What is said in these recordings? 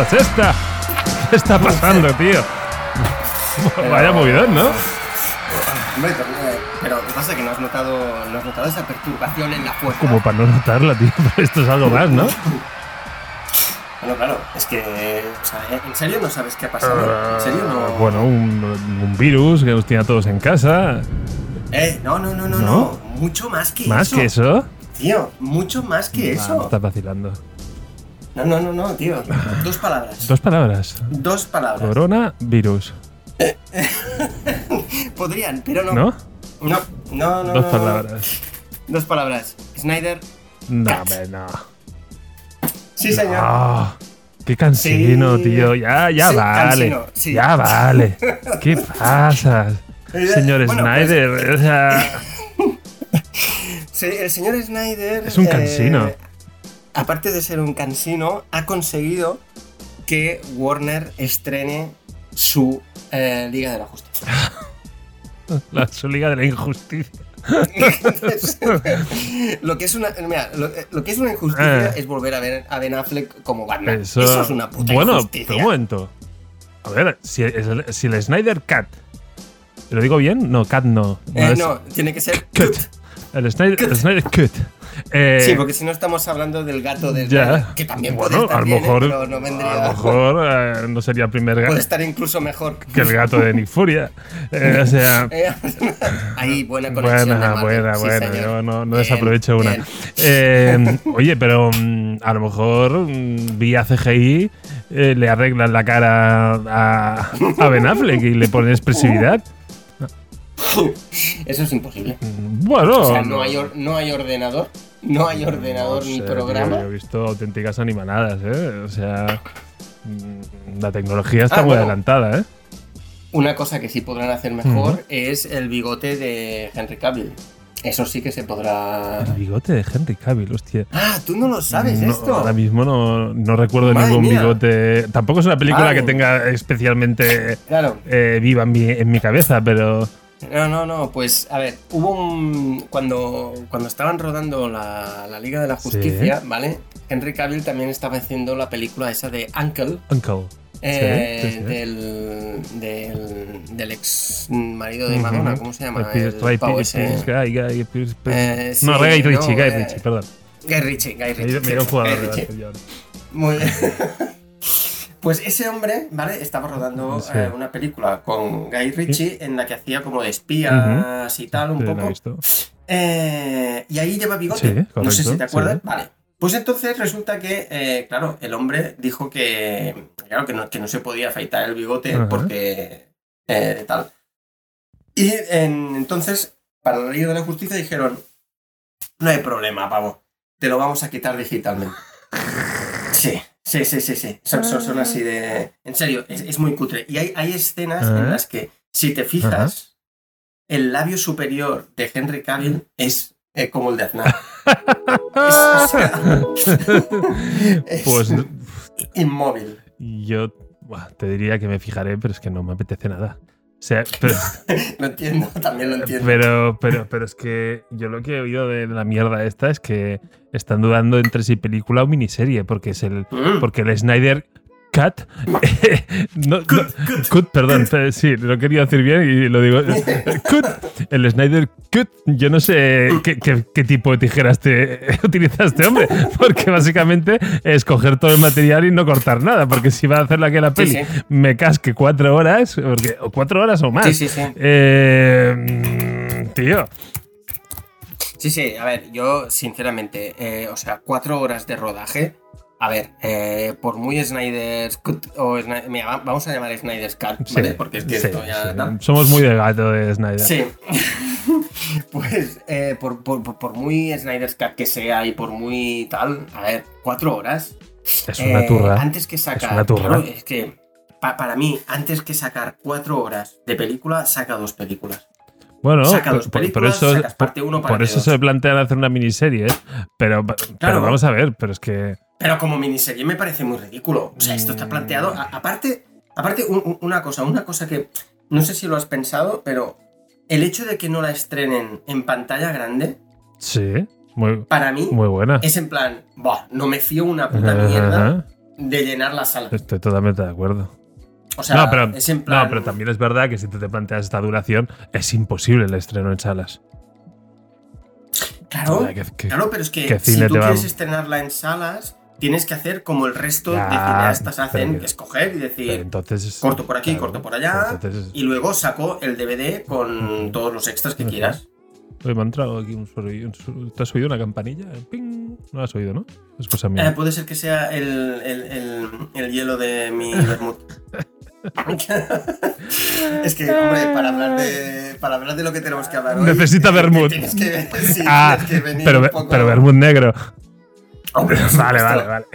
Mierda es esta? ¿Qué está pasando, tío? Vaya movidón, ¿no? Hombre, pero, eh, pero ¿qué pasa? Que no has notado, no has notado esa perturbación en la fuerza. Como para no notarla, tío. Pero esto es algo más, ¿no? Bueno, claro, es que. o sea, ¿En serio no sabes qué ha pasado? ¿En serio no? Ah, Bueno, un, un virus que nos tiene a todos en casa. Eh, no, no, no, no, ¿No? no. Mucho más que ¿Más eso. que eso? Tío, mucho más que eso. Estás vacilando. No, no, no, no, tío. Dos palabras. Dos palabras. Dos palabras. Coronavirus. Podrían, pero no. ¿No? No, no, no. Dos no, no. palabras. Dos palabras. Snyder. No, hombre, no. Sí, señor. Qué cansino, Sí. tío. Ya, ya Sí, vale. cansino, sí. Ya vale. ¿Qué pasa? Señor Bueno, Snyder, o sea, Sí, el señor Snyder. Es un eh, cansino. Aparte de ser un cansino, ha conseguido que Warner estrene su eh, Liga de la Justicia. la su liga de la injusticia. lo que es una mira, lo, lo que es una injusticia Eh. es volver a ver a Ben Affleck como Batman. Eso, Eso, es una puta Bueno, injusticia. pero un momento. A ver, si el, si el Snyder Cut. ¿Lo digo bien? No, Cut no. Eh, es- no, tiene que ser Cut. El Snyder, el Snyder Cut. Eh, Sí, porque si no estamos hablando del gato de ya. Snyder, que también puede estar a lo bien, ¿eh? pero no vendría a lo mejor eh, no sería el primer puede gato estar incluso mejor. que el gato de Nick Furia. O sea, Ahí, buena conexión. Buena, buena, Sí, buena. señor. Yo no, desaprovecho una. Eh, oye, pero mm, a lo mejor mm, vía CGI le arreglan la cara a, a Ben Affleck y le ponen expresividad. Eso es imposible. Bueno, O sea, no hay, or- no hay ordenador, no hay ordenador no ni programa. tío, yo he visto auténticas animanadas, ¿eh? O sea, mm, la tecnología está Ah, muy bueno. adelantada, ¿eh? Una cosa que sí podrán hacer mejor es el bigote de Henry Cavill. Eso sí que se podrá. El bigote de Henry Cavill, hostia. Ah, tú no lo sabes No, esto. Ahora mismo no, no recuerdo Madre ningún mía. bigote. Tampoco es una película que tenga especialmente Claro. eh, viva en mi, en mi cabeza, pero. No, no, no. Pues a ver, hubo un. Cuando, cuando estaban rodando la, la Liga de la Justicia, ¿vale? Henry Cavill también estaba haciendo la película esa de Uncle. Uncle. eh, Sí, sí, sí. Del, del, del ex marido de. Madonna, ¿cómo se llama? El pavo ese. Guy, no, Guy Ritchie, no, Guy eh, Ritchie, perdón. Guy Ritchie, Guy Ritchie. me Guy Ritchie. Muy bien. Pues ese hombre, ¿vale? Estaba rodando Sí. eh, una película con Guy Ritchie en la que hacía como de espías y tal, un Sí, lo he poco. visto. Eh, y ahí lleva bigote. Sí, no sé si te acuerdas. Vale. Pues entonces resulta que, eh, claro, el hombre dijo que, claro, que, no, que no se podía afeitar el bigote porque tal. Y en- entonces, para la Liga de la Justicia dijeron, no hay problema, pavo, te lo vamos a quitar digitalmente. Sí, sí, sí, sí, sí. Son, son- son así de... En serio, es, es muy cutre. Y hay, hay escenas en las que, si te fijas, el labio superior de Henry Cavill es eh, como el de Aznar. Es, sea, es Pues inmóvil. yo te diría que me fijaré, pero es que no me apetece nada. Sea, pero, Lo entiendo, también lo entiendo. pero, pero, pero es que yo lo que he oído de la mierda esta es que están dudando entre si película o miniserie, porque es el, Mm. porque el Snyder Cut. no, no, cut, perdón, pero sí, lo quería decir bien y lo digo. Cut. El Snyder Cut. Yo no sé qué, qué- qué tipo de tijeras te utiliza este hombre, porque básicamente es coger todo el material y no cortar nada, porque si va a hacer la que la peli sí. me casque cuatro horas, porque, o cuatro horas o más. Sí, sí, sí. Eh, tío, Sí, sí, a ver, yo sinceramente, eh, o sea, cuatro horas de rodaje a ver, eh, por muy Snyder's Cut o Sny- mira, va- vamos a llamar Snyder's Cut, ¿vale? Sí, Porque es que sí, esto ya sí. Somos muy de gato de Snyder. Sí. pues eh, por, por- por- muy Snyder's Cut que sea y por muy tal, a ver, cuatro horas. Es una Eh, turra. Antes que sacar. una turra. claro, es que pa- para mí, antes que sacar cuatro horas de película, saca dos películas. Bueno, saca por, dos eso, sacas parte uno, por parte eso dos. se plantean hacer una miniserie, ¿eh? pero, pero vamos a ver, pero es que Pero como miniserie me parece muy ridículo. O sea, esto está planteado. a- aparte, aparte un- un- una cosa, una cosa que no sé si lo has pensado, pero el hecho de que no la estrenen en pantalla grande, sí, muy, para mí, muy buena. es en plan, "Buah, no me fío una puta mierda de llenar la sala. Estoy totalmente de acuerdo. O sea, no, pero, es en plan. no, pero también es verdad que si tú te planteas esta duración, es imposible el estreno en salas. Claro, Joder, que- que- claro, pero es que ¿qué si tú quieres estrenarla en salas, tienes que hacer como el resto Ya, de cineastas hacen, escoger y decir, entonces corto por aquí, claro, corto por allá, entonces- y luego saco el DVD con todos los extras que quieras. Oye, me ha entrado aquí un sonido. ¿Te has oído una campanilla? ¡Ping! No la has oído, ¿no? Es cosa Eh, mía. puede ser que sea el, el- el- el hielo de mi vermut. es que, hombre, para hablar de para hablar de lo que tenemos que hablar hoy. Necesita eh, vermut. Que, sí, ah, tienes que venir pero, poco- pero vermut negro. Hombre, Vale, vale, vale.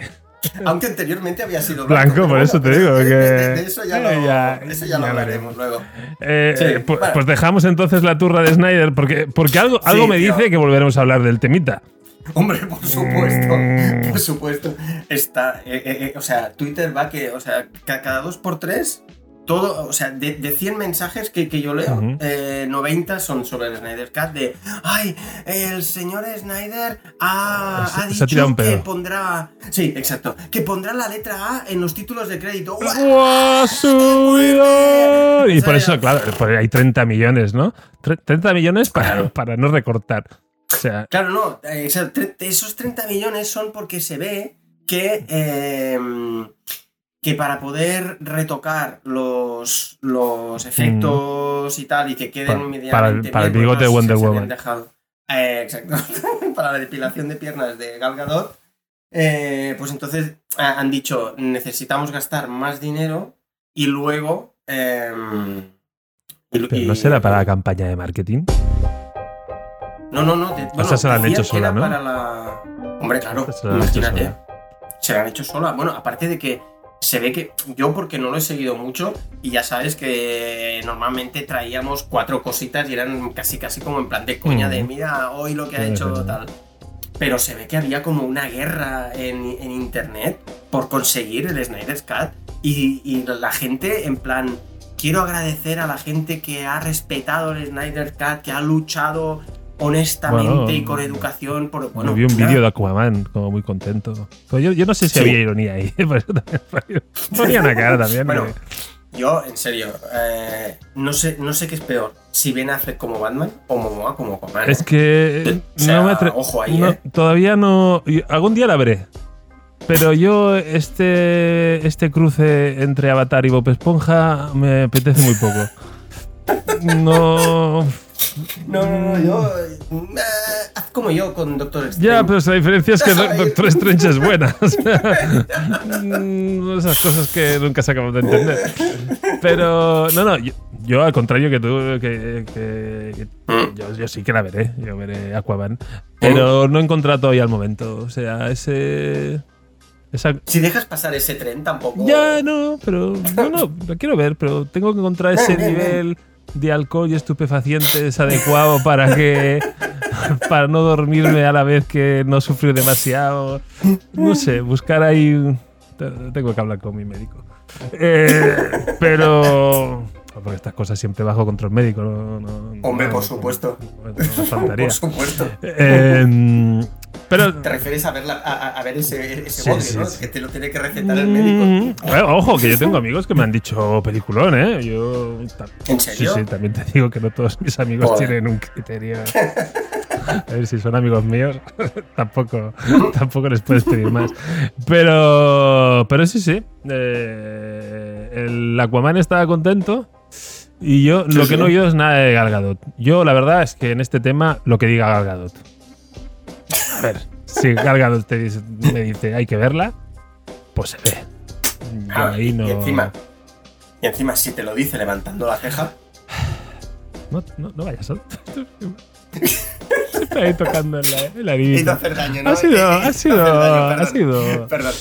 Aunque anteriormente había sido Blanco, por eso te digo de- que- de, de eso ya lo, eh, ya- eso ya lo ya hablaremos luego. Eh, Sí, eh, bueno. Pues dejamos entonces la turra de Snyder, porque, porque algo, algo Sí, me tío. dice que volveremos a hablar del temita. Hombre, por supuesto, Mm. por supuesto. Está, eh, eh, eh, o sea, Twitter va que, o sea, ca- cada dos por tres, todo, o sea, de, de 100 mensajes que, que yo leo, eh, 90 son sobre el Snyder Cut de, ay, el señor Snyder ha, Se- ha dicho que pondrá, sí, exacto, que pondrá la letra A en los títulos de crédito. Y por eso, claro, por ahí hay 30 millones, ¿no? Tre- 30 millones para, Claro. para no recortar. O sea, Claro, no, eh, esos 30 millones son porque se ve que, eh, que para poder retocar los, los efectos y tal y que queden Pa- medianamente para el- para bien, bigote de pues, Wonder Woman. Eh, exacto, para la depilación de piernas de Gal Gadot, eh, pues entonces ah, han dicho necesitamos gastar más dinero y luego... y- pero y- no será para la campaña de marketing. No, no, no. de- bueno, se la han hecho sola, ¿no? Para la... Hombre, claro, Se la imagínate. Se la han hecho sola. Bueno, aparte de que se ve que yo porque no lo he seguido mucho y ya sabes que normalmente traíamos cuatro cositas y eran casi casi como en plan de coña Mm. de mira hoy lo que ha Sí, hecho sí, sí. tal. Pero se ve que había como una guerra en, en internet por conseguir el Snyder's Cut y, y la gente en plan quiero agradecer a la gente que ha respetado el Snyder's Cut, que ha luchado honestamente Bueno, y con educación por bueno, vi un vídeo de Aquaman, como muy contento. Pues yo, yo no sé si Sí. había ironía ahí. ponía una cara también. Bueno, que- Yo, en serio, eh, no, sé, no sé qué es peor, si Ben Affleck como Batman o Momoa como Aquaman. Es que O sea, no me atre- ojo ahí, no, ¿eh? Todavía no. Algún día la veré. Pero yo, este, este cruce entre Avatar y Bob Esponja me apetece muy poco. No. No, no, no, yo... eh, haz como yo con Doctor Strange. Ya, pero la diferencia es que. Doctor Strange es buena. O sea, mm, esas cosas que nunca se acaban de entender. Pero, no, no, yo, yo al contrario que tú, que, que- que- yo, yo sí que la veré. Yo veré Aquaman. Pero no he encontrado todavía el momento. O sea, ese. Esa, Si dejas pasar ese tren tampoco... ya, no, pero. No, no, lo quiero ver, pero tengo que encontrar ese nivel de alcohol y estupefacientes adecuado para que. para no dormirme a la vez que no sufrir demasiado. No sé, buscar ahí. Tengo que hablar con mi médico. Eh, pero. Porque estas cosas siempre bajo control médico. No, no- Hombre, no- por supuesto. Por supuesto. Eh, pero Te refieres a ver, la- a, ver ese, ese Sí, body, sí, ¿no? sí. Que te lo tiene que recetar el médico. Mm, bueno, ojo, que yo tengo amigos que me han dicho peliculón, ¿eh? Yo. ¿En Sí, serio? sí, también te digo que no todos mis amigos tienen un criterio. A ver si son amigos míos, tampoco, tampoco les puedes pedir más. Pero, pero sí, sí. eh, el Aquaman estaba contento. Y yo Sí, lo que sí. no he oído es nada de Gal Gadot. Yo, la verdad, es que en este tema, lo que diga Gal Gadot. A ver, si Gal Gadot te dice- me dice hay que verla, pues se ve. Ah, ahí y- no, y encima, y encima, si te lo dice levantando la ceja, no, no, no vayas a. Está ahí tocando en la, la he ido a nariz. hacer daño, ¿no? Ha sido, ha sido, daño, ha perdón. sido. Perdón.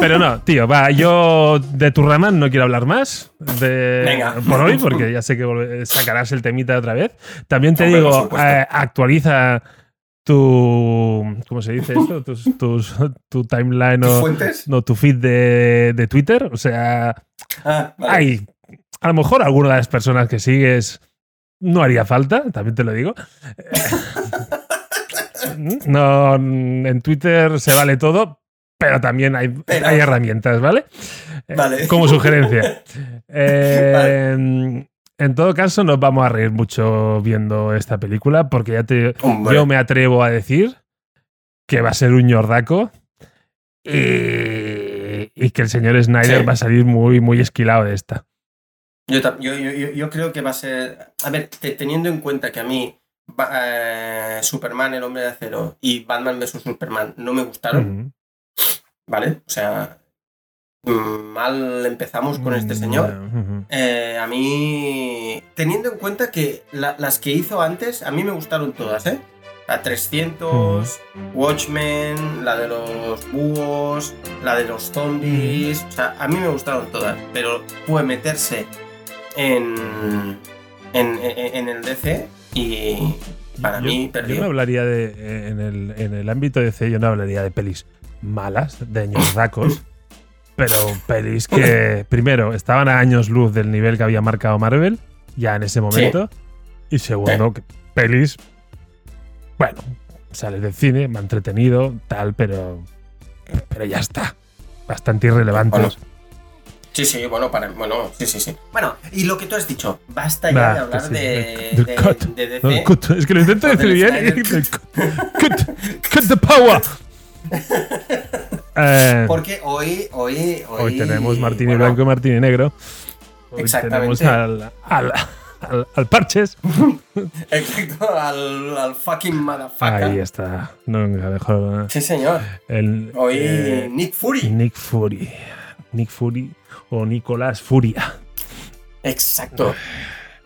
Pero no, tío, va, yo de tu Raman no quiero hablar más de, Venga. por hoy, porque ya sé que sacarás el temita otra vez. También te Hombre, digo, eh, actualiza tu. ¿Cómo se dice esto? Tus, tus- tu timeline ¿Tus o. fuentes? No, tu feed de, de Twitter. O sea, Ah, vale. hay. A lo mejor alguna de las personas que sigues no haría falta, también te lo digo. No, en Twitter se vale todo, pero también hay, Pero- hay herramientas, ¿vale? Eh, Vale. Como sugerencia. Eh, En todo caso, nos vamos a reír mucho viendo esta película, porque ya te, Hombre. yo me atrevo a decir que va a ser un ñordaco y, y que el señor Snyder Sí. va a salir muy, muy esquilado de esta. Yo, yo, yo, creo que va a ser. A ver, te- teniendo en cuenta que a mí eh, Superman, el hombre de acero y Batman vs Superman no me gustaron. ¿vale? O sea, mm, mal empezamos con este señor. Ujú. Eh, a mí, teniendo en cuenta que la- las que hizo antes, a mí me gustaron todas, ¿eh? La 300, Watchmen, la de los búhos, la de los zombies. O sea, a mí me gustaron todas, pero fue meterse en, en, el DC y para Yo- mí Yo perdió. no hablaría de. eh, En el, en el ámbito de C, yo no hablaría de pelis malas, de ñordacos. pero pelis que, primero, estaban a años luz del nivel que había marcado Marvel, ya en ese momento. Y segundo, que pelis. Bueno, sales del cine, me ha entretenido, tal, pero. Pero ya está. Bastante irrelevantes. Bueno, Sí, sí, bueno, para, bueno, sí, sí, sí. Bueno, y lo que tú has dicho, basta ya de hablar sí, de, del de- cut. de DC. No, cut, es que lo intento No, decir bien. Cut, cut, cut the power. Eh, Porque hoy, hoy, hoy, Hoy tenemos Martini bueno, Blanco y Martini Negro. Hoy Exactamente. tenemos al, al, al, al Parches. Exacto, al, al fucking motherfucker. Ahí está. Nunca mejor. Sí, señor. El, Hoy eh, Nick Fury. Nick Fury. Nick Fury o Nicolás Furia. Exacto,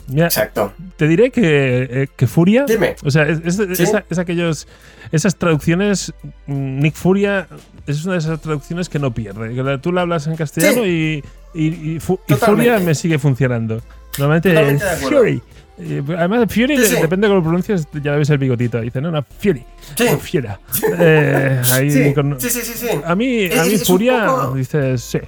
Mira, exacto. te diré que, eh, que Furia. Dime. O sea, es, es- ¿Sí? esa- es aquellos. Esas traducciones. mm, Nick Furia es una de esas traducciones que no pierde. Tú la hablas en castellano y, y, y fu- y Totalmente. Furia me sigue funcionando. Normalmente. Fury. Eh, Además, Fury, Sí, sí. depende de cómo lo pronuncias, ya ves el bigotito. Dice, no, no, Fury. Sí. o Fiera. Eh, ahí Sí, con- sí, sí, sí, sí. A mí, a mí Furia, poco- dices, sí.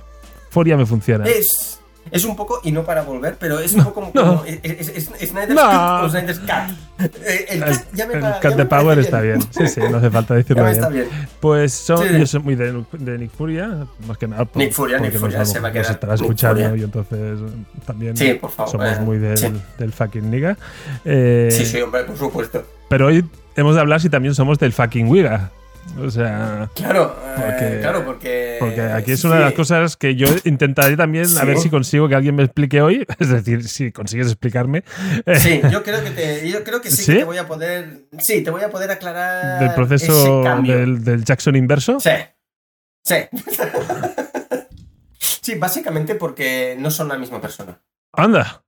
Furia me funciona. Es, es un poco, y no para volver, pero es un poco como, no. como es, es- es- Snyder's No. Cut o Snyder's Cat. Eh, El, El, ya me el ya de me Power está bien. Sí, sí, no hace falta Ya decirlo me bien. está bien. Pues son, Sí. yo soy muy de, de Nick Furia, más que nada. por- Nick Furia, Nick nos Furia, vamos- se va a nos quedar estará Nick escuchando y entonces eh, también Sí, por favor. somos eh, muy del, sí. del fucking nigga. Eh, Sí, sí, hombre, por supuesto. Pero hoy hemos de hablar si también somos del fucking wiga. O sea, Claro, eh, Porque- claro, porque. porque aquí es sí, una de las cosas que yo intentaré también a ver si consigo que alguien me explique hoy. Es decir, si consigues explicarme. eh, Sí, yo creo que te, yo creo que sí, ¿Sí? que te voy a poder. Sí, te voy a poder aclarar. del ese proceso cambio. del, del Jackson inverso. Sí. Sí. sí, básicamente porque no son la misma persona. Anda.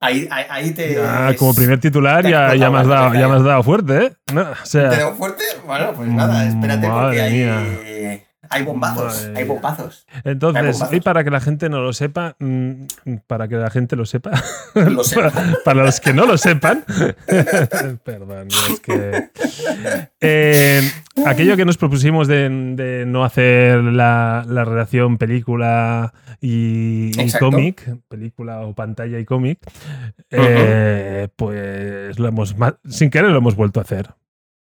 Ahí, ahí, ahí te. Ya, como primer titular ya, ya, me has dado, ya me has dado fuerte, ¿eh? No, o sea, ¿Te veo fuerte? Bueno, pues nada, espérate porque hay. Hay bombazos, Madre hay bombazos. Entonces, bombazos. y para que la gente no lo sepa, mm, para que la gente lo sepa, Lo para los que no lo sepan, perdón, es que eh, aquello que nos propusimos de, de no hacer la, la relación película y, cómic, película o pantalla y cómic, eh, pues lo hemos, sin querer lo hemos vuelto a hacer.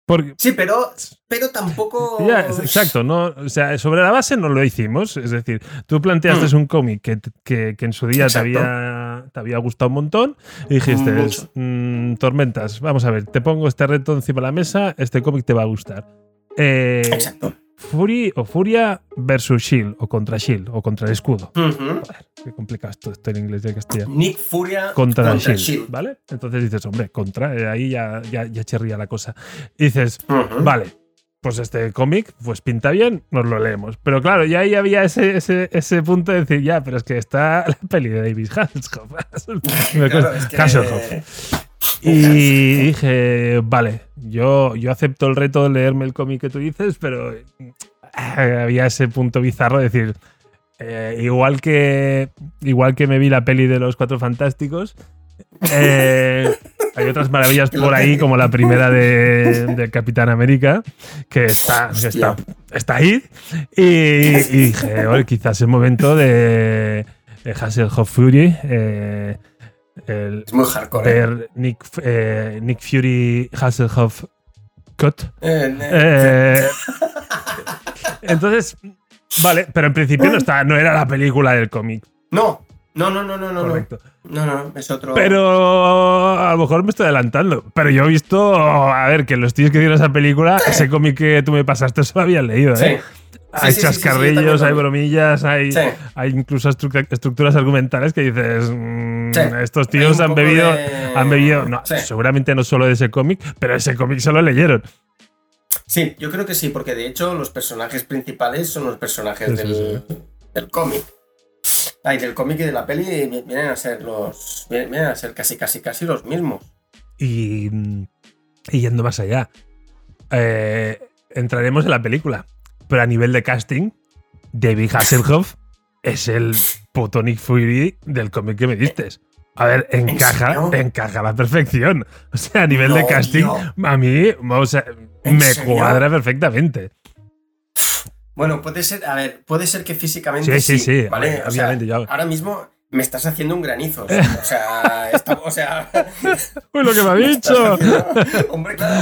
Porque, Sí, pero, pero tampoco. ya, exacto, no, o sea, sobre la base no lo hicimos. Es decir, tú planteaste un cómic que, que- que en su día te Mm. Había, te había gustado un montón y dijiste, Mucho. "Mm, Tormentas, vamos a ver, te pongo este reto encima de la mesa, este cómic te va a gustar. Eh, Exacto. Fury o Furia versus Shield o contra Shield o contra el escudo. Ujú. Joder, qué complicado esto, esto en inglés de castellano. Nick Furia Contra, contra Shield, Shield. ¿vale? Entonces dices, hombre, contra, eh, ahí ya, ya, ya chirría la cosa. Y dices. Vale. Pues este cómic, pues pinta bien, nos lo leemos. Pero claro, ya ahí había ese, ese, ese punto de decir, ya, pero es que está la peli de David Hasselhoff. Claro, es que- Hasselhoff. Y dije, vale, yo, yo acepto el reto de leerme el cómic que tú dices, pero eh, había ese punto bizarro de decir, eh, igual, que, igual que me vi la peli de los Cuatro Fantásticos, eh, hay otras maravillas por ahí, como la primera de, de Capitán América, que está, que está, está ahí. Y, y dije, "Oye, quizás es momento de, de Hasselhoff Fury. eh, el, Es muy hardcore. ¿eh? Nick, eh, Nick Fury Hasselhoff Cut. Eh, entonces, vale, pero en principio no, está, no era la película del cómic, no, no, no, no, no, no. correcto. No, no, es otro. Pero a lo mejor me estoy adelantando. Pero yo he visto, a ver, que los tíos que dieron esa película, ese cómic que tú me pasaste, eso lo habían leído, Sí. ¿eh? Sí, hay sí, sí, chascarrillos, hay bromillas, hay, Sí. hay incluso estru- estructuras argumentales que dices, mm, Sí. estos tíos han bebido, de- han bebido, no, seguramente no solo de ese cómic, pero ese cómic se lo leyeron. Sí, yo creo que sí, porque de hecho los personajes principales son los personajes del, del cómic. Ay, del cómic y de la peli vi- vienen a ser los. Vienen a ser casi, casi, casi los mismos. Y, y yendo más allá, eh, entraremos en la película, pero a nivel de casting, David Hasselhoff es el puto Nick Fury del cómic que me diste. A ver, encaja, encaja a la perfección. O sea, a nivel de casting, a mí o sea, ¿En me serio? cuadra perfectamente. Bueno, puede ser, a ver, puede ser que físicamente Sí, sí, sí, ¿vale? obviamente, O sea, yo- ahora mismo me estás haciendo un granizo. O sea, está- o sea, ¡Uy, lo que me ha me dicho! haciendo- hombre, claro,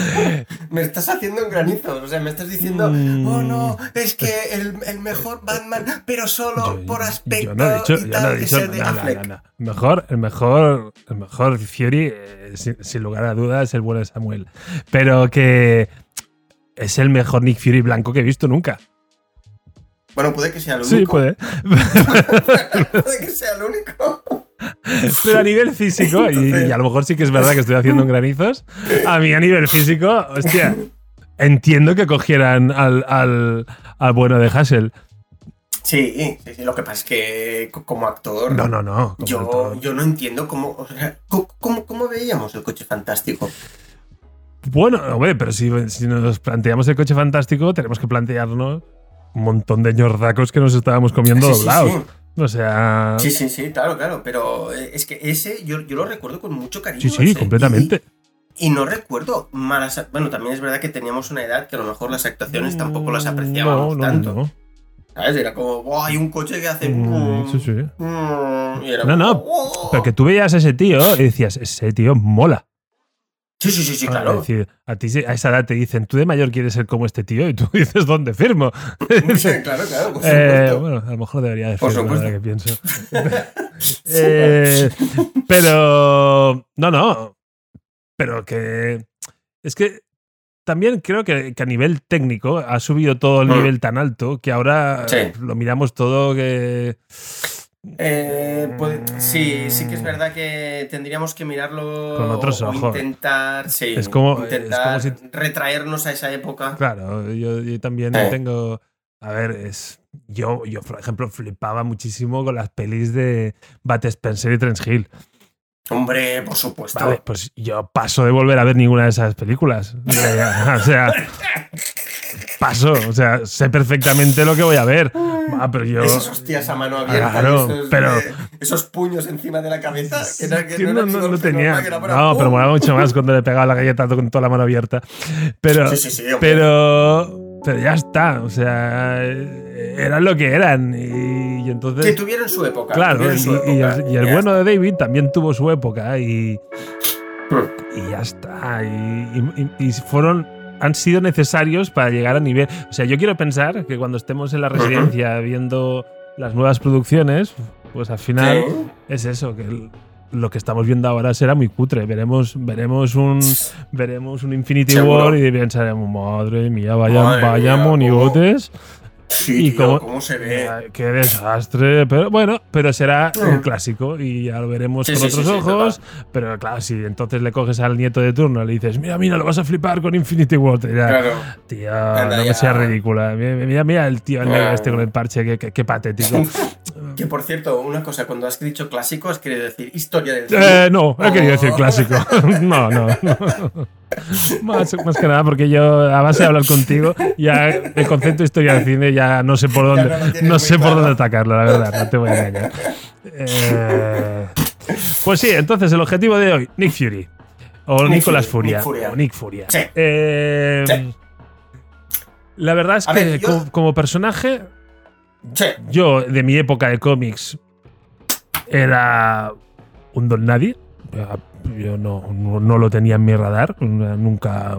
me estás haciendo un granizo. O sea, me estás diciendo, Mm. oh no, es que el, el mejor Batman, pero solo Yo- por aspecto Yo no he dicho, y yo no tal, he dicho no, no. Mejor, el mejor, el mejor Fury, eh, sin, sin lugar a dudas, es el bueno de Samuel. Pero que es el mejor Nick Fury blanco que he visto nunca. Bueno, puede que sea el Sí, único. puede. puede que sea el único. Pero a nivel físico, y, y a lo mejor sí que es verdad que estoy haciendo en granizos, a mí a nivel físico, hostia, entiendo que cogieran al, al, al bueno de Hassel. Sí, sí, sí, lo que pasa es que co- como actor, No, no, no. yo, actor. yo no entiendo cómo, o sea, co- cómo, cómo veíamos el coche fantástico. Bueno, hombre, pero si, si nos planteamos el coche fantástico, tenemos que plantearnos un montón de ñordacos que nos estábamos comiendo Sí, sí, doblados. sí. O sea. Sí, sí, sí, claro, claro, pero eh, es que ese yo, yo lo recuerdo con mucho cariño. Sí, sí, ese, completamente. Y, y no recuerdo malas. Bueno, también es verdad que teníamos una edad que a lo mejor las actuaciones tampoco las apreciábamos no, no, tanto. No, ¿Sabes? Era como, "Buah, hay un coche que hace. Mm, mm, sí, sí. mm", y era No, no, "Oh". Pero que tú veías a ese tío y decías, ese tío mola. Sí, sí, sí, sí, Es claro. decir, a ti a esa edad te dicen, tú de mayor quieres ser como este tío y tú dices, ¿dónde firmo? Sí, claro, claro, por Eh, bueno, a lo mejor debería decirlo, Por supuesto. que pienso. Eh, pero. No, no. Pero que. Es que también creo que, que a nivel técnico ha subido todo el Mm. nivel tan alto que ahora Sí. lo miramos todo que. Eh, puede- sí, sí que es verdad que tendríamos que mirarlo Con otros o ojos. intentar, sí, Es como- intentar es como retraernos a esa época. Claro, yo, yo también Eh. tengo. A ver, es. Yo, yo, por ejemplo, flipaba muchísimo con las pelis de Bat Spencer y Trent Hill. Hombre, por supuesto. Vale, pues yo paso de volver a ver ninguna de esas películas. o sea, paso. O sea, sé perfectamente lo que voy a ver. Ah, pero yo. Esas hostias a mano abierta, Claro, esos, pero- eh, esos puños encima de la cabeza. Que, era- que no, no, no- tenía. era para No, pero molaba mucho más cuando le pegaba la galleta con toda la mano abierta. Pero, Sí, sí, sí, pero, pero ya está. O sea, eran lo que eran. Y, y entonces. Que tuvieron su época. Claro, y, su y el, y el ya bueno de David también tuvo su época y, Hmm. y ya está. Y, fueron, han sido necesarios para llegar a nivel. O sea, yo quiero pensar que cuando estemos en la residencia viendo las nuevas producciones, pues al final Sí. es eso, que el- lo que estamos viendo ahora será muy cutre. Veremos, veremos un veremos un Infinity Seguro. War y pensaremos, madre mía, vaya, Madre vaya mía, monigotes. Sí, Y tío, como- ¿cómo se ve? Qué desastre. Pero bueno, pero será un Mm. clásico y ya lo veremos Sí, con sí, otros sí, ojos. pero claro, si entonces le coges al nieto de turno y le dices, mira, mira, lo vas a flipar con Infinity War. Claro. Tío, Anda no me ya. seas ridícula. Mira, mira, mira el tío el Ah. este con el parche, qué, qué- qué patético. Que por cierto, una cosa, cuando has dicho clásicos, quiere decir historia del cine. Eh, no, he querido decir Oh. clásico. No, no. no. Más, más que nada porque yo, a base de hablar contigo, ya el concepto de historia del cine ya no sé por dónde, no sé por dónde atacarlo, la verdad, no te voy a engañar. Eh, pues sí, entonces el objetivo de hoy, Nick Fury. O Nick Nicolas Fury, Furia. Nick Furia. O Nick Furia. Sí. Eh, Sí. La verdad es A que ver, yo- como, como personaje, Sí. yo, de mi época de cómics, era un don nadie. Yo no, no, no lo tenía en mi radar. Nunca.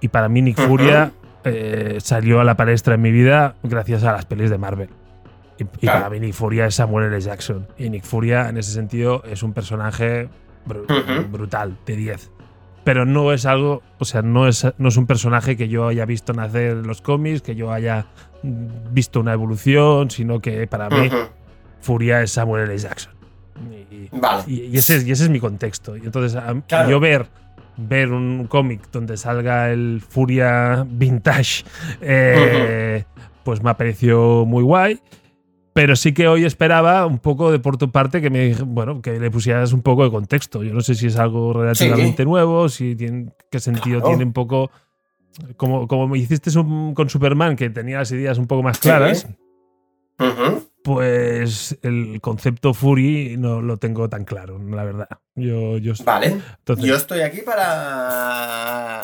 Y para mí, Nick. Furia eh, salió a la palestra en mi vida gracias a las pelis de Marvel. Y, y Claro. para mí, Nick Furia es Samuel L. Jackson. Y Nick Furia, en ese sentido, es un personaje bru- Ujú. brutal, de 10. Pero no es algo, o sea, no es, no es un personaje que yo haya visto nacer en los cómics, que yo haya visto una evolución, sino que para mí Ujú. Furia es Samuel L. Jackson. Y, Vale. y- ese, es- y ese es mi contexto. Y entonces, a- Claro. yo ver, ver un cómic donde salga el Furia Vintage, eh, pues me ha parecido muy guay. Pero sí que hoy esperaba un poco de por tu parte que me bueno, que le pusieras un poco de contexto. Yo no sé si es algo relativamente nuevo, si tiene, qué sentido Claro. tiene un poco. Como, como me hiciste un- con Superman, que tenía las ideas un poco más claras, Ujú. Pues el concepto Fury no lo tengo tan claro, la verdad. Yo, yo Vale. entonces- Yo estoy aquí para.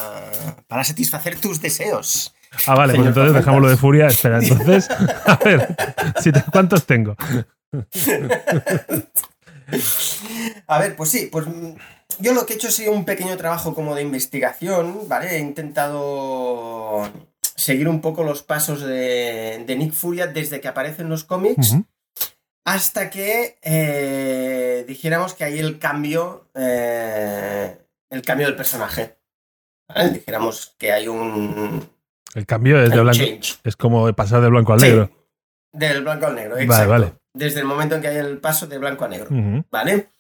para satisfacer tus deseos. ah, vale, pues entonces Tormentas. dejámoslo de Furia. Espera, entonces, a ver, si te- ¿cuántos tengo? A ver, pues sí, pues mm, yo lo que he hecho ha sido un pequeño trabajo como de investigación, ¿vale? He intentado seguir un poco los pasos de, de Nick Furia desde que aparece en los cómics hasta que eh, dijéramos que hay el cambio, eh, el cambio del personaje. ¿vale? Dijéramos que hay un El cambio es de blanco. change. Es como pasar de blanco al Sí, negro. Del blanco al negro, Vale, exacto. vale. Desde el momento en que hay el paso de blanco a negro. ¿Vale?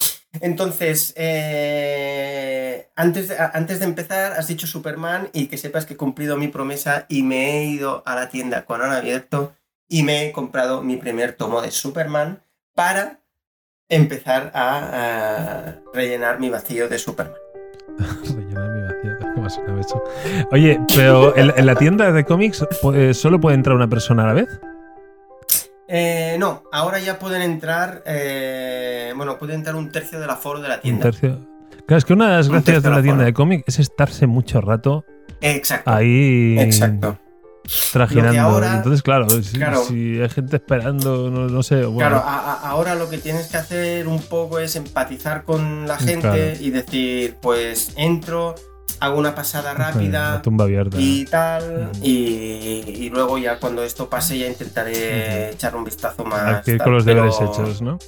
Entonces, eh, antes, antes de empezar, has dicho Superman y que sepas que he cumplido mi promesa y me he ido a la tienda cuando han abierto y me he comprado mi primer tomo de Superman para empezar a, rellenar mi vacío de Superman. Rellenar mi vacío. ¿Cómo? Oye, pero en, en la tienda de cómics eh, solo puede entrar una persona a la vez. Eh, no, ahora ya pueden entrar, eh, bueno, puede entrar un tercio del aforo de la Un tienda. tercio. Claro, es que una de las Un gracias de la tienda de cómics es estarse mucho rato Exacto. ahí Exacto. trajinando. Ahora- Entonces, claro, si, Claro. si hay gente esperando, no, no sé. Bueno, Claro, a- a- ahora lo que tienes que hacer un poco es empatizar con la gente Claro. y decir, pues entro, hago una pasada la rápida tumba abierta. y tal, Ujú. y, y luego ya cuando esto pase ya intentaré echar un vistazo más. Hay que ir con los pero- deberes hechos, ¿no?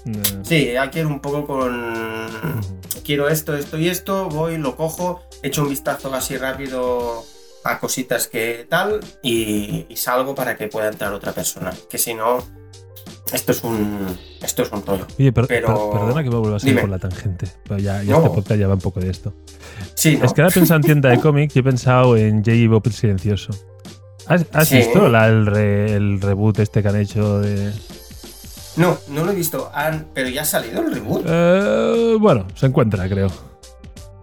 Sí, hay que ir un poco con... Quiero esto, esto y esto, voy, lo cojo, echo un vistazo así rápido a cositas que tal y, y salgo para que pueda entrar otra persona. Que si no, esto es un, esto es un rollo. Oye, per- Pero- per- perdona que me vuelva a Dime. por la tangente. Pero ya, ya No. este podcast ya va un poco de esto. Sí, ¿no? Es que ahora he pensado en tienda de cómics y he pensado en J.J. Bob el Silencioso. ¿Has, has Sí. visto la- el, re- el reboot este que han hecho de. No, no lo he visto. Han- pero ya ha salido el reboot. Eh, bueno, se encuentra, creo.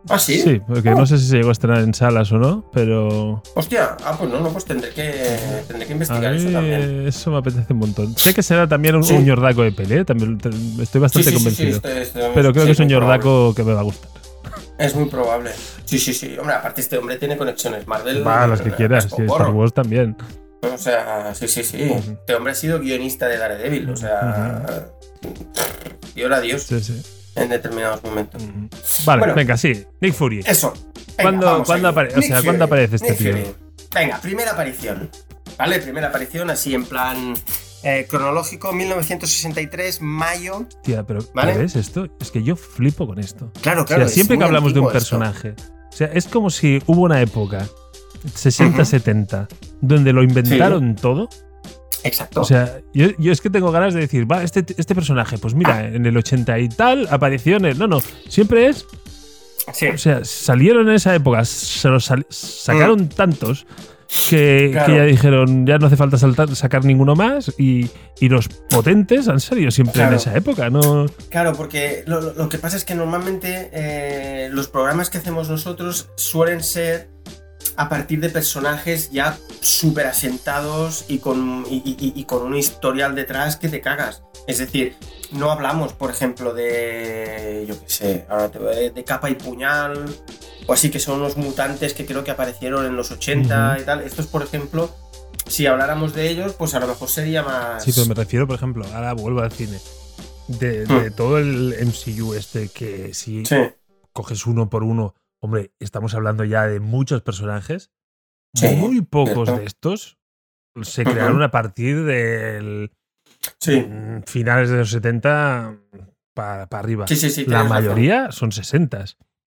Ah, sí. Sí, porque no sé si se llegó a estrenar en salas o no, pero. Hostia, ah, pues no, no, pues tendré que, tendré que investigar eso también. eso me apetece un montón. Sé que será también un, Sí. un ñordaco de pelea, también te- estoy bastante convencido. estoy- estoy- pero creo sí, que es un probable. ñordaco que me va a gustar. Es muy probable. Sí, sí, sí. Hombre, aparte este hombre tiene conexiones Marvel. Va, las que eh, quieras, y Star. Wars también. O sea, sí, sí, sí. Este hombre ha sido guionista de Daredevil. O sea, y ahora Dios Sí, sí. En determinados momentos. Vale, Bueno. venga, sí. Nick Fury. Eso. ¿Cuándo- vamos cuándo ahí. apare- o sea, ¿cuándo aparece este Nick tío? Fury. Venga, primera aparición. ¿Vale? Primera aparición así en plan eh, cronológico, 1963, mayo. Tía, pero ¿Vale? ¿ves esto? Es que yo flipo con esto. Claro, O claro. sea, es siempre que hablamos de un esto. personaje, o sea, es como si hubo una época, 60, Ujú. 70, donde lo inventaron todo Exacto. O sea, yo, yo es que tengo ganas de decir, va, este, este personaje, pues mira, en el 80 y tal apareció en el. No, no, siempre es. sí. O sea, salieron en esa época, se los sacaron tantos que, Mm. Claro. que ya dijeron, ya no hace falta saltar- sacar ninguno más. Y, y los potentes han salido siempre en esa época, ¿no? Claro, porque lo que pasa es que normalmente eh, los programas que hacemos nosotros suelen ser a partir de personajes ya súper asentados y con, y, y- y con un historial detrás que te cagas. Es decir, no hablamos, por ejemplo, de. Yo qué sé, ahora te voy- de capa y puñal, o así que son unos mutantes que creo que aparecieron en los 80 Ujú. y tal. Estos, por ejemplo, si habláramos de ellos, pues a lo mejor sería más. Sí, pero me refiero, por ejemplo, ahora vuelvo al cine. De, de todo el MCU este que si Hmm. Sí, coges uno por uno, hombre, estamos hablando ya de muchos personajes. Sí, Muy pocos de estos se crearon a partir del sí. mm, finales de los 70 para arriba. Sí, sí, sí. La razón. mayoría son 60.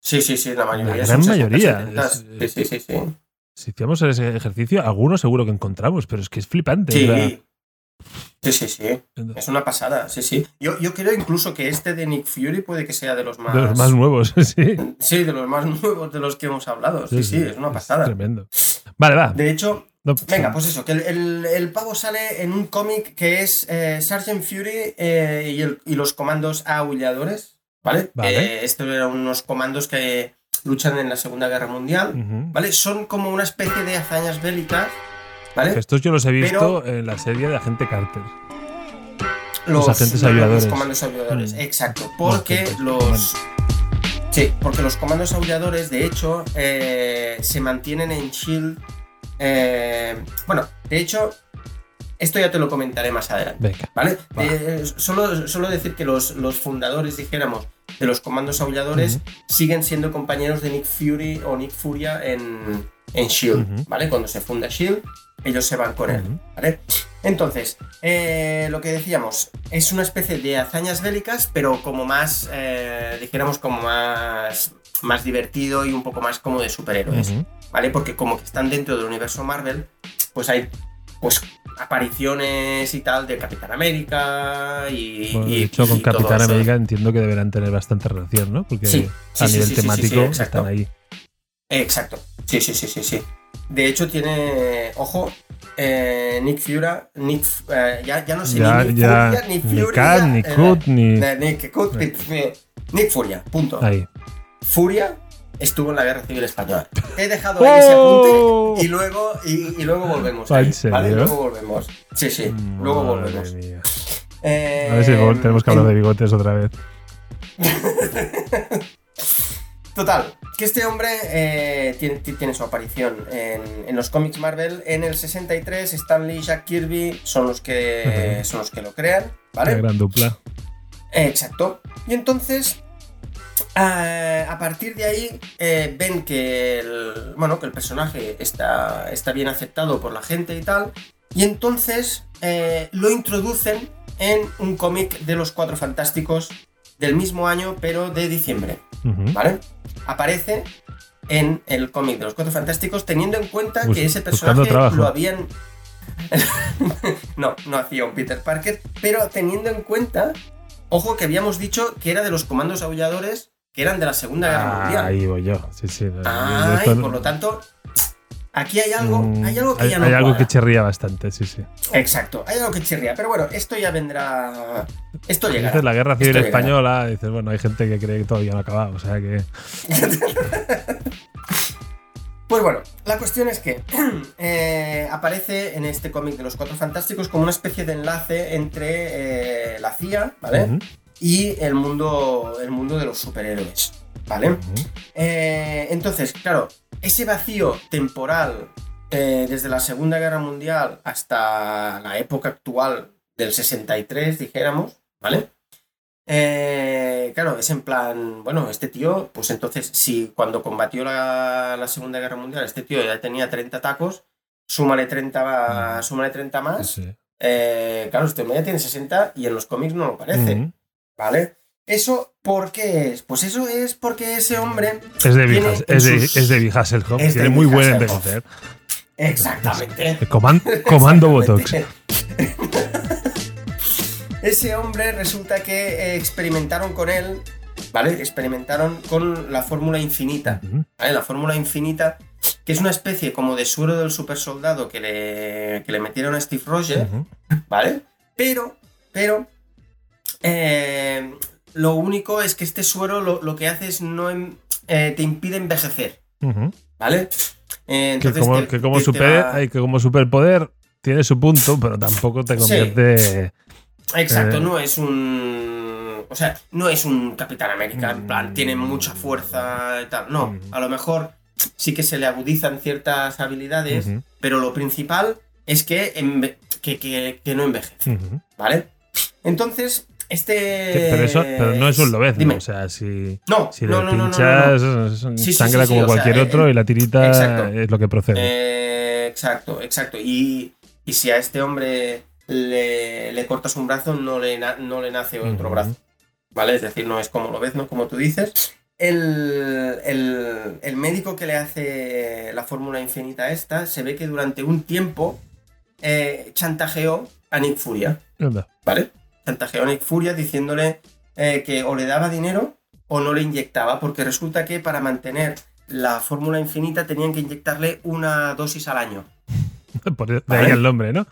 Sí, sí, sí, la mayoría. La son gran 60, mayoría. 70. Es- Sí, sí, sí, sí. Si hacíamos ese ejercicio, algunos seguro que encontramos, pero es que es flipante. Sí. Sí, sí, sí. Es una pasada, sí, sí. Yo, yo creo incluso que este de Nick Fury puede que sea de los más. de los más nuevos, sí. Sí, de los más nuevos de los que hemos hablado. Sí, sí, es una pasada. tremendo. Vale, va. De hecho, No, venga, pues eso, que el, el- el pavo sale en un cómic que es eh, Sergeant Fury eh, y, el- y los comandos aulladores, ¿vale? Vale. Eh, estos eran unos comandos que luchan en la Segunda Guerra Mundial. ¿Vale? Son como una especie de hazañas bélicas, ¿vale? Estos yo los he visto Pero- en la serie de Agente Carter. Los, agentes. Los comandos aulladores, Mm. exacto. Porque los. Sí, porque los comandos aulladores, de hecho, eh, se mantienen en Shield. eh, bueno, de hecho, esto ya te lo comentaré más adelante. ¿Vale? Va. Eh, solo, solo decir que los, los fundadores, dijéramos, de los comandos aulladores siguen siendo compañeros de Nick Fury o Nick Furia en, en Shield. ¿Vale? Cuando se funda Shield, ellos se van con él. ¿Vale? Entonces, eh, lo que decíamos, es una especie de hazañas bélicas, pero como más, eh, dijéramos, como más, más divertido y un poco más como de superhéroes. ¿vale? Porque como que están dentro del universo Marvel, pues hay pues apariciones y tal de Capitán América y... Bueno, de hecho, con y Capitán eso. América entiendo que deberán tener bastante relación, ¿no? Porque Sí, a sí, nivel sí, temático están ahí. Exacto. Sí, sí, sí, sí, sí. De hecho, tiene. Ojo. eh, Nick Fury. Nick. eh, ya, ya no sé Ya, ni Nick ya, Furia, ni ni Furia. Ni eh, Cut, ni. eh, Nick Furia. Punto. Ahí. Furia estuvo en la Guerra Civil Española. He dejado ahí ese ¡Oh! apunte y luego, y, y luego volvemos. ¿En ahí? ¿vale? Luego volvemos. Sí, sí. luego Madre volvemos. Eh, A ver si tenemos que hablar de bigotes otra vez. Total, que este hombre eh, tiene, tiene su aparición en, en los cómics Marvel. En el 63, Stan Lee y Jack Kirby son los que, son los que lo crean, La ¿vale? gran dupla. Eh, Exacto. Y entonces, a partir de ahí, eh, ven que el, bueno, que el personaje está, está bien aceptado por la gente y tal. Y entonces eh, lo introducen en un cómic de los Cuatro Fantásticos del mismo año, pero de diciembre. ¿vale? Aparece en el cómic de los Cuatro Fantásticos, teniendo en cuenta Bus- que ese personaje lo habían. no, no hacía un Peter Parker, pero teniendo en cuenta, ojo que habíamos dicho que era de los comandos aulladores que eran de la Segunda Guerra Ah, Mundial. ahí voy yo. Sí, sí. Ay, Esto- por lo tanto, aquí hay algo, Mm, hay algo que hay- ya no hay algo cuadra. que chirría bastante, sí, sí. Exacto, hay algo que chirría, pero bueno, esto ya vendrá. Esto llegará. Dices la guerra civil Esto llegará. española, dices, bueno, hay gente que cree que todavía no ha acabado, o sea que. Pues bueno, la cuestión es que eh, aparece en este cómic de los Cuatro Fantásticos como una especie de enlace entre eh, la CIA, ¿vale? Y el mundo, el mundo de los superhéroes, ¿vale? Eh, entonces, claro, ese vacío temporal eh, desde la Segunda Guerra Mundial hasta la época actual del 63, dijéramos, ¿vale? Eh, claro, es en plan, bueno, este tío, pues entonces, si cuando combatió la, la Segunda Guerra Mundial, este tío ya tenía 30 tacos, súmale 30, súmale 30 más, Sí, eh, claro, este hombre ya tiene 60 y en los cómics no lo parece. ¿vale? ¿Eso por qué es? Pues eso es porque ese hombre Es de en es sus- es de tiene muy buen envejecer. Exactamente. Coman- comando Botox. Ese hombre resulta que eh, experimentaron con él, ¿vale? Experimentaron con la fórmula infinita. ¿vale? La fórmula infinita, que es una especie como de suero del super soldado que le, que le metieron a Steve Rogers. ¿vale? Pero, pero, eh, lo único es que este suero lo, lo que hace es no em- eh, te impide envejecer. ¿vale? Eh, Que entonces como, te- que como, te- te super- va- ay, que como superpoder tiene su punto, pero tampoco te Sí. convierte. Exacto, Eh. no es un. O sea, no es un Capitán América, en plan, tiene mucha fuerza y tal. No, Mm. a lo mejor sí que se le agudizan ciertas habilidades, pero lo principal es que, que, que- que no envejece. ¿vale? Entonces, este. Pero eso pero no es un lobezno. O sea, si, No, si no, le pinchas, Sí, sangra sí, como o sea, cualquier eh, otro y la tirita exacto. es lo que procede. Eh, exacto, exacto. Y, y si a este hombre le, le cortas un brazo, no le, no le nace otro brazo. ¿Vale? Es decir, no es como lo ves, ¿no? Como tú dices. El, el- el médico que le hace la fórmula infinita esta, se ve que durante un tiempo eh, chantajeó a Nick Furia. ¿Vale? Chantajeó a Nick Furia diciéndole eh, que o le daba dinero o no le inyectaba, porque resulta que para mantener la fórmula infinita tenían que inyectarle una dosis al año. Por de Vale. ahí el nombre, ¿no?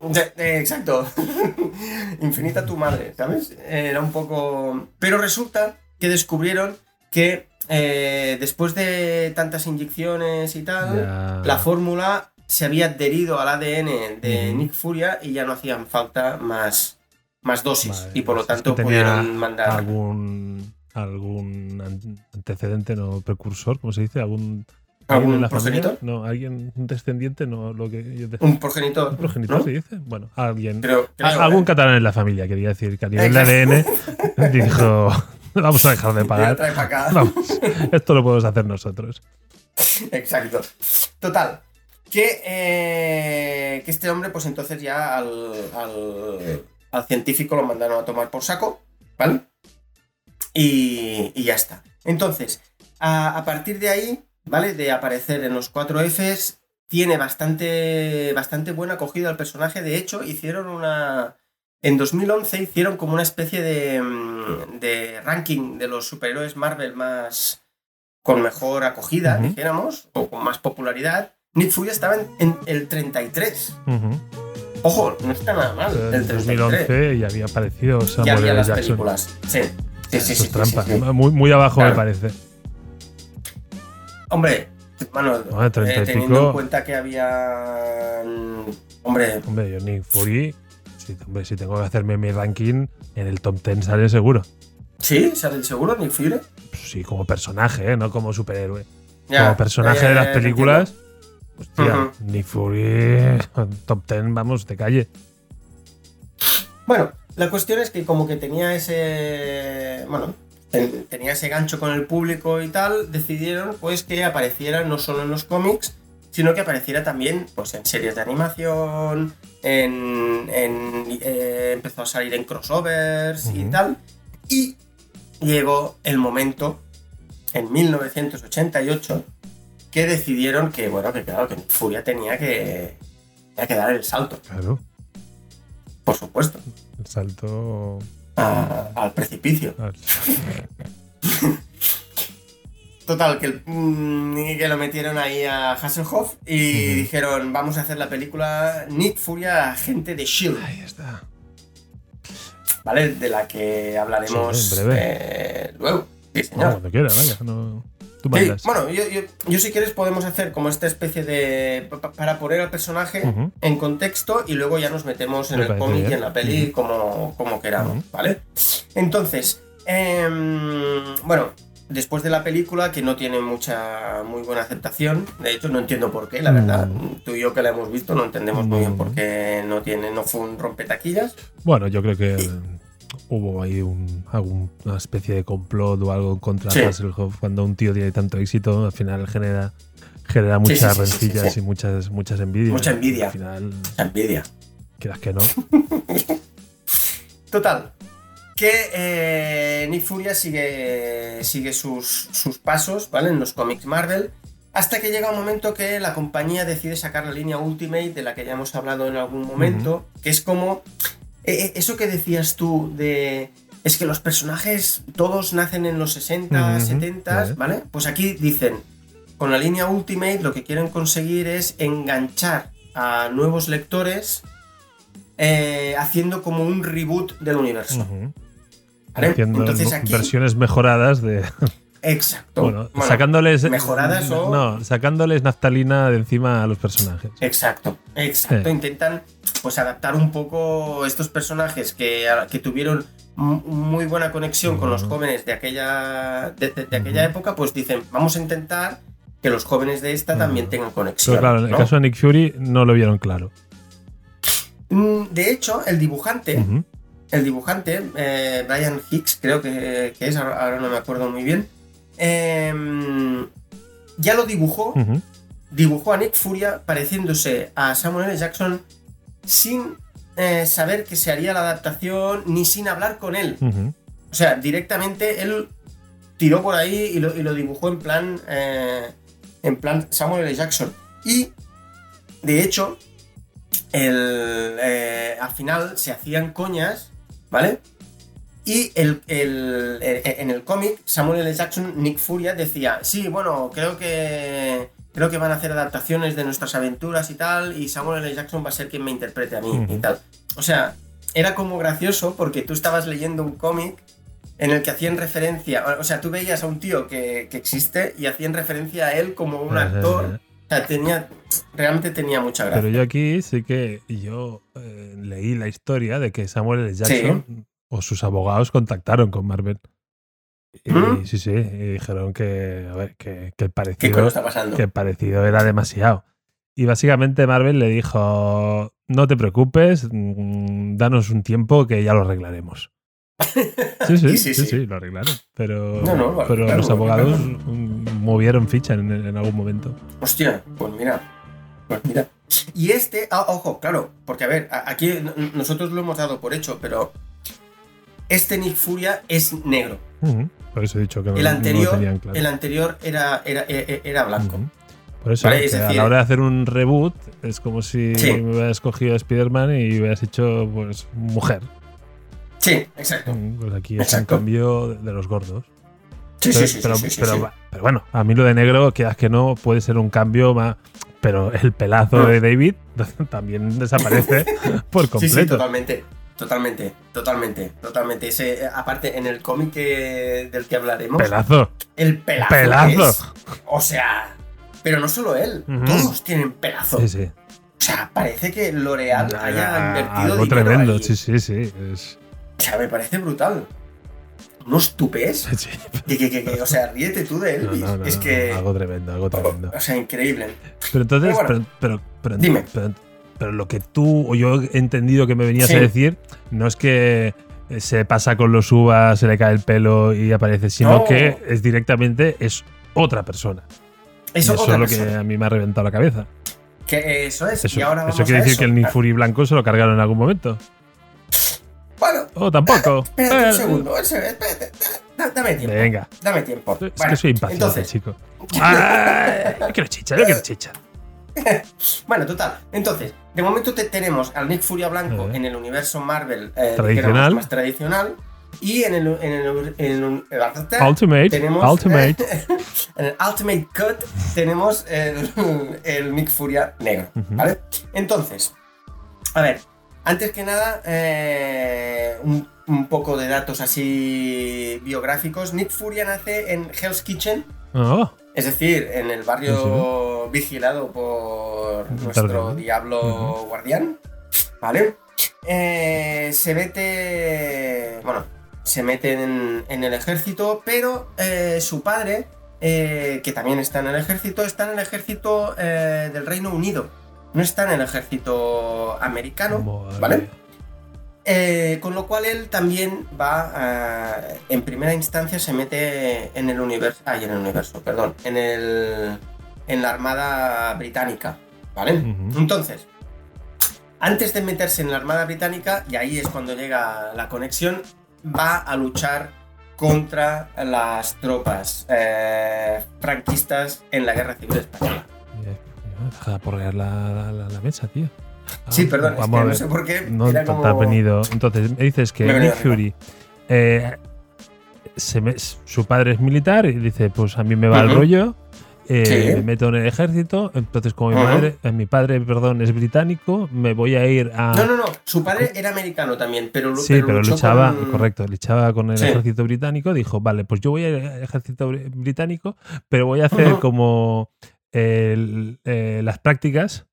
De- exacto. Infinita tu madre, ¿sabes? Era un poco... Pero resulta que descubrieron que eh, después de tantas inyecciones y tal, la fórmula se había adherido al ADN de. Nick Furia y ya no hacían falta más, más dosis. Vale, y por lo es que tanto pudieron mandar... algún algún an- antecedente no precursor cómo se dice algún ¿Algún en la familia progenitor? no alguien un descendiente no lo que yo Un progenitor. un progenitor ¿no? se dice bueno alguien Creo, creo, a- algún ¿eh? catalán en la familia quería decir que a nivel de ADN dijo vamos a dejar de pagar vamos esto lo podemos hacer nosotros Exacto. Total. Que, eh, que este hombre, pues entonces ya al, al, al científico lo mandaron a tomar por saco, ¿vale? Y, y ya está. Entonces, a, a partir de ahí, ¿vale? De aparecer en los 4 Fs, tiene bastante, bastante buena acogida el personaje. De hecho, hicieron una... En 2011 hicieron como una especie de, mm, de ranking de los superhéroes Marvel más con mejor acogida, dijéramos, o con más popularidad. Nick Fury estaba en, en el 33. Ujú. Ojo, no está nada mal. en El 33. 2011 ya había aparecido Ya Samuel había L. las Jackson películas. Sí. Sí, sí, Eso sí, es trampa sí, sí, sí. muy muy abajo Claro. me parece Hombre, bueno, Bueno, 30 y eh, teniendo pico. en cuenta que había. mm, Hombre, Hombre, yo Nick Fury, si, hombre, si tengo que hacerme mi ranking, en el top 10 sale seguro. ¿sí? ¿Sale el seguro, Nick Fury? Sí, como personaje, ¿eh? no como superhéroe. Ya, como personaje ya, de ya, las ya, te hostia, Fury, top 10, vamos, de calle. Bueno, la cuestión es que como que tenía ese... Bueno, ten- tenía ese gancho con el público y tal, decidieron pues que apareciera no solo en los cómics, sino que apareciera también pues en series de animación, en... en, eh, empezó a salir en crossovers y tal. Y llegó el momento, en 1988, que decidieron que, bueno, que claro, que Furia tenía que, tenía que dar el salto, Claro, por supuesto el salto. a- al precipicio. al- Total, que, el- mm, que lo metieron ahí a Hasselhoff y dijeron, vamos a hacer la película Nick Furia, agente de S.H.I.E.L.D., Ahí está. ¿vale? De la que hablaremos Sí, en breve. eh, luego. Sí, No, señor. cuando quiera, vaya. No, tú Sí, mandas. bueno, yo, yo- yo si quieres podemos hacer como esta especie de... pa- pa- para poner al personaje en contexto y luego ya nos metemos en Me el cómic y en la peli como, como queramos. ¿vale? Entonces, em, bueno, después de la película, que no tiene mucha, muy buena aceptación, de hecho no entiendo por qué, la verdad, Mm. tú y yo que la hemos visto no entendemos muy bien Mm. por qué no, tiene, no fue un rompetaquillas. Bueno, yo creo que hubo ahí un, algún- una especie de complot o algo contra Sí. Hasselhoff. Cuando un tío tiene tanto éxito, al final genera, genera muchas sí, rencillas y muchas, muchas envidias. Mucha envidia. Al final, La envidia. quieras que no. Total. Que eh, Nick Furia sigue, sigue sus, sus pasos, ¿vale? En los cómics Marvel. Hasta que llega un momento que la compañía decide sacar la línea Ultimate, de la que ya hemos hablado en algún momento, que es como eso que decías tú de... Es que los personajes todos nacen en los 60, Ujú, 70, vale. ¿vale? Pues aquí dicen, con la línea Ultimate lo que quieren conseguir es enganchar a nuevos lectores eh, haciendo como un reboot del universo. ¿vale? Haciendo Entonces aquí... versiones mejoradas de. Exacto. Bueno, Bueno, sacándoles. mejoradas o- No, sacándoles naftalina de encima a los personajes. Exacto, exacto. Intentan pues adaptar un poco estos personajes que, que tuvieron muy buena conexión con los jóvenes de aquella, de, de- de aquella época, pues dicen, vamos a intentar que los jóvenes de esta también tengan conexión. Pero claro, en el caso de Nick Fury no lo vieron claro. Mm, De hecho, el dibujante, el dibujante, eh, Brian Hicks, creo que, que es, ahora no me acuerdo muy bien, em, ya lo dibujó dibujó a Nick Furia pareciéndose a Samuel L. Jackson sin eh, saber que se haría la adaptación ni sin hablar con él. O sea, directamente él tiró por ahí y lo, y lo dibujó en plan. eh, en plan Samuel L. Jackson. Y de hecho, el, eh, al final se hacían coñas, ¿vale? Y el, el- en el cómic, Samuel L. Jackson, Nick Furia, decía, sí, bueno, creo que creo que van a hacer adaptaciones de nuestras aventuras y tal, y Samuel L. Jackson va a ser quien me interprete a mí y tal. O sea, era como gracioso porque tú estabas leyendo un cómic en el que hacían referencia, o sea, tú veías a un tío que, que existe y hacían referencia a él como un actor. O sea, tenía, realmente tenía mucha gracia. Pero yo aquí sí que yo eh, leí la historia de que Samuel L. Jackson o sus abogados contactaron con Marvel. Y ¿Mm? sí, sí, y dijeron que, a ver, que, que el ¿Qué parecido, coño está pasando? que el parecido era demasiado. Y básicamente Marvel le dijo, no te preocupes, mm, danos un tiempo que ya lo arreglaremos. Sí, sí, sí, sí, sí, sí. lo arreglaron. Pero, No, no, lo pero arreglaron, los lo abogados movieron ficha en, en algún momento. Hostia, pues mira. Pues mira. Y este, ah, ojo, claro, porque a ver, aquí nosotros lo hemos dado por hecho, pero este Nick Furia es negro. Ujú. Por eso he dicho que no, El no anterior, claro. el anterior era, era, era blanco. Por eso, Vale, a la hora de hacer un reboot, es como si Sí. me hubieras escogido a Spider-Man y hubieras hecho, pues, mujer. Sí, exacto. Mm, Pues aquí es Exacto. un cambio de, los gordos. Sí, sí, sí, pero, sí, sí, sí, pero- sí. pero bueno, a mí lo de negro, quieras que no, puede ser un cambio más. Pero el pelazo Mm. de David también desaparece por Sí, completo. sí, totalmente. Totalmente, totalmente, totalmente. Ese, aparte, en el cómic que- del que hablaremos, Pelazo. el pelazo. Pelazo. es- o sea, pero no solo él, todos tienen pelazo. Sí, sí. O sea, parece que L'Oreal haya invertido Algo dinero tremendo, ahí. sí, sí, sí. Es, O sea, me parece brutal. Unos tupés. sí. Que, que, que, que- o sea, ríete tú de No, Elvis. no, no, es no, que. Algo tremendo, algo tremendo. O sea, increíble. Pero entonces, Pero pero, bueno. pero, pero, Dime. Pero- lo que tú o yo he entendido que me venías Sí. a decir no es que eh, se pasa con los uvas, se le cae el pelo y aparece, sino No. que es directamente es otra persona. Eso, y eso otra es lo que a mí me ha reventado la cabeza. Que eso es. Eso, y ahora vamos eso quiere a decir eso. que el Nick Ah, blanco se lo cargaron en algún momento. Bueno, O tampoco. espérate Eh, un segundo. un segundo, Espérate. Da- Dame tiempo. Venga. Dame tiempo. Es Bueno, que soy impaciente, entonces, chico. Ah, yo quiero chicha, yo quiero chicha. Bueno, total. Entonces, de momento te- tenemos al Nick Furia Blanco Eh. en el universo Marvel eh, Tradicional. más tradicional. Y en el, en el, en el- Ultimate, tenemos Ultimate. en el Ultimate Cut tenemos el, Nick Furia negro. Ujú. ¿Vale? Entonces, a ver, antes que nada, eh, un, un poco de datos así biográficos. Nick Furia nace en Hell's Kitchen, Oh, es decir, en el barrio vigilado por nuestro diablo guardián. ¿Vale? Eh, se mete. Bueno, se mete en, en el ejército, pero eh, su padre, eh, que también está en el ejército, está en el ejército del Reino Unido. No está en el ejército americano, ¿vale? Eh, con lo cual él también va, a- en primera instancia se mete en el universo, ay, en el universo, perdón, en el, en la Armada Británica, ¿vale? Entonces, antes de meterse en la Armada Británica, y ahí es cuando llega la conexión, va a luchar contra las tropas eh, franquistas en la Guerra Civil Española. Deja de aporrear la, la, la- la mesa, tío. Ah, Sí, perdón, es vamos que a no sé por qué. No era te como- has venido. Entonces, me dices que Nick Fury, eh, se me- su padre es militar y dice: Pues a mí me va el rollo. eh, Sí. Me meto en el ejército. Entonces, como mi, madre, eh, mi padre perdón, es británico, me voy a ir a. No, no, no. Su padre era americano también, pero, Sí, pero, luchaba, con- correcto, luchaba con el Sí. ejército británico. Dijo, vale, pues yo voy al ejército br- británico, pero voy a hacer como el- eh, las prácticas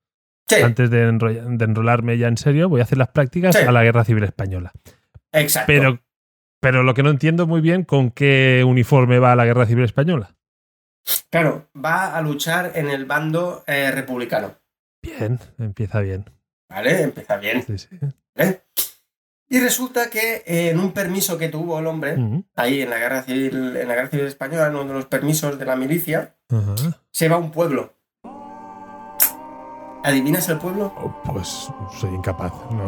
Sí, antes de, de enrolarme ya en serio. Voy a hacer las prácticas Sí. a la Guerra Civil Española. exacto. Pero, pero lo que no entiendo muy bien con qué uniforme va a la Guerra Civil Española. Claro, va a luchar en el bando eh, republicano. Bien, empieza bien. ¿Vale? Empieza bien. Sí, sí. ¿eh? Y resulta que eh, en un permiso que tuvo el hombre, ahí en la guerra civil, en la guerra civil española, en uno de los permisos de la milicia, se va a un pueblo. ¿Adivinas el pueblo? Oh, pues soy incapaz. No.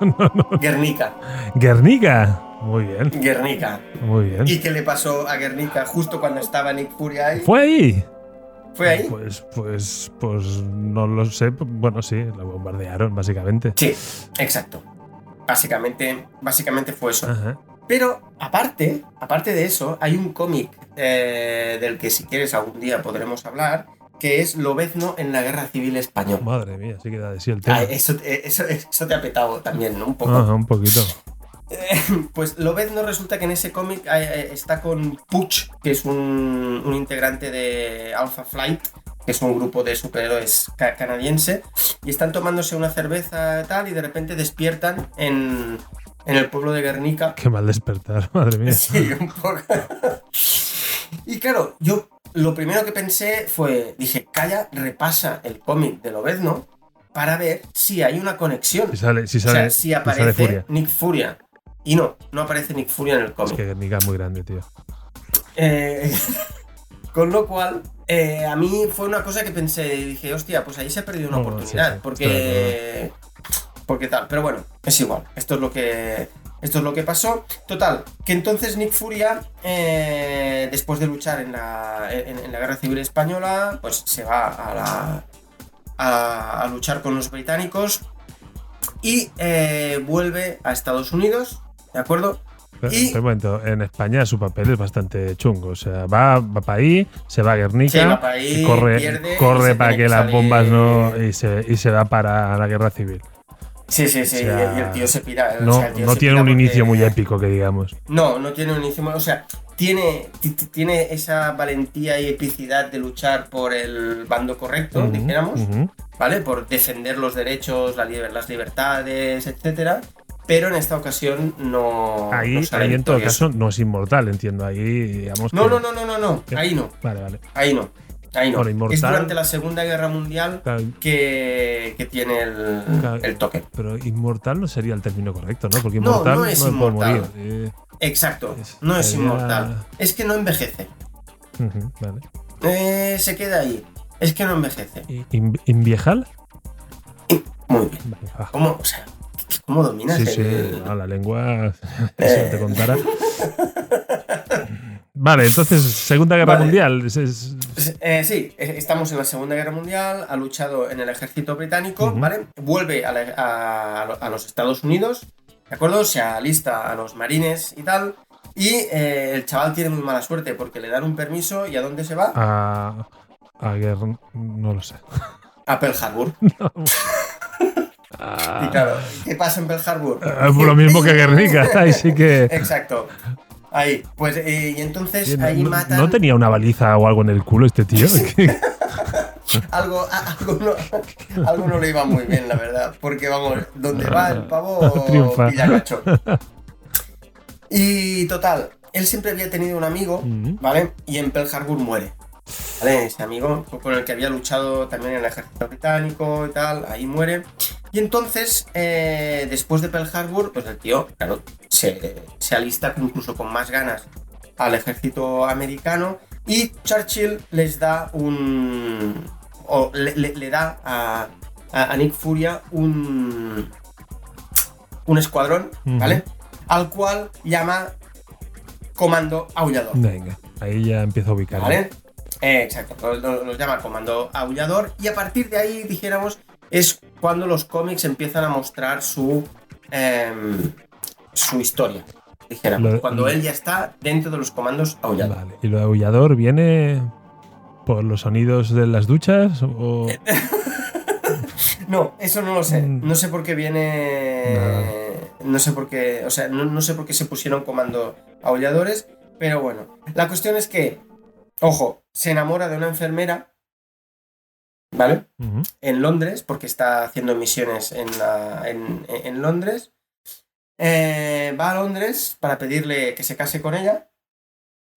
no, no. Guernica. Guernica. Muy bien, Guernica. muy bien. ¿Y qué le pasó a Guernica justo cuando estaba Nick Fury ahí? ¿Fue ahí? ¿Fue ahí? Pues, pues, pues no lo sé. Bueno, sí, lo bombardearon, básicamente. Sí, exacto. Básicamente, básicamente fue eso. Ajá. Pero aparte, aparte de eso, hay un cómic eh, del que si quieres algún día podremos hablar, que es Lobezno en la Guerra Civil Española. Madre mía, sí que da de sí el tema. Ah, eso, eh, eso, eso te ha petado también, ¿no? Un poco. Ajá, un poquito. Pues Lobezno resulta que en ese cómic eh, está con Puch, que es un, un integrante de Alpha Flight, que es un grupo de superhéroes ca- canadiense, y están tomándose una cerveza y tal, y de repente despiertan en, en el pueblo de Guernica. Qué mal despertar, madre mía. Sí, un poco. y claro, yo lo primero que pensé fue, dije, calla, repasa el cómic de Lobezno para ver si hay una conexión. Si sale, si o sale, sea, si aparece Furia. Nick Furia. Y no, no aparece Nick Furia en el Es cómic. que Guernica es muy grande, tío. Eh, con lo cual, eh, a mí fue una cosa que pensé, dije, hostia, pues ahí se ha perdido una No, oportunidad. sí, sí, porque. Porque tal. Pero bueno, es igual. Esto es lo que. Esto es lo que pasó. Total, que entonces Nick Furia, eh, después de luchar en la, en, en la Guerra Civil Española, pues se va a la. a, a luchar con los británicos. Y eh, vuelve a Estados Unidos. ¿De acuerdo? Pero, Y- pero momento, en España su papel es bastante chungo. O sea, va, va para ahí, se va a Guernica, Sí, va pa' ahí, y corre, pierde corre para que que las bombas no. Y se, y se va para la guerra civil. Sí, sí, sí. O sea, y el tío se pira. o No, sea, no tiene un inicio muy épico, que digamos. No, no tiene un inicio muy. O sea, tiene, ti- ti- tiene esa valentía y epicidad de luchar por el bando correcto, Ujú, dijéramos. ¿vale? Por defender los derechos, la liber- las libertades, etcétera. Pero en esta ocasión no. Ahí, no sale ahí en todo caso no es inmortal, entiendo. Ahí, digamos. No, que- no, no, no, no, no. Ahí no. Vale, vale. Ahí no. Ahí no. Bueno, inmortal- Es durante la Segunda Guerra Mundial que, que tiene el, toque. pero inmortal no sería el término correcto, ¿no? Porque No, inmortal no es puede inmortal. morir. Eh, Exacto. Es- No es sería- inmortal. Es que no envejece. vale. Eh, se queda ahí. Es que no envejece. ¿Y ¿In- ¿Inviejal? Muy bien. Vale. ¿Cómo, o sea, ¿cómo dominas Sí, sí, el- no, la lengua, si no te contara. Vale, entonces, Segunda Guerra Vale. Mundial. es- es- Eh, sí, estamos en la Segunda Guerra Mundial, ha luchado en el ejército británico. ¿vale? Vuelve a, la- a- a los Estados Unidos, ¿de acuerdo? Se alista a los marines y tal. Y eh, el chaval tiene muy mala suerte porque le dan un permiso y ¿a dónde se va? a, a guerra. No lo sé. A Pearl Harbor. Y claro, ¿qué pasa en Pearl Harbor? Ah, lo mismo que Guernica. Ahí sí que. Exacto. Ahí, pues, eh, y entonces ahí no- matan. ¿No tenía una baliza o algo en el culo este tío? Algo, algo, no, algo no le iba muy bien, la verdad. Porque vamos, donde va el pavo, Triunfa. pilla cacho. Y total, él siempre había tenido un amigo, Mm. ¿vale? Y en Pearl Harbor muere. ¿Vale? Ese amigo con el que había luchado también en el ejército británico y tal, ahí muere. Y entonces, eh, después de Pearl Harbor, pues el tío, claro, se, se alista incluso con más ganas al ejército americano y Churchill les da un... o le, le- le da a, a- Nick Furia un... un escuadrón. ¿vale? Al cual llama comando aullador. Venga, ahí ya empiezo a ubicar. ¿Vale? Eh, exacto, los, llama comando aullador y a partir de ahí, dijéramos, es cuando los cómics empiezan a mostrar su, em, su historia. Dijéramos, cuando él ya está dentro de los comandos aullador. Vale. ¿Y lo de aullador viene por los sonidos de las duchas? O... no, eso no lo sé. Mm. No sé por qué viene. No sé por qué. O sea, no sé por qué se pusieron comando aulladores. Pero bueno. La cuestión es que Ojo, se enamora de una enfermera, ¿vale? En Londres, porque está haciendo misiones en, Londres. Eh, va a Londres para pedirle que se case con ella.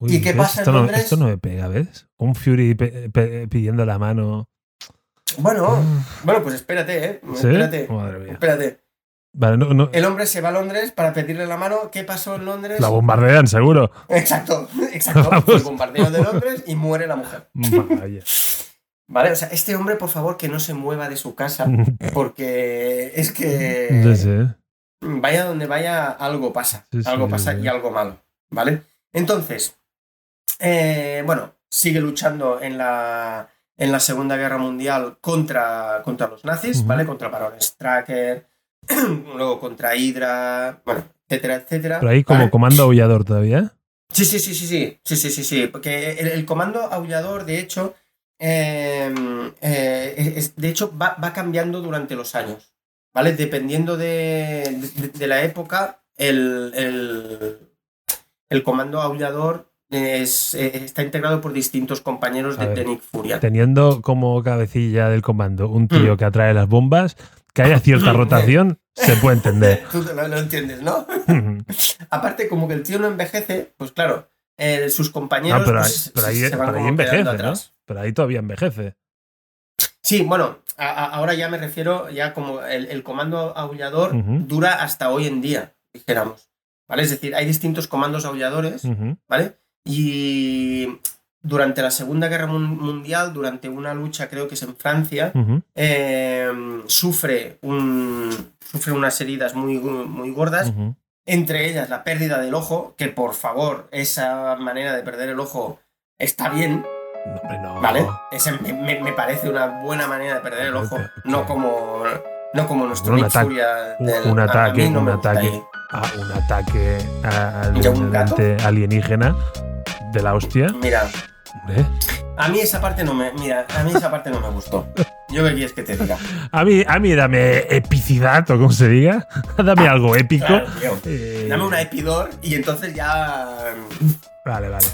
¿Y qué pasa esto en Londres? No, esto no me pega, ¿ves? Un Fury pidiendo la mano. Bueno, ah. bueno, pues espérate, ¿eh? Espérate. Madre mía. Espérate. El hombre se va a Londres para pedirle la mano. ¿Qué pasó en Londres? La bombardean, seguro. Exacto, exacto. El bombardeo de Londres y muere la mujer. Vale, o sea, este hombre, por favor, que no se mueva de su casa, porque es que. Vaya donde vaya, algo pasa. algo pasa y algo malo. ¿Vale? Entonces, eh, bueno, sigue luchando en la, en la Segunda Guerra Mundial contra, contra los nazis, ¿vale? Contra Baron Stracker luego contra Hydra, bueno, etcétera, etcétera. Pero ahí como comando aullador todavía. Sí, sí, sí, sí, sí, sí, sí, sí, sí, porque el, comando aullador, de hecho, em, eh, de hecho va, cambiando durante los años, ¿vale? Dependiendo de, la época, el, el, comando aullador es, está integrado por distintos compañeros de, Nick Furia. Teniendo como cabecilla del comando un tío mm. que atrae las bombas, que haya cierta rotación, se puede entender. Tú lo, entiendes, ¿no? Aparte, como que el tío no envejece, pues claro, eh, sus compañeros pero, pues, ahí, se van envejece, ¿no? Pero ahí todavía envejece. Sí, bueno, ahora ya me refiero, ya como el, comando aullador dura hasta hoy en día, dijéramos. ¿Vale? Es decir, hay distintos comandos aulladores, ¿vale? Y durante la Segunda Guerra Mundial, durante una lucha, creo que es en Francia, em, sufre, un, sufre unas heridas muy, muy gordas. Entre ellas la pérdida del ojo, que por favor, esa manera de perder el ojo está bien. ¿Vale? me, parece una buena manera de perder el ojo. No como. No como nuestro un, ataque, un ataque, un ataque, un ataque alienígena de la hostia. Mira, a mí esa parte no me. Mira, a mí esa parte no me gustó. Yo qué quieres que te diga. A mí, a mí dame epicidad, o como se diga. Dame algo épico. Eh, dame una epidor y entonces ya. Vale, vale.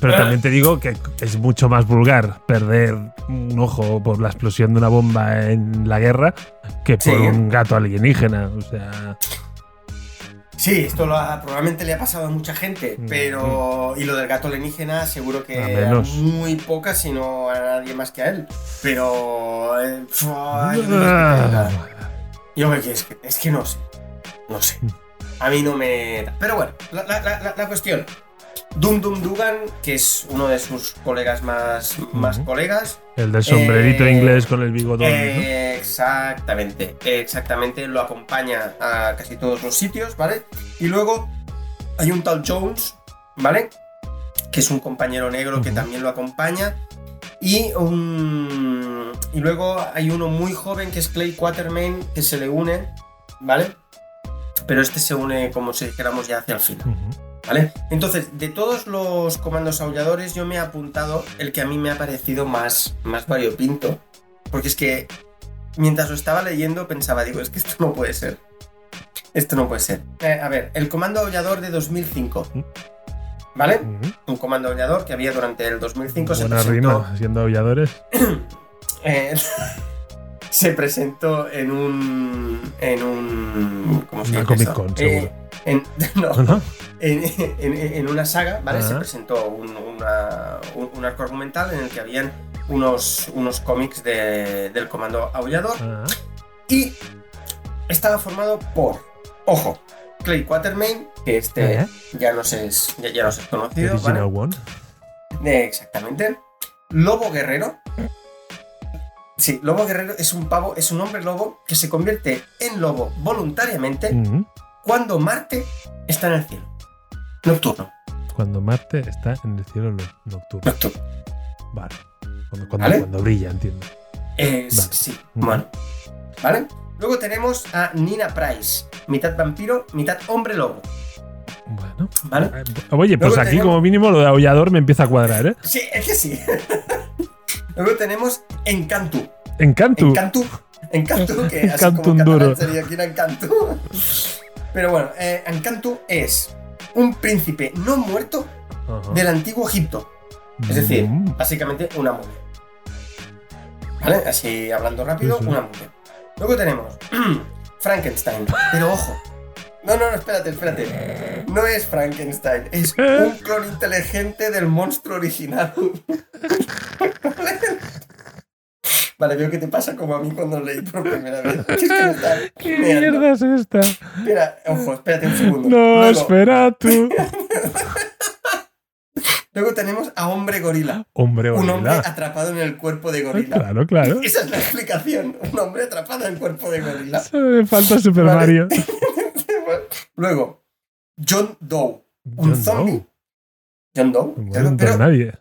Pero también te digo que es mucho más vulgar perder un ojo por la explosión de una bomba en la guerra que por un gato alienígena. O sea. Sí, esto probablemente le ha pasado a mucha gente, mm, pero. Mm. Y lo del gato alienígena, seguro que a, muy poca, si no a nadie más que a él. Pero. Eh, ah. yo me quieres que. Es que no sé. No sé. A mí no me. Pero bueno, la cuestión. Dum Dum Dugan, que es uno de sus colegas más, más colegas. El del sombrerito eh, inglés con el bigotón. Exactamente, exactamente. Lo acompaña a casi todos los sitios, ¿vale? Y luego hay un tal Jones, ¿vale? Que es un compañero negro que también lo acompaña. Y, un... y luego hay uno muy joven que es Clay Quatermain, que se le une, ¿vale? Pero este se une, como si dijéramos, ya hacia el final. ¿Vale? Entonces, de todos los comandos aulladores, yo me he apuntado el que a mí me ha parecido más, más variopinto. Porque es que mientras lo estaba leyendo pensaba, digo, es que esto no puede ser. Esto no puede ser. Eh, a ver, el comando aullador de 2005. ¿Vale? Un comando aullador que había durante el 2005. Buena se presentó... rima, siendo aulladores. Eh, se presentó en un. en un. ¿Cómo se llama? Comic Con, eh, en, no, En, una saga, ¿vale? Se presentó un, arco argumental en el que habían unos, unos cómics del comando aullador. Y estaba formado por, ojo, Clay Quatermain, que este ya, nos es, ya, ya nos es conocido. ¿vale? exactamente. Lobo Guerrero, Sí, Lobo Guerrero es un pavo, es un hombre lobo que se convierte en lobo voluntariamente cuando Marte está en el cielo. Nocturno. Cuando Marte está en el cielo no- nocturno. Nocturno. Vale. Cuando, cuando- ¿Vale? cuando brilla, entiendo. Es- Vale. Sí, bueno. ¿Vale? Luego tenemos a Nina Price, mitad vampiro, mitad hombre lobo. Bueno. ¿Vale? Eh, Oye, pues Luego aquí tenemos- como mínimo lo de aullador me empieza a cuadrar, ¿eh? Sí, es que sí. Luego tenemos Encantu. Encanto. Encantu. Encantu, que así Encantu como en duro. sería aquí era Encantu. Pero bueno, eh, es un príncipe no muerto del antiguo Egipto. Es decir, Mm. básicamente una momia. ¿Vale? Así hablando rápido, Sí, sí. una momia. Luego tenemos Frankenstein. Pero ojo. No, no, no, espérate, espérate. No es Frankenstein, es un clon inteligente del monstruo original. Vale, veo que te pasa como a mí cuando leí por primera vez. Que es que me está ¿Qué mierda es esta? Espera, ojo, espérate un segundo. No, luego, espera tú. luego tenemos a Hombre Gorila. Hombre, Un hombre gorila. atrapado en el cuerpo de gorila. Claro, claro. Esa es la explicación. Un hombre atrapado en el cuerpo de gorila. Solo le falta Super Vale. Mario. Luego, John Doe. Un zombie. John Doe. No Pero, me pero nadie.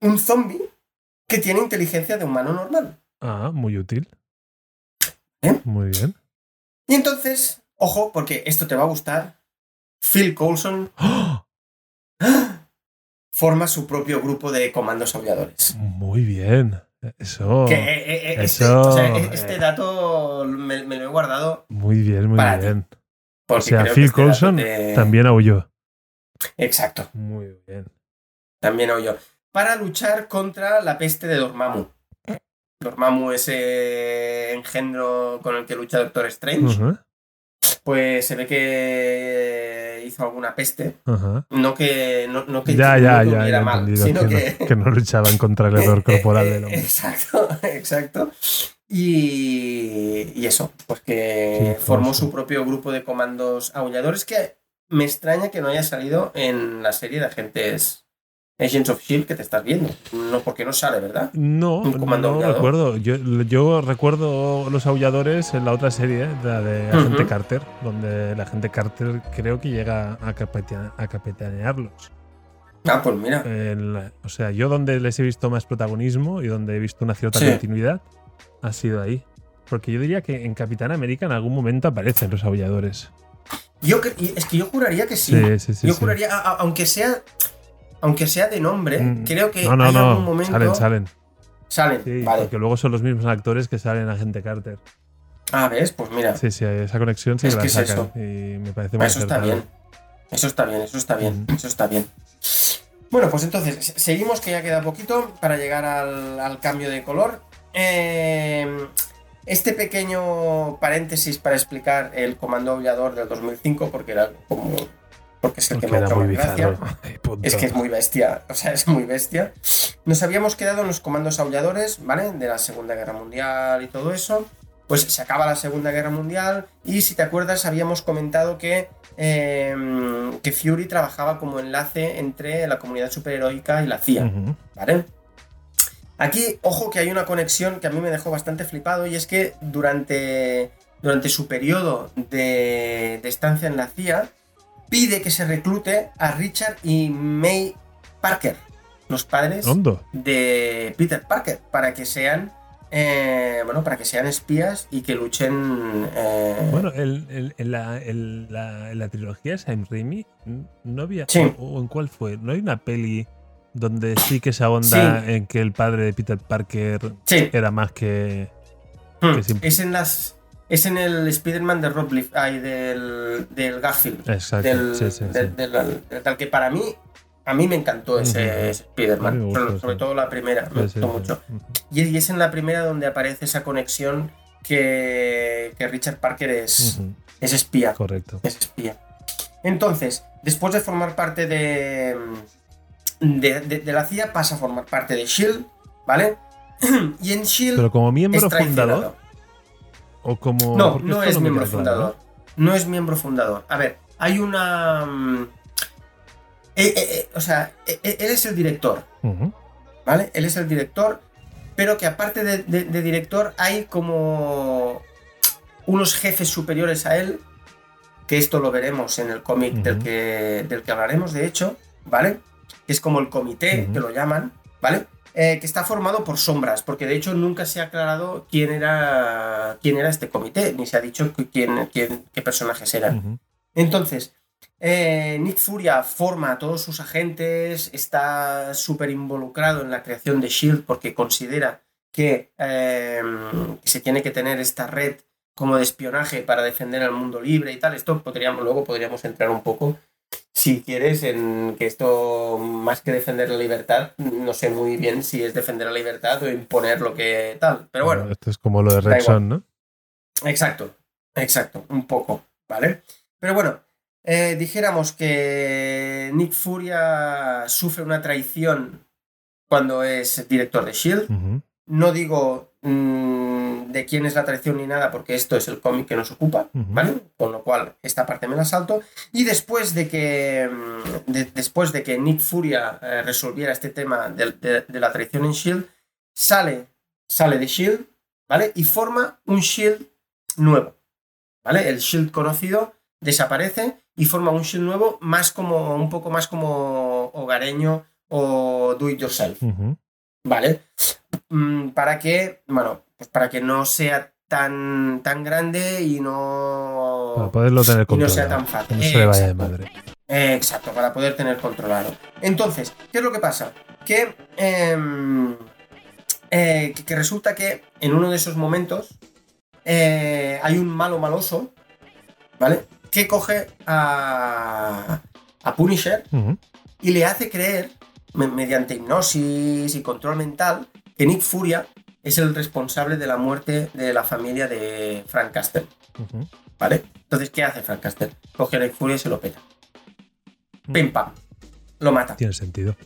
un zombie que tiene inteligencia de humano normal. Ah, muy útil. ¿Eh? Muy bien. Y entonces, ojo, porque esto te va a gustar. Phil Coulson ¡Oh! forma su propio grupo de comandos aulladores. Muy bien. Eso. Que, eh, eh, este, Eso, o sea, eh, este dato me, me lo he guardado Muy bien, muy ti. bien. O sea, Phil este Coulson te- también aulló. Exacto. Muy bien. También yo. Para luchar contra la peste de Dormammu. Dormammu, ese engendro con el que lucha Doctor Strange, pues se ve que hizo alguna peste. No que, no, no que, Ya, no ya, ya. mal, sino que, que... no, que no luchaban contra el error corporal del hombre. Exacto, exacto. Y, y eso, pues que Sí, formó su propio grupo de comandos aulladores que me extraña que no haya salido en la serie de agentes Agents of Shield que te estás viendo. No, porque no sale, ¿verdad? No, Un comando no aullador. recuerdo. Yo, yo recuerdo los aulladores en la otra serie, la de Agente Ujú. Carter, donde el agente Carter creo que llega a, capitan- a capitanearlos. Ah, pues mira. La- o sea, yo donde les he visto más protagonismo y donde he visto una cierta Sí. continuidad ha sido ahí. Porque yo diría que en Capitán América en algún momento aparecen los aulladores. Yo es que yo juraría que sí. Sí, sí, sí. yo juraría, a- a- aunque sea. Aunque sea de nombre, Mm, creo que No, no, hay algún no. momento. Salen, salen. Salen, Sí, vale. porque luego son los mismos actores que salen en Agente Carter. Ah, ¿ves? Pues mira. Sí, sí, esa conexión sí Es que la es sacan. eso. Y me parece muy Eso está bien. Eso está bien, eso está bien, Mm. eso está bien. Bueno, pues entonces, se- seguimos que ya queda poquito para llegar al, al cambio de color. Eh, este pequeño paréntesis para explicar el comando aullador del 2005, porque era como. Porque es el que me muy gracia. Es que es muy bestia, o sea, es muy bestia. Nos habíamos quedado en los comandos aulladores, ¿vale? De la Segunda Guerra Mundial y todo eso. Pues se acaba la Segunda Guerra Mundial y si te acuerdas habíamos comentado que, eh, que Fury trabajaba como enlace entre la comunidad superheroica y la CIA. ¿vale? Aquí, ojo que hay una conexión que a mí me dejó bastante flipado y es que durante, durante su periodo de, de estancia en la CIA, pide que se reclute a Richard y May Parker, los padres Hondo. de Peter Parker, para que sean, eh, bueno, para que sean espías y que luchen. eh, Bueno, el- el- en, la, en la- en la trilogía de Sam Raimi, ¿no había. Sí. O, o en cuál fue? ¿No hay una peli donde sí que se ahonda Sí. en que el padre de Peter Parker sí, era más que. hmm, que es en las. Es en el Spider-Man de Rob Lief- ay, del, del Garfield. Exacto. del, sí, sí, del- del- tal que para mí a mí me encantó ese, Spider-Man sobre, todo la primera me gustó mucho. Y, es en la primera donde aparece esa conexión que, que Richard Parker es, es espía. Correcto. es espía. Entonces después de formar parte de de, de- de la CIA pasa a formar parte de Shield vale y en Shield Pero como miembro fundador o como. No, no es miembro fundador. No es miembro fundador. A ver, hay una. mm, eh, eh, eh, o sea, él es el director. ¿vale? Él es el director, pero que aparte de, de- de director hay como unos jefes superiores a él que esto lo veremos en el cómic del, que, del que hablaremos, de hecho, ¿vale? Que es como el comité, que lo llaman, ¿vale? Eh, que está formado por sombras, porque de hecho nunca se ha aclarado quién era, quién era este comité, ni se ha dicho qui- quién, quién- qué personajes eran. Entonces, eh, Nick Furia forma a todos sus agentes, está súper involucrado en la creación de Shield porque considera que, eh, que se tiene que tener esta red como de espionaje para defender al mundo libre y tal. Esto podríamos, luego podríamos entrar un poco, si quieres, en que esto, más que defender la libertad, no sé muy bien si es defender la libertad o imponer lo que tal. Pero bueno, Esto es como lo de Rexon, ¿no? Exacto, exacto, un poco, ¿vale? Pero bueno, eh, dijéramos que Nick Furia sufre una traición cuando es director de Shield. No digo mm, de quién es la traición ni nada, porque esto es el cómic que nos ocupa. ¿vale? Con lo cual, esta parte me la salto. Y después de que, mm, de- después de que Nick Furia eh, resolviera este tema de, de- de la traición en Shield, sale, sale de Shield, ¿vale? Y forma un Shield nuevo, ¿vale? El Shield conocido desaparece y forma un Shield nuevo más como, un poco más como hogareño o do it yourself. ¿vale? Mm, Para que, bueno, pues para que no sea tan, tan grande y no... Para poderlo tener y no sea tan fácil. no se le vaya de madre. Exacto, para poder tener controlado. Entonces, ¿qué es lo que pasa? Que, em, eh, que, que resulta que en uno de esos momentos eh, hay un malo maloso, ¿vale? Que coge a, a Punisher y le hace creer, me- mediante hipnosis y control mental, que Nick Furia es el responsable de la muerte de la familia de Frank Castle. ¿vale? Entonces, ¿qué hace Frank Castle? Coge a Nick Furia y se lo peta. Pim pam. Lo mata. Tiene sentido.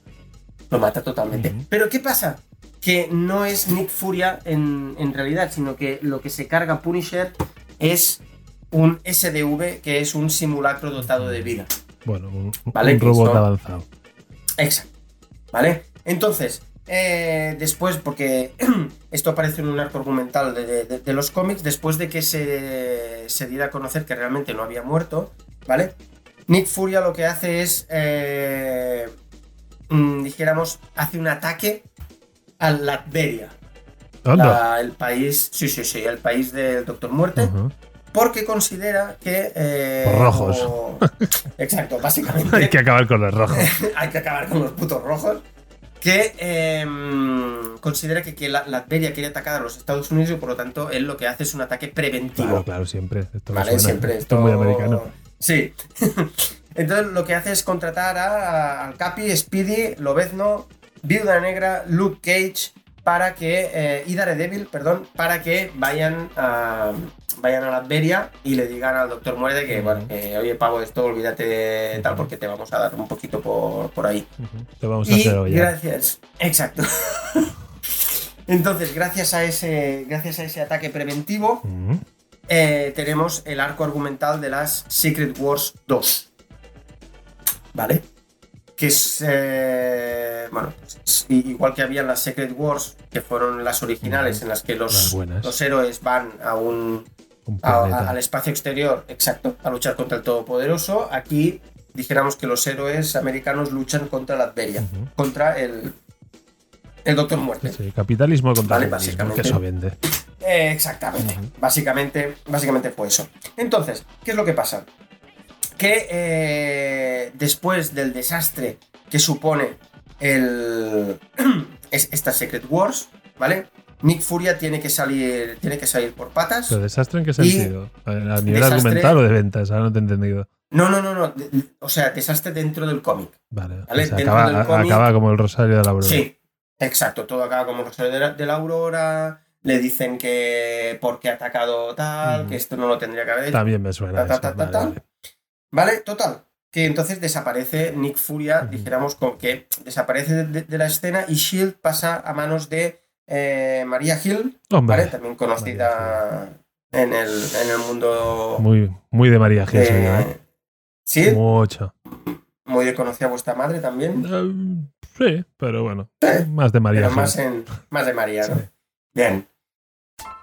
Lo mata totalmente. Pero ¿qué pasa? Que no es Nick Furia en, en realidad, sino que lo que se carga Punisher es un SDV, que es un simulacro dotado de vida. Bueno, un, Vale, un robot son- avanzado. Exacto. ¿Vale? Entonces, eh, después, porque esto aparece en un arco argumental de, de- de los cómics, después de que se, se diera a conocer que realmente no había muerto, ¿vale? Nick Furia lo que hace es, eh, mm, dijéramos, hace un ataque a Latveria, la- el país, sí, sí, sí, el país del Doctor Muerte, porque considera que... eh, rojos. Exacto, básicamente. Hay que acabar con los rojos. hay que acabar con los putos rojos. Que eh, considera que, que la Latveria quiere atacar a los Estados Unidos y por lo tanto él lo que hace es un ataque preventivo. Claro, claro, siempre. Esto ¿Vale? suena. Siempre Esto es muy americano. Sí. Entonces lo que hace es contratar a, al Capi, Speedy, Lobezno, Viuda Negra, Luke Cage para que. eh, y Daredevil, perdón, para que vayan a. Vayan a Latveria y le digan al Doctor Muerte que, bueno, que, oye, pavo, esto olvídate de tal porque te vamos a dar un poquito por, por ahí. Te vamos a hacer hoy. gracias. Exacto. Entonces, gracias a ese, gracias a ese ataque preventivo, eh, tenemos el arco argumental de las Secret Wars 2. ¿Vale? Que es. eh, bueno, igual que había en las Secret Wars, que fueron las originales, en las que los, los héroes van a un, Un a- planeta. a- al espacio exterior, exacto, a luchar contra el Todopoderoso. Aquí dijéramos que los héroes americanos luchan contra la Adveria, contra el, el Doctor Muerte. Sí, capitalismo contra Vale, básicamente. que eso vende. Eh, exactamente. Básicamente, básicamente fue eso. Entonces, ¿qué es lo que pasa? Que eh, después del desastre que supone el, es- esta Secret Wars, ¿vale? Nick Furia tiene que salir, tiene que salir por patas. ¿Pero desastre en qué sentido? ¿A nivel desastre- argumental o de ventas? Ahora no te he entendido. No, no, no, no. o sea, desastre dentro del cómic. Vale. Vale, o sea, dentro acaba, del cómic- acaba como el Rosario de la Aurora. Sí, exacto. Todo acaba como Rosario de la, de la Aurora. Le dicen que porque ha atacado tal, que esto no lo tendría que haber hecho. También me suena. Ta, ta, ta, vale, vale. ¿Vale? Total. Que entonces desaparece Nick Furia, dijéramos con que desaparece de, la escena y Shield pasa a manos de eh, María Hill, Hombre, ¿vale? También conocida en el, en el mundo muy, muy de María yo, ¿eh? Sí, Mucho. muy conocida vuestra madre también. Eh, sí, pero bueno. Más de María Pero más, en, más de María, ¿no? Sí. Bien.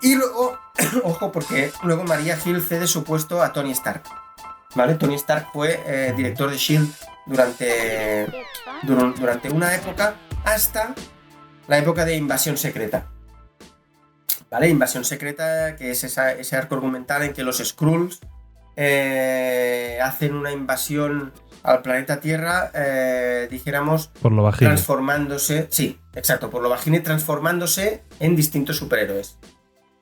Y luego, ojo, porque luego María Hill cede su puesto a Tony Stark. ¿Vale? Tony Stark fue eh, director de Shield durante, duran- durante una época hasta la época de Invasión Secreta. ¿Vale? Invasión Secreta, que es esa- ese arco argumental en que los Skrulls eh, hacen una invasión al planeta Tierra, eh, dijéramos, Por lo bajito. transformándose, sí, exacto, por lo bajini transformándose en distintos superhéroes.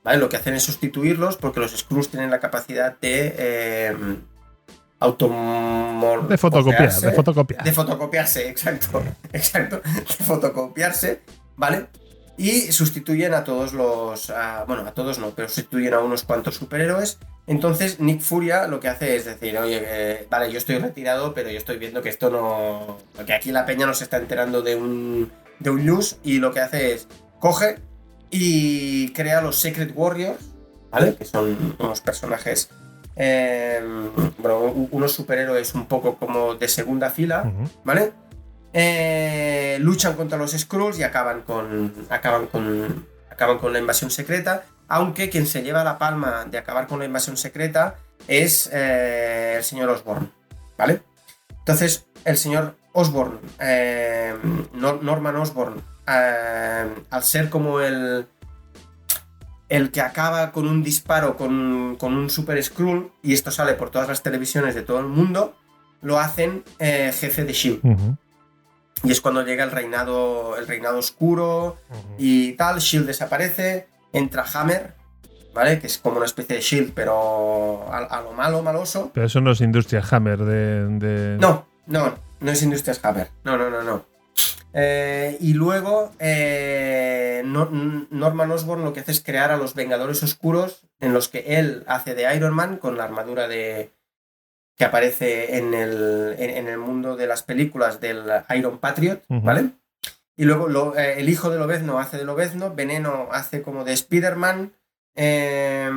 ¿Vale? Lo que hacen es sustituirlos porque los Skrulls tienen la capacidad de eh, automor- De fotocopiar, fotocopiarse, de fotocopiar. de fotocopiarse, exacto, exacto, de fotocopiarse, ¿vale? Y sustituyen a todos los, a- bueno, a todos no, pero sustituyen a unos cuantos superhéroes. Entonces Nick Furia lo que hace es decir, oye, eh, vale, yo estoy retirado, pero yo estoy viendo que esto no, que aquí la peña no se está enterando de un, de un news y lo que hace es coge y crea los Secret Warriors, ¿vale? Que son unos personajes, eh, bueno, unos superhéroes un poco como de segunda fila. ¿vale? Eh, luchan contra los Skrulls y acaban con, acaban con, acaban con la invasión secreta, aunque quien se lleva la palma de acabar con la invasión secreta es eh, el señor Osborn, ¿vale? Entonces, el señor Osborn, Nor- Norman Osborn, eh, al ser como el, el que acaba con un disparo con, con un Super Skrull, y esto sale por todas las televisiones de todo el mundo, lo hacen eh, jefe de Shield. Y es cuando llega el reinado, el reinado oscuro y tal, Shield desaparece, entra Hammer, ¿vale? Que es como una especie de Shield, pero a, a lo malo, maloso. Pero eso no es Industria Hammer de. de- No, no, no es Industrias Hammer. No, no, no, no. Eh, y luego eh, Nor- Norman Osborn lo que hace es crear a los Vengadores Oscuros, en los que él hace de Iron Man con la armadura de que aparece en el, en, en el mundo de las películas del Iron Patriot. ¿vale? Y luego lo- eh, el hijo de Lobezno hace de Lobezno, Veneno hace como de Spider-Man. eh,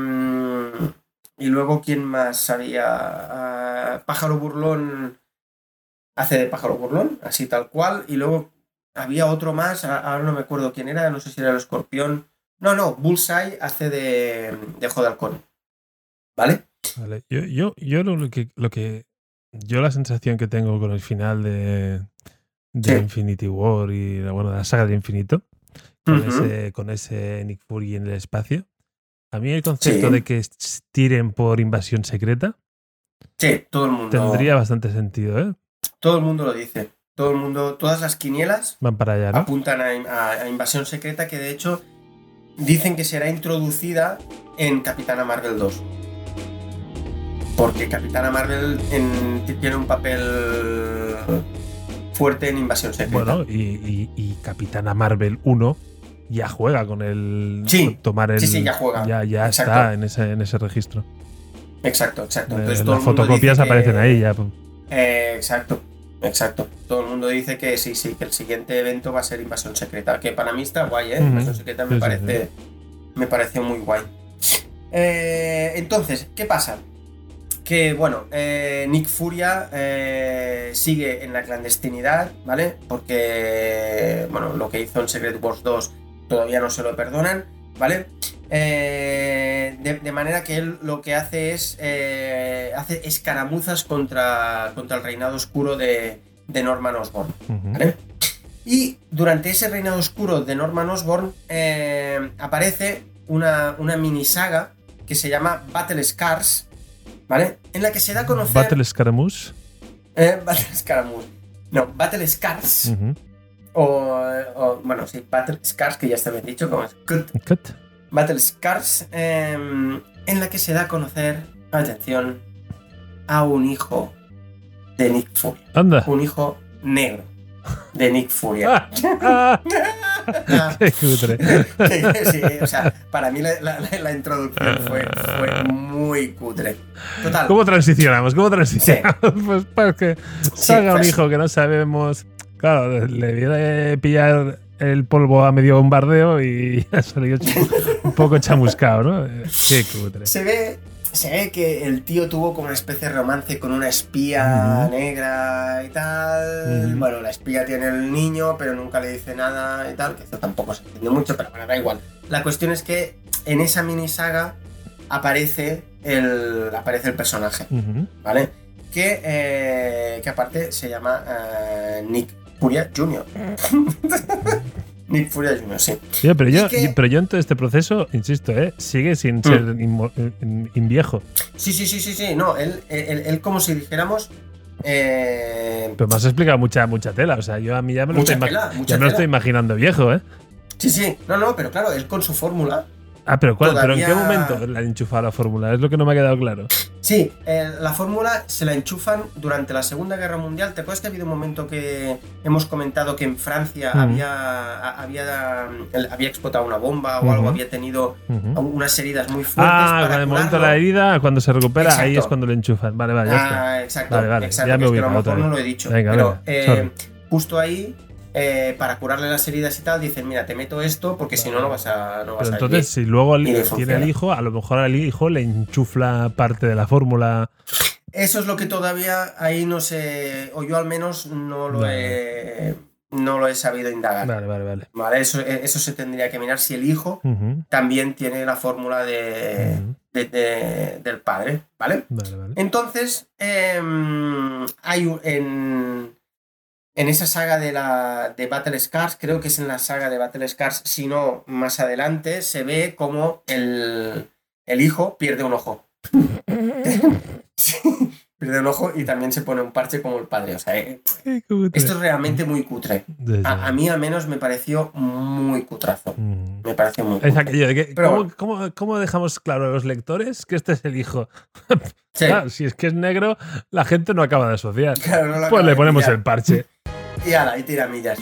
y luego, ¿quién más había? Ah, Pájaro Burlón hace de Pájaro Burlón, así tal cual. Y luego había otro más, ahora no me acuerdo quién era, no sé si era el escorpión. No, no, Bullseye hace de, de Ojo de Halcón. ¿Vale? Vale. Yo, yo, yo lo, que, lo que. Yo la sensación que tengo con el final de, de Sí. Infinity War y bueno, la saga de infinito, con, ese, con ese Nick Fury en el espacio. A mí el concepto Sí. de que tiren por invasión secreta Sí, todo el mundo. tendría bastante sentido, ¿eh? Todo el mundo lo dice. Todo el mundo, todas las quinielas Van para allá, ¿no? apuntan a, a- a Invasión Secreta, que de hecho dicen que será introducida en Capitana Marvel 2. Porque Capitana Marvel en- tiene un papel fuerte en Invasión Secreta. Bueno, y, y- y Capitana Marvel 1 ya juega con el. Sí, con tomar el. sí, sí, ya juega. Ya, está en ese, en ese registro. exacto, exacto. Eh, todo las fotocopias que- aparecen ahí ya. Eh, exacto, exacto. Todo el mundo dice que sí, sí, que el siguiente evento va a ser Invasión Secreta. Que para mí está guay, ¿eh? Invasión Secreta me Sí, sí, parece. Me pareció muy guay. Eh, entonces, ¿qué pasa? Que bueno, eh, Nick Furia eh, sigue en la clandestinidad, ¿vale? Porque, bueno, lo que hizo en Secret Wars 2 todavía no se lo perdonan, ¿vale? Eh, de, de manera que él lo que hace es eh, hace escaramuzas contra, contra el reinado oscuro de, de Norman Osborn. Y durante ese reinado oscuro de Norman Osborn eh, aparece una, una mini saga que se llama Battle Scars, ¿vale? En la que se da a conocer... Battle Scaramouche. Battle Scaramouche. No, Battle Scars. O, o, bueno, sí, Battle Scars, que ya está bien dicho, como es Cut. Cut. Battle Scars, eh, en la que se da a conocer, atención, a un hijo de Nick Fury. Anda. Un hijo negro de Nick Furia. Ah, ah, qué cutre. sí, o sea, para mí la, la- la introducción fue, fue muy cutre. Total. ¿Cómo transicionamos? ¿Cómo transicionamos? Pues para que salga un pues. hijo que no sabemos. Claro, le viene pillar el polvo a medio bombardeo y ha salido un poco chamuscado, ¿no? Eh, Qué cutre. Se ve, se ve que el tío tuvo como una especie de romance con una espía negra y tal. Bueno, la espía tiene el niño, pero nunca le dice nada y tal, que esto tampoco se entiende mucho, pero bueno, da igual. La cuestión es que en esa mini saga aparece el, aparece el personaje. ¿vale? Que, eh, que aparte se llama eh, Nick Furia Jr. Nick Furia Jr., sí. Tío, pero, yo, que- pero yo en todo este proceso, insisto, ¿eh? sigue sin ser inmo- in- inviejo. Sí, sí, sí, sí, sí. No, él, él, él como si dijéramos. eh, Pero me has explicado mucha, mucha tela. O sea, yo a mí ya me lo, Mucha estoy, tela, ya me lo estoy imaginando viejo, ¿eh? sí, sí. No, no, pero claro, él con su fórmula. Ah, pero ¿cuál? ¿Pero en qué momento le han enchufado la fórmula? Es lo que no me ha quedado claro. Sí, eh, la fórmula se la enchufan durante la Segunda Guerra Mundial. ¿Te acuerdas que ha habido un momento que hemos comentado que en Francia había, había, había explotado una bomba o algo, había tenido Ujú. unas heridas muy fuertes? Ah, para en el momento de curarlo? la herida, cuando se recupera, ahí es cuando le enchufan. Vale, vale, ya está. Ah, exacto. Vale, vale, exacto, ya me que a lo mejor no lo he dicho. Venga, pero venga, eh, justo ahí, eh, para curarle las heridas y tal, dicen, mira, te meto esto porque si no, no vas a, no vas Pero entonces, vivir". si luego el- tiene funciona. el hijo, a lo mejor al hijo le enchufla parte de la fórmula. Eso es lo que todavía ahí no sé, o yo al menos no lo he, no lo he sabido indagar. Vale, vale, vale. Vale, eso, eso se tendría que mirar si el hijo también tiene la fórmula de, ujú. de- de- del padre, ¿vale? Vale, vale. Entonces, em, hay un- en, en esa saga de la de Battle Scars, creo que es en la saga de Battle Scars, si no más adelante, se ve como el, el hijo pierde un ojo. Sí, pierde un ojo y también se pone un parche como el padre. O sea, eh, esto es realmente muy cutre. A, a mí al menos me pareció muy cutrazo. Mm. Me pareció muy Es cutre. aquello de que, Pero ¿cómo, cómo- cómo dejamos claro a los lectores que este es el hijo? Sí, Claro, si es que es negro, la gente no acaba de asociar. claro, no lo Pues le ponemos el parche. y ala, y tiramillas.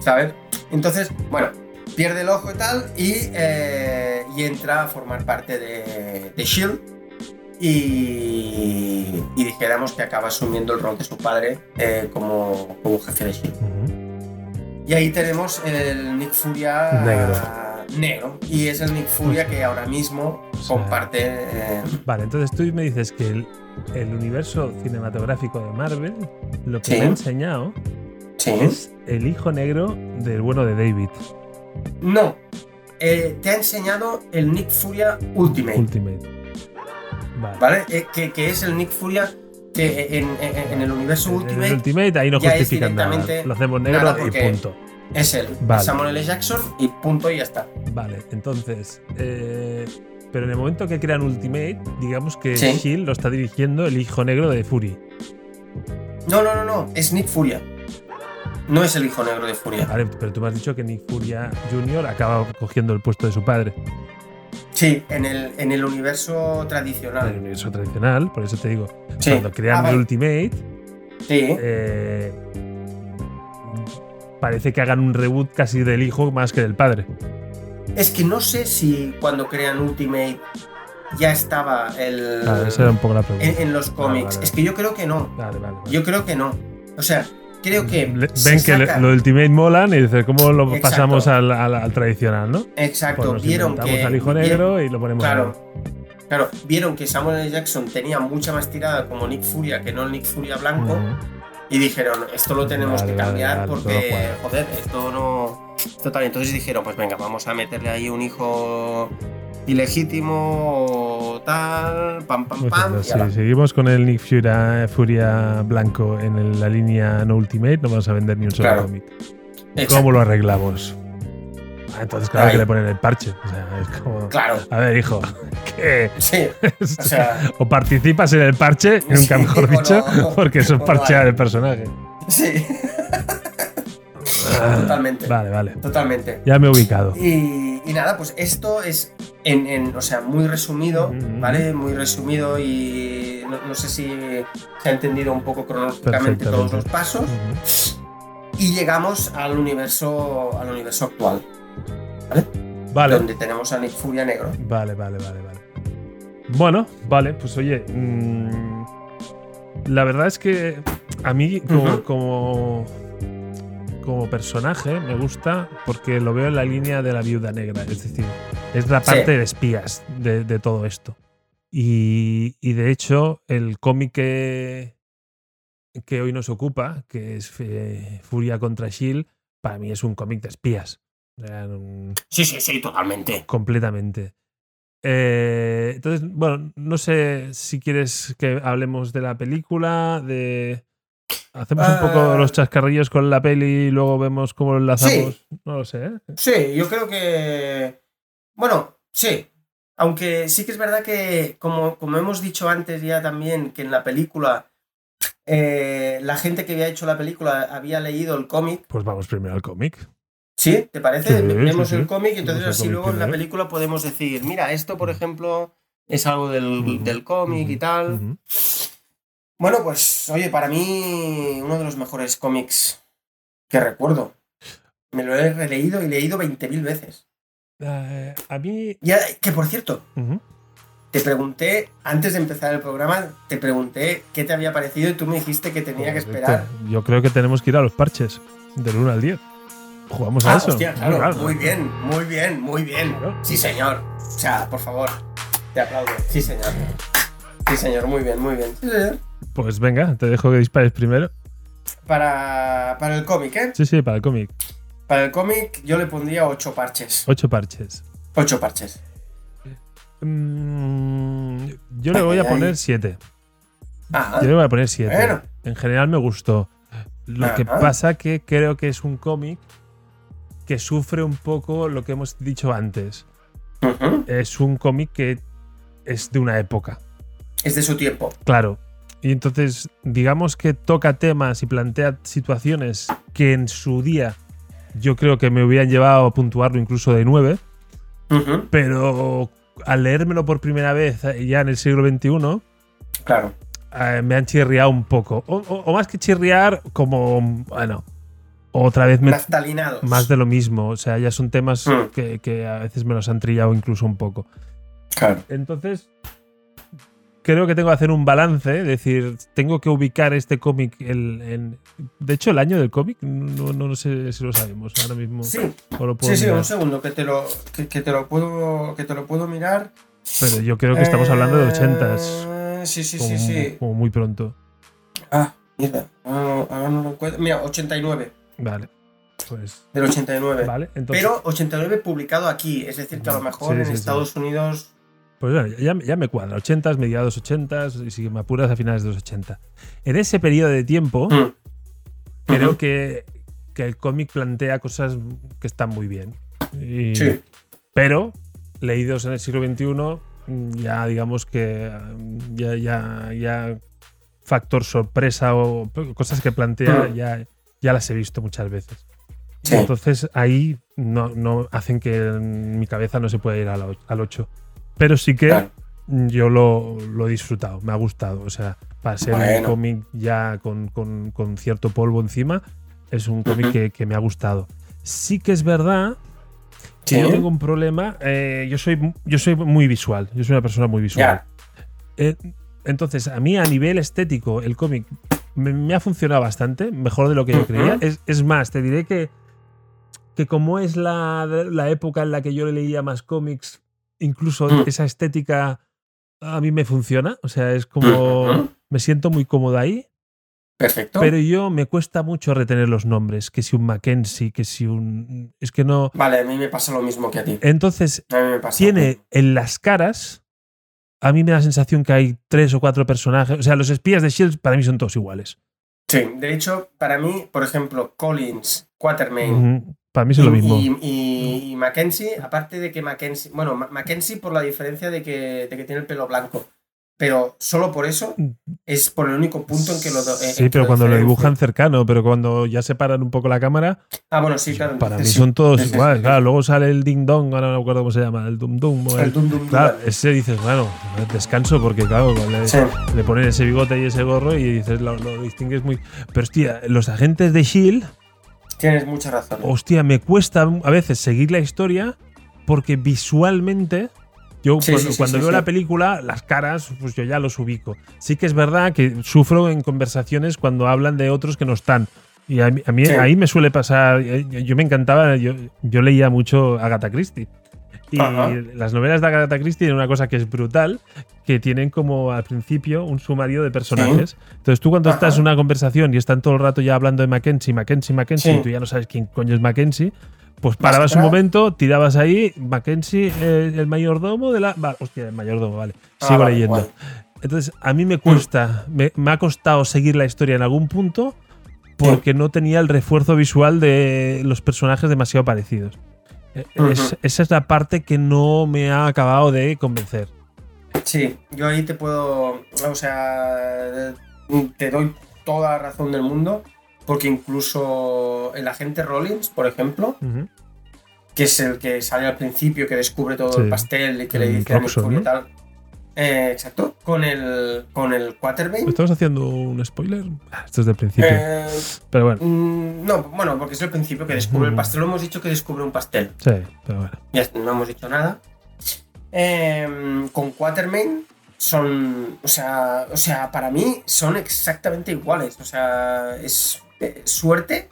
¿Sabes? Entonces, bueno, pierde el ojo y tal y, eh, y entra a formar parte de, de Shield. Y, y dijéramos que acaba asumiendo el rol de su padre eh, como, como jefe de Shield. Y ahí tenemos el Nick Furia Negro. negro. Y es el Nick Furia que ahora mismo O sea, comparte. eh, Vale, entonces tú me dices que el, el universo cinematográfico de Marvel, lo que Sí. me ha enseñado sí. es el hijo negro del bueno de David, No. Eh, te ha enseñado el Nick Furia Ultimate. Ultimate. Vale. ¿Vale? Eh, que, que es el Nick Furia que en, en- en el universo En Ultimate el Ultimate ahí no justifican nada. Lo hacemos negro y punto. es él. Vale. Samuel L. Jackson y punto y ya está. Vale, entonces. eh, pero en el momento que crean Ultimate, digamos que Sí. Shield lo está dirigiendo el hijo negro de Fury. No, no, no, no. Es Nick Furia. No es el hijo negro de Furia. Vale, pero tú me has dicho que Nick Furia Jr. acaba cogiendo el puesto de su padre. Sí, en el, en el universo En el tradicional. universo tradicional, por eso te digo. Sí. Cuando crean Ah, el Ultimate, Sí. eh, parece que hagan un reboot casi del hijo más que del padre. Es que no sé si cuando crean Ultimate ya estaba el. Vale, esa era un poco la pregunta. en, en los cómics. vale. Es que yo creo que no. Vale, vale. vale. Yo creo que no. O sea, creo que. Le- ven que le- lo Ultimate molan y dicen, ¿cómo lo Exacto. pasamos al, al- al tradicional, no? Exacto, Pues vieron que. al hijo negro y lo ponemos Claro. Claro, vieron que Samuel L. Jackson tenía mucha más tirada como Nick Furia que no el Nick Furia blanco. Y dijeron, esto lo tenemos Vale, que cambiar vale, porque, joder, esto no. Esto tal. Entonces dijeron, pues venga, vamos a meterle ahí un hijo ilegítimo tal, pam, pam, pam. seguimos con el Nick Furia, Furia blanco en el- la línea no Ultimate, no vamos a vender ni un solo Claro. cómic. ¿Cómo lo arreglamos? Ah, entonces, claro Ahí. que le ponen el parche. O sea, es como. Claro, A ver, hijo, ¿qué? sí. O sea, o participas en el parche, nunca Sí, mejor dicho, no. porque eso es parchear hay. el personaje. sí. Totalmente. Vale, vale. Totalmente. Ya me he ubicado. Y, y nada, pues esto es, en, en- o sea, muy resumido. ¿vale? Muy resumido y no, no sé si se ha entendido un poco cronológicamente todos los pasos. Y llegamos al universo, al universo actual, Vale. donde tenemos a Nick Furia negro. Vale, vale, vale, vale. Bueno, vale, pues oye. mm, la verdad es que a mí, como, como personaje, me gusta porque lo veo en la línea de la viuda negra. Es decir, es la Sí. parte de espías de, de todo esto. Y, y de hecho, el cómic que, que hoy nos ocupa, que es eh, Furia contra Shield, para mí es un cómic de espías. Sí, sí, sí, totalmente. completamente. Eh, entonces, bueno, no sé si quieres que hablemos de la película, de... Hacemos un poco Ah. los chascarrillos con la peli y luego vemos cómo lo enlazamos. No lo sé, ¿eh? Sí, yo creo que. Bueno, sí. Aunque sí que es verdad que, como, como hemos dicho antes ya también, que en la película eh, la gente que había hecho la película había leído el cómic. Pues vamos primero al cómic. ¿Sí? ¿Te parece? Sí, Vemos sí, sí. el cómic y entonces así luego en la película podemos decir, mira, esto por ejemplo es algo del, del cómic y tal. Bueno, pues oye, para mí uno de los mejores cómics que recuerdo. Me lo he releído y leído 20.000 veces. Eh, a mí. Ya, que por cierto, te pregunté, antes de empezar el programa, te pregunté qué te había parecido y tú me dijiste que tenía que esperar. Yo creo que tenemos que ir a los parches, del 1 al 10. Jugamos a Ah, eso. hostia, claro, Claro. muy bien, muy bien, muy bien. Claro. Sí, señor. O sea, por favor, te aplaudo. Sí, señor. Sí, señor, muy bien, muy bien. Sí, señor. Pues venga, te dejo que dispares primero. Para, para el cómic, ¿eh? Sí, sí, para el cómic. Para el cómic yo le pondría ocho parches. Ocho parches. Ocho parches. Mm, yo le voy a poner ay. 7. Ah, Yo le voy a poner 7. Bueno. En general me gustó. Lo que Ajá. pasa que creo que es un cómic que sufre un poco lo que hemos dicho antes. Es un cómic que es de una época. Es de su tiempo. Claro. Y entonces, digamos que toca temas y plantea situaciones que en su día yo creo que me hubieran llevado a puntuarlo incluso de 9, Ujú, pero al leérmelo por primera vez eh, ya en el siglo XXI, Claro. eh, me han chirriado un poco. O, o- o más que chirriar, como, bueno, otra vez me- más de lo mismo. O sea, ya son temas Mm. que, que a veces me los han trillado incluso un poco. Claro. Entonces, creo que tengo que hacer un balance, es decir, tengo que ubicar este cómic en, en- De hecho, el año del cómic, no, no, no sé si lo sabemos ahora mismo. Sí, o lo puedo sí, sí, un segundo, que te lo, que, que te lo puedo. Que te lo puedo mirar. Pero yo creo que estamos hablando de ochentas. Eh, Sí, sí, como, sí, sí. como muy pronto. Ah, ahora no, ahora no lo encuentro. Mira, 89. Vale. Pues. Del 89. Vale. Entonces, Pero 89 publicado aquí, es decir, que a lo mejor Sí, en sí. Estados Unidos. Pues ya, ya me cuadra. 80, mediados 80 y si me apuras a finales de los 80. En ese periodo de tiempo, Mm. creo Ujú. que, que el cómic plantea cosas que están muy bien. Y- Sí. Pero, leídos en el siglo XXI, ya digamos que ya, ya, ya factor sorpresa o cosas que plantea Mm. ya, ya las he visto muchas veces. Sí. Entonces ahí no, no hacen que en mi cabeza no se pueda ir al 8. Pero sí que Claro. yo lo, lo he disfrutado, me ha gustado. O sea, para ser un cómic ya con, con- con cierto polvo encima, es un cómic que, que me ha gustado. Sí que es verdad que yo tengo un problema. eh, yo, soy, yo soy muy visual, yo soy una persona muy visual. Eh, entonces, a mí a nivel estético, el cómic me, me ha funcionado bastante, mejor de lo que yo creía. Es, es más, te diré que, que como es la, la época en la que yo leía más cómics, incluso Mm. esa estética a mí me funciona. O sea, es como... Me siento muy cómodo ahí, Perfecto. pero yo me cuesta mucho retener los nombres, que si un Mackenzie, que si un... Es que no... Vale, a mí me pasa lo mismo que a ti. Entonces, A mí me pasa. tiene en las caras. A mí me da la sensación que hay tres o cuatro personajes. O sea, los espías de Shield para mí son todos iguales. Sí, de hecho, para mí, por ejemplo, Collins, Quatermain. Para mí es lo mismo. y- y- y Mackenzie, aparte de que Mackenzie. Bueno, Ma- Mackenzie por la diferencia de que, de que tiene el pelo blanco. Pero solo por eso es por el único punto en que lo. en sí, pero cuando lo diferencio. dibujan cercano, pero cuando ya separan un poco la cámara, Ah, bueno, sí, claro. para mí sí. son todos iguales. Claro, luego sale el Ding Dong, ahora no me acuerdo cómo se llama, el Dum Dum. El el- Dum Dum Claro, ese dices, bueno, descanso porque, claro, le, Sí. le ponen ese bigote y ese gorro y dices, lo, lo distingues muy. Pero, hostia, los agentes de Shield. Tienes mucha razón. hostia, me cuesta a veces seguir la historia porque visualmente, yo Sí, cuando, sí, sí, cuando sí, veo la película, las caras, pues yo ya los ubico. Sí que es verdad que sufro en conversaciones cuando hablan de otros que no están. Y a mí, a mí ahí me suele pasar, eh, yo me encantaba, yo, yo leía mucho Agatha Christie. Y Ajá. las novelas de Agatha Christie tienen una cosa que es brutal, que tienen como al principio un sumario de personajes. Entonces tú cuando Ajá. estás en una conversación y están todo el rato ya hablando de Mackenzie, Mackenzie, Mackenzie, Sí. y tú ya no sabes quién coño es Mackenzie, Pues parabas un momento, tirabas ahí, Mackenzie, eh, el mayordomo de la. Vale, hostia, el mayordomo, vale. Ah, Sigo vale, leyendo. Entonces, a mí me cuesta, me, me ha costado seguir la historia en algún punto porque no tenía el refuerzo visual de los personajes demasiado parecidos. Esa es la parte que no me ha acabado de convencer. Sí, yo ahí te puedo. O sea, te doy toda la razón del mundo. Porque incluso el agente Rollins, por ejemplo, que es el que sale al principio, que descubre todo Sí. el pastel y que le dice a Nick Fury ¿no? y tal. Eh, exacto. Con el, con el Quaterbane. ¿Estamos haciendo un spoiler? Ah, Esto es del principio. Eh, pero bueno, mm, no, bueno, porque es el principio que descubre el Ujú. pastel. Lo hemos dicho que descubre un pastel. sí, pero bueno. Ya no hemos dicho nada. Eh, con Quatermain son. O sea, o sea, para mí son exactamente iguales. O sea, es eh, suerte.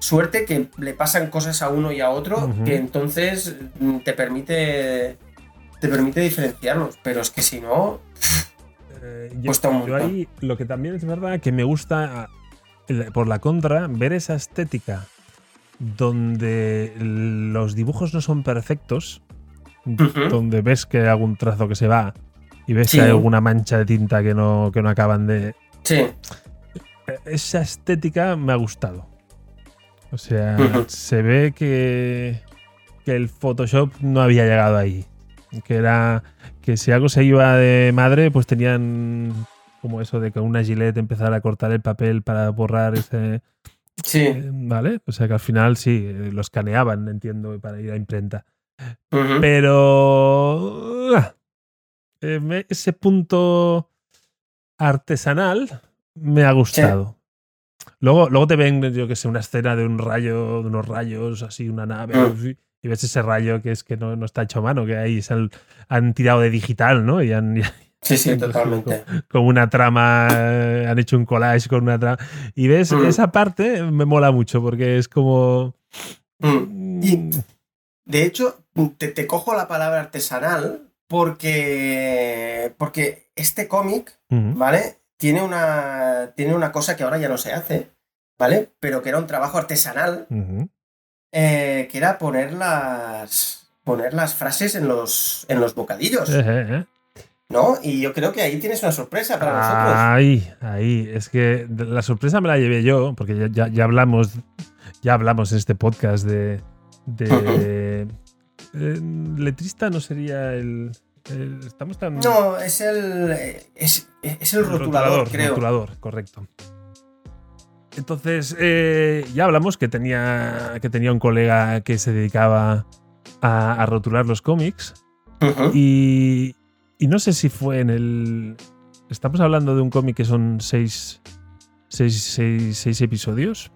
Suerte que le pasan cosas a uno y a otro. Que entonces mm, te permite. Te permite diferenciarlos. Pero es que si no. Eh, yo, Cuesta yo ahí lo que también es verdad que me gusta eh, por la contra ver esa estética donde los dibujos no son perfectos, donde ves que hay algún trazo que se va y ves Sí. que hay alguna mancha de tinta que no, que no acaban de... Sí. Eh, Esa estética me ha gustado. O sea, se ve que, que el Photoshop no había llegado ahí. Que era que si algo se iba de madre, pues tenían como eso de que una gilet empezara a cortar el papel para borrar ese. Sí. eh, ¿Vale? O sea que al final sí, eh, lo escaneaban, entiendo, para ir a imprenta. Pero. ah, eh, ese punto artesanal me ha gustado. Luego, luego te ven, yo que sé, una escena de un rayo, de unos rayos, así, una nave, Mm. Y ves ese rayo que es que no, no está hecho a mano, que ahí se han, han tirado de digital, ¿no? Y han, Sí, sí, totalmente. con una trama, eh, han hecho un collage con una trama. Y ves, Mm. esa parte me mola mucho porque es como. Mm. Y- De hecho, te, te cojo la palabra artesanal porque, porque este cómic. ¿vale? Tiene una, tiene una cosa que ahora ya no se hace, ¿vale? Pero que era un trabajo artesanal. Eh, que era poner las, poner las frases en los, en los bocadillos, Eh, eh, eh. ¿no? Y yo creo que ahí tienes una sorpresa para nosotros. Ahí, ahí. Es que la sorpresa me la llevé yo, porque ya, ya- ya hablamos, ya hablamos en este podcast de. de eh, letrista no sería el. el- estamos tan. No, es el, es, es el rotulador, creo. rotulador, correcto. Entonces, eh, ya hablamos que tenía, que tenía un colega que se dedicaba a, a rotular los cómics. Y, y no sé si fue en el. Estamos hablando de un cómic que son seis, seis, seis, seis episodios.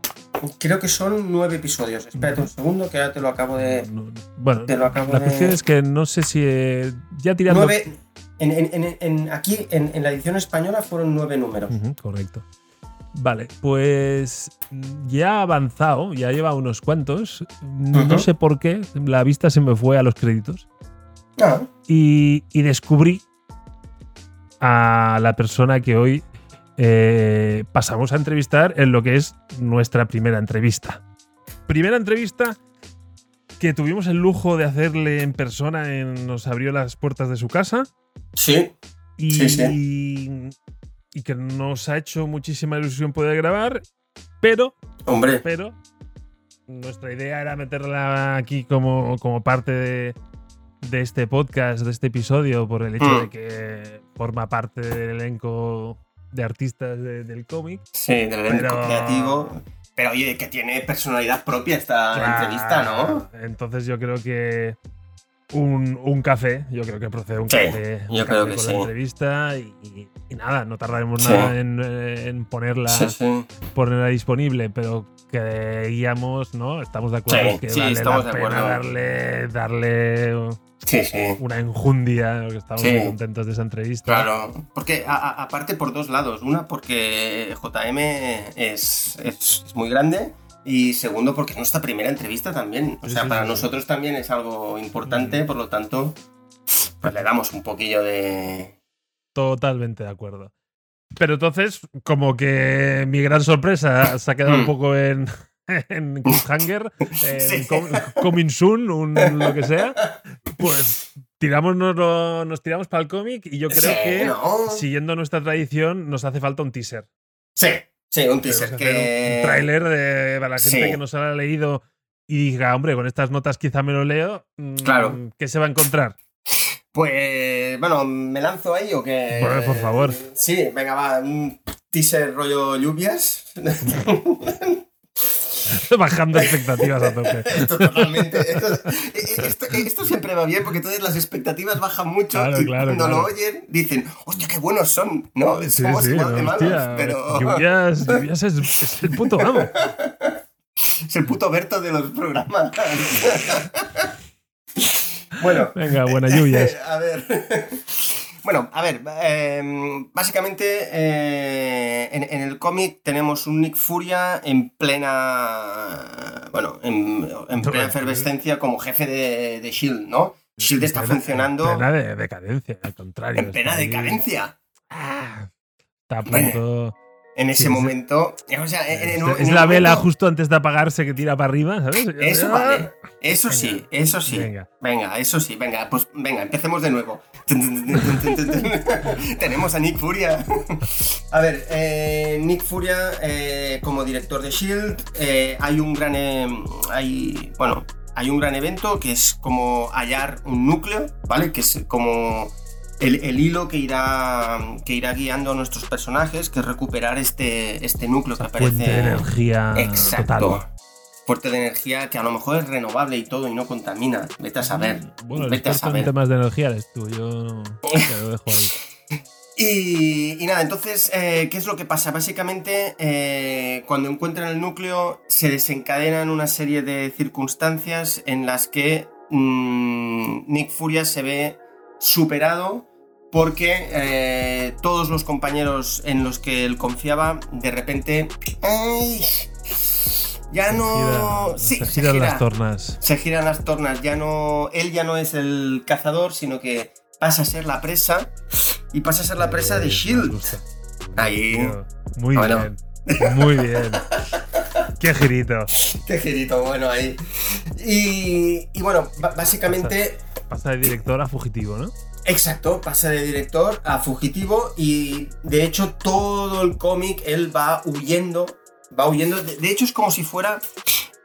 Creo que son nueve episodios. Espérate un segundo que ahora te lo acabo de. No- bueno, Te lo acabo la de- cuestión es que no sé si. eh, ya tirando. Nueve. En, en- en- en- aquí, en, la edición española, fueron nueve números. Correcto. Vale, pues ya ha avanzado, ya lleva unos cuantos. No sé por qué, la vista se me fue a los créditos. Ah, y, y descubrí a la persona que hoy eh, pasamos a entrevistar en lo que es nuestra primera entrevista. Primera entrevista que tuvimos el lujo de hacerle en persona, en- nos abrió las puertas de su casa sí. y, Sí, y que nos ha hecho muchísima ilusión poder grabar, pero Hombre. pero nuestra idea era meterla aquí como, como parte de, de este podcast, de este episodio, por el hecho Mm. de que forma parte del elenco de artistas de- del cómic. Sí, del elenco Pero- creativo. Pero oye, que tiene personalidad propia esta entrevista, ¿no? Entonces yo creo que un, un café, yo creo que procede un Sí, café, un yo café creo que con sí. la entrevista y, y- y nada, no tardaremos Sí. nada en, eh, en ponerla, ponerla disponible, pero creíamos, ¿no? Estamos de acuerdo Sí, que vale estamos la de pena acuerdo. darle, darle una enjundia, porque estamos muy contentos de esa entrevista. Claro, porque a- a- aparte por dos lados. Una, porque JM es- es muy grande. Y segundo, porque es nuestra primera entrevista también. O sea, para nosotros también es algo importante, por lo tanto, pues le damos un poquillo de. Totalmente de acuerdo. Pero entonces, como que mi gran sorpresa se ha quedado un Mm. poco en, en Cliffhanger, en Sí. Com- Coming Soon, un lo que sea, pues tiramos, nos, lo- nos tiramos para el cómic y yo creo Sí, que, ¿no? siguiendo nuestra tradición, nos hace falta un teaser. Sí, sí, un teaser que. Un tráiler de- para la gente Sí. que nos haya leído y diga, hombre, con estas notas quizá me lo leo. mm, Claro. ¿Qué se va a encontrar? Pues, bueno, ¿me lanzo ahí o qué? Por- por favor. Sí, venga, va, un teaser rollo lluvias. Bajando expectativas a tope. Esto totalmente. Esto, esto- esto siempre va bien porque entonces las expectativas bajan mucho Claro, y claro, cuando claro. lo oyen dicen, hostia, qué buenos son. No, Sí, somos sí, igual de malos, hostia, pero Lluvias, Lluvias es, es el puto amo. es el puto Berto de los programas. bueno, Venga, buenas lluvias. a ver. Bueno, a ver, eh, básicamente eh, en, en el cómic tenemos un Nick Furia en plena. Bueno, en, en plena efervescencia como jefe de, de Shield, ¿no? Shield está Plena- funcionando En plena de- decadencia, al contrario. en plena está decadencia. Está a punto. En ese Sí, momento. O sea, en, en- en es la vela justo antes de apagarse que tira para arriba, ¿sabes? Eso vale. Eso Venga. sí, eso sí. Venga. Venga, eso sí, venga, pues venga, empecemos de nuevo. Tenemos a Nick Furia. A ver, eh, Nick Furia eh, como director de Shield, eh, hay un gran, hay, bueno, hay un gran evento que es como hallar un núcleo, ¿vale? Que es como el, el hilo que irá, que irá guiando a nuestros personajes, que es recuperar este, este núcleo que aparece. Fuente de energía Exacto. total. Fuerte de energía que a lo mejor es renovable y todo y no contamina. Vete a saber. Bueno, el Vete a experto en saber. temas de energía eres tú, yo te lo dejo ahí. Y, y nada, entonces, eh, ¿qué es lo que pasa? Básicamente, eh, cuando encuentran el núcleo, se desencadenan una serie de circunstancias en las que mm, Nick Furia se ve superado porque eh, todos los compañeros en los que él confiaba, de repente, ¡ay! ya no... Gira- sí, se se giran gira. las tornas. se giran las tornas, ya no. Él ya no es el cazador, sino que pasa a ser la presa. Y pasa a ser la presa de Shield. Ahí. Muy Bueno. bien. Muy bien. Qué girito. Qué girito, bueno, ahí. Y, y bueno, básicamente. Pasa de director a fugitivo, ¿no? Exacto, pasa de director a fugitivo. Y de hecho, todo el cómic él va huyendo. Va huyendo. De, hecho, es como si fuera.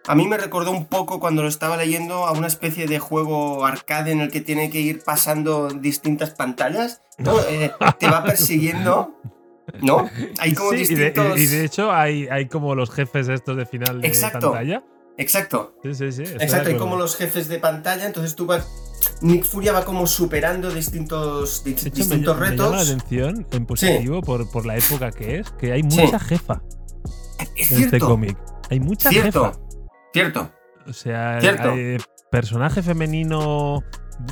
A mí me recordó un poco cuando lo estaba leyendo a una especie de juego arcade en el que tiene que ir pasando distintas pantallas. ¿no? Eh, te va persiguiendo. ¿No? Hay como Sí, y de, distintos. y- y de hecho hay, hay como los jefes estos de final de Exacto. pantalla. Exacto. Sí, sí, sí. Exacto, hay acuerdo. como los jefes de pantalla, entonces tú vas. Nick Furia va como superando distintos, di- De hecho, me, distintos me llama la retos. atención en positivo por, por la época que es, que hay Sí. mucha jefa Es en este cierto, cómic. Hay mucha cierto, jefa. cierto. O sea, Cierto. hay personaje femenino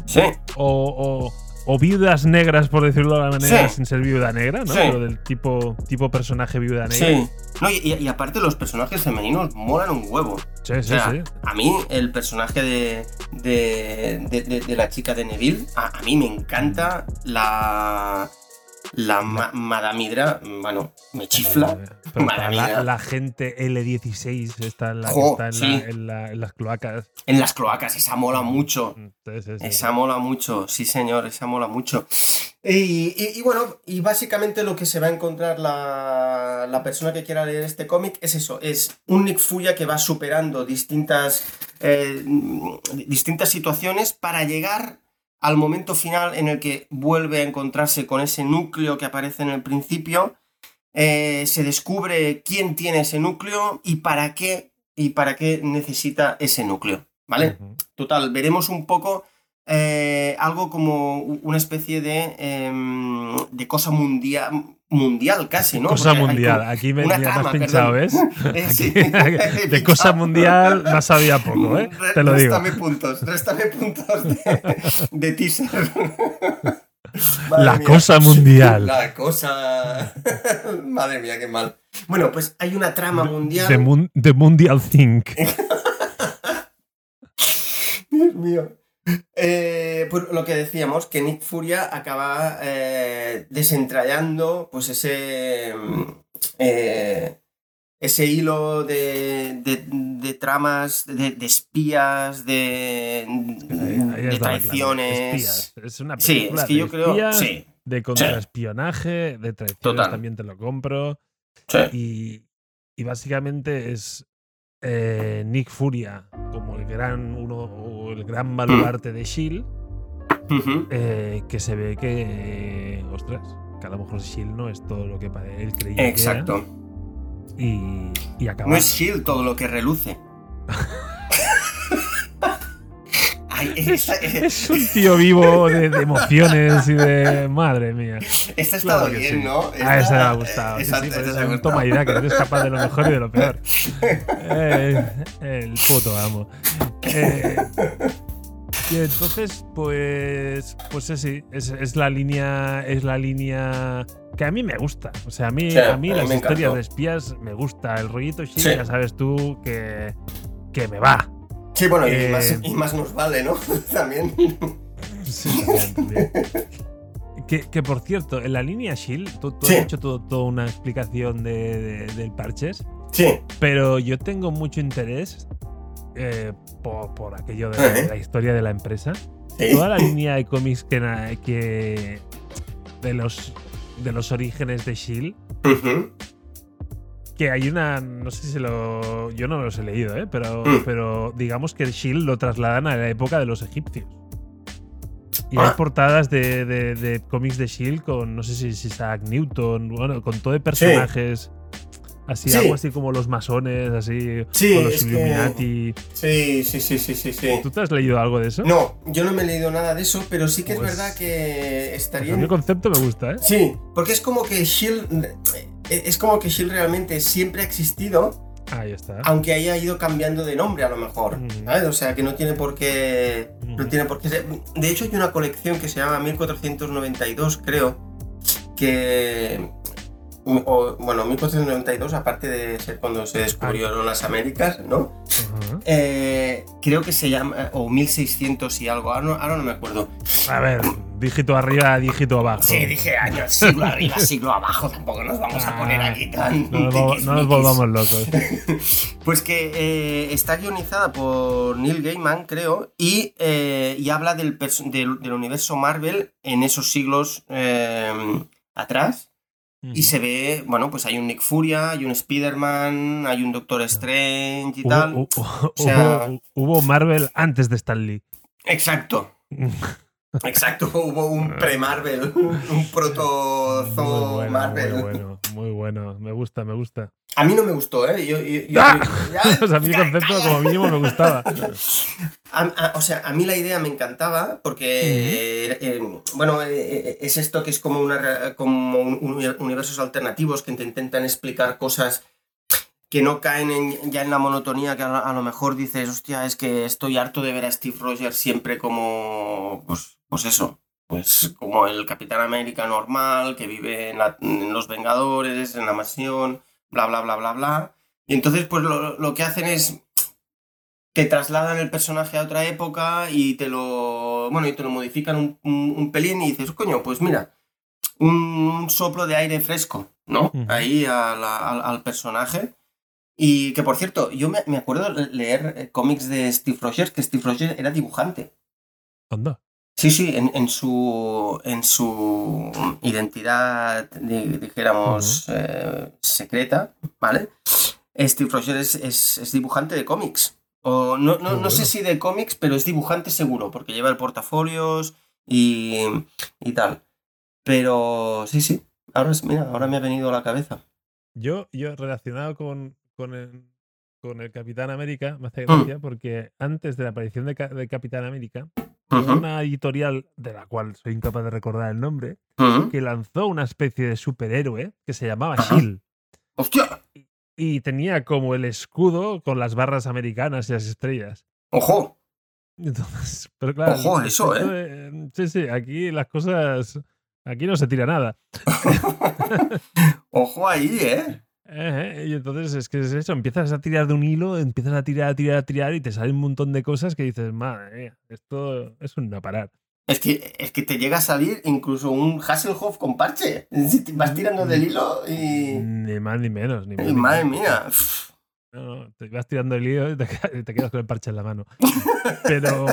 Sí. o, o- o viudas negras, por decirlo de alguna manera, Sí. sin ser viuda negra, ¿no? Sí. Pero del tipo, tipo personaje viuda negra. Sí. No, y, aparte los personajes femeninos molan un huevo. sí, O sí. sea, sí. a mí el personaje de, de, de- de- de la chica de Neville, a, a mí me encanta la, la ma- Madame Hydra, bueno, me chifla. Mía. la, la gente L16 está en, la, que Jo, está en, sí. la- en la- en las cloacas. En las cloacas, esa mola mucho. Sí, sí, sí. Esa mola mucho, sí señor, esa mola mucho. Y, y- y bueno, y básicamente lo que se va a encontrar la, la persona que quiera leer este cómic es eso, es un Nick Furia que va superando distintas, eh, distintas situaciones para llegar al momento final en el que vuelve a encontrarse con ese núcleo que aparece en el principio, eh, se descubre quién tiene ese núcleo y para qué, y para qué necesita ese núcleo, ¿vale? Total, veremos un poco eh, algo como una especie de, em, de cosa mundial, mundial casi, ¿no? Cosa Porque mundial. Aquí me, me has trama, pinchado, perdón. ¿ves? Sí. Aquí- de cosa mundial más sabía poco, ¿eh? Te lo digo. Réstame puntos, réstame puntos de, de teaser. Madre La mía. cosa mundial. La cosa. Madre mía, qué mal. Bueno, pues hay una trama mundial. The, mun- the Mundial Think. Dios mío. Eh, pues lo que decíamos, que Nick Furia acaba eh, desentrañando pues ese, mm, eh, ese hilo de, de- de tramas, de, de espías, de, de traiciones. Es una Sí, película es que de yo creo. espías, Sí, de contraespionaje, de traiciones Total. también te lo compro. sí. Y, y básicamente es eh, Nick Furia como el gran uno o el gran baluarte de Shield, eh, que se ve que eh, ostras, que a lo mejor Shield no es todo lo que para él creía que era, Exacto. y, y acaba No es Shield todo lo que reluce. Ay, esta, es un tío vivo de, de emociones y de madre mía. esta ha estado bien, sí. ¿no? A esa me ha gustado. sí, Esta- sí, esta pues es un toma y da, que eres capaz de lo mejor y de lo peor. Eh, el puto amo. Eh, y entonces, pues. Pues sí, es, es la línea. Es la línea. Que a mí me gusta. O sea, a mí, Sí, a mí las historias encantó. de espías me gusta. El rollito Sí. ya sabes tú que. Que me va. Sí, bueno, y, Eh, más, y más nos vale, ¿no? También. Sí, también, también. Que, que, por cierto, en la línea Shield, tú, tú Sí. has hecho todo- toda una explicación de, de- del parches, Sí. pero yo tengo mucho interés eh, por, por aquello de, la historia de la empresa. Sí. Toda la línea de cómics que, que de los de los orígenes de Shield, Ujú. Que hay una, no sé si lo, yo no los he leído, ¿eh? pero, Mm. pero digamos que el Shield lo trasladan a la época de los egipcios. Y Ah. hay portadas de, de- de cómics de Shield con, no sé si es Isaac Newton, bueno, con todo de personajes. Así, Sí. algo así como los masones, así, Sí, o los que- Illuminati. Sí, sí, sí, sí, sí, sí. ¿Tú te has leído algo de eso? No, yo no me he leído nada de eso, pero sí que es Pues- verdad que Pues estaría. a mí el concepto me gusta, ¿eh? Sí, porque es como que Shield. Es como que Shield realmente siempre ha existido, Ahí está. aunque haya ido cambiando de nombre a lo mejor. Mm. ¿sabes? O sea, que no tiene por qué. No tiene por qué ser. De hecho, hay una colección que se llama 1492, creo. Que. O, bueno, 1492, aparte de ser cuando se descubrieron las Américas, ¿no? Eh, creo que se llama. O 1600 y algo, ahora no, ahora no me acuerdo. A ver, dígito arriba, dígito abajo. Sí, dije años, siglo arriba, siglo abajo, tampoco nos vamos a poner Ah, aquí tan. No nos, no volvamos locos. Pues que eh, está guionizada por Neil Gaiman, creo, y, eh, y habla del, del, del universo Marvel en esos siglos eh, Y se ve, bueno, pues hay un Nick Furia, hay un Spider-Man, hay un Doctor Strange y Hubo, tal. hu- hu- sea- hubo- hubo Marvel antes de Stan Lee. Exacto. Exacto, hubo un pre-Marvel, un proto Muy bueno, Marvel. muy bueno, muy bueno. Me gusta, me gusta. A mí no me gustó, ¿eh? Yo, yo- yo- ¡Ah! ya- O sea, a mí el concepto como mínimo me gustaba. A- a- o sea, a mí la idea me encantaba porque, eh, eh, bueno, eh, es esto que es como, una, re- como un- un- universos alternativos que te intentan explicar cosas que no caen en- ya en la monotonía que a, lo- a lo mejor dices, hostia, es que estoy harto de ver a Steve Rogers siempre como, pues, pues eso, pues como el Capitán América normal que vive en, la- en los Vengadores, en la mansión, bla, bla, bla, bla, bla. Y entonces, pues lo, lo que hacen es te trasladan el personaje a otra época y te lo. Bueno, y te lo modifican un, un- un pelín y dices, coño, pues mira, un, un soplo de aire fresco, ¿no? Ahí a la- al, al personaje. Y que por cierto, yo me, me acuerdo leer eh, cómics de Steve Rogers, que Steve Rogers era dibujante. Anda. Sí, sí, en, en su, en su identidad, di- dijéramos, eh, secreta, ¿vale? Steve Rogers es, es- es dibujante de cómics. O no, no, no sé si de cómics, pero es dibujante seguro, porque lleva el portafolios y, y tal. Pero sí, sí, ahora, es- mira, ahora me ha venido a la cabeza. Yo, yo relacionado con, con, el, con el Capitán América, me hace Mm. gracia porque antes de la aparición de, Ca- de Capitán América, Ujú, una editorial de la cual soy incapaz de recordar el nombre, que lanzó una especie de superhéroe que se llamaba Ajá. Shield. ¡Hostia! Y tenía como el escudo con las barras americanas y las estrellas. ¡Ojo! Entonces, pero claro. Ojo, eso, concepto de- Sí, sí, aquí las cosas. Aquí no se tira nada. ¡Ojo ahí, eh! Eh, y entonces es que es eso, empiezas a tirar de un hilo, empiezas a tirar, a tirar, a tirar y te salen un montón de cosas que dices, madre mía, esto es un no parar. Es que, es que te llega a salir incluso un Hasselhoff con parche. Vas tirando del hilo y. Ni más ni menos. Ni más, y ni madre menos. mía. No, no, te vas tirando el hilo y te, quedas- te quedas con el parche en la mano. Pero,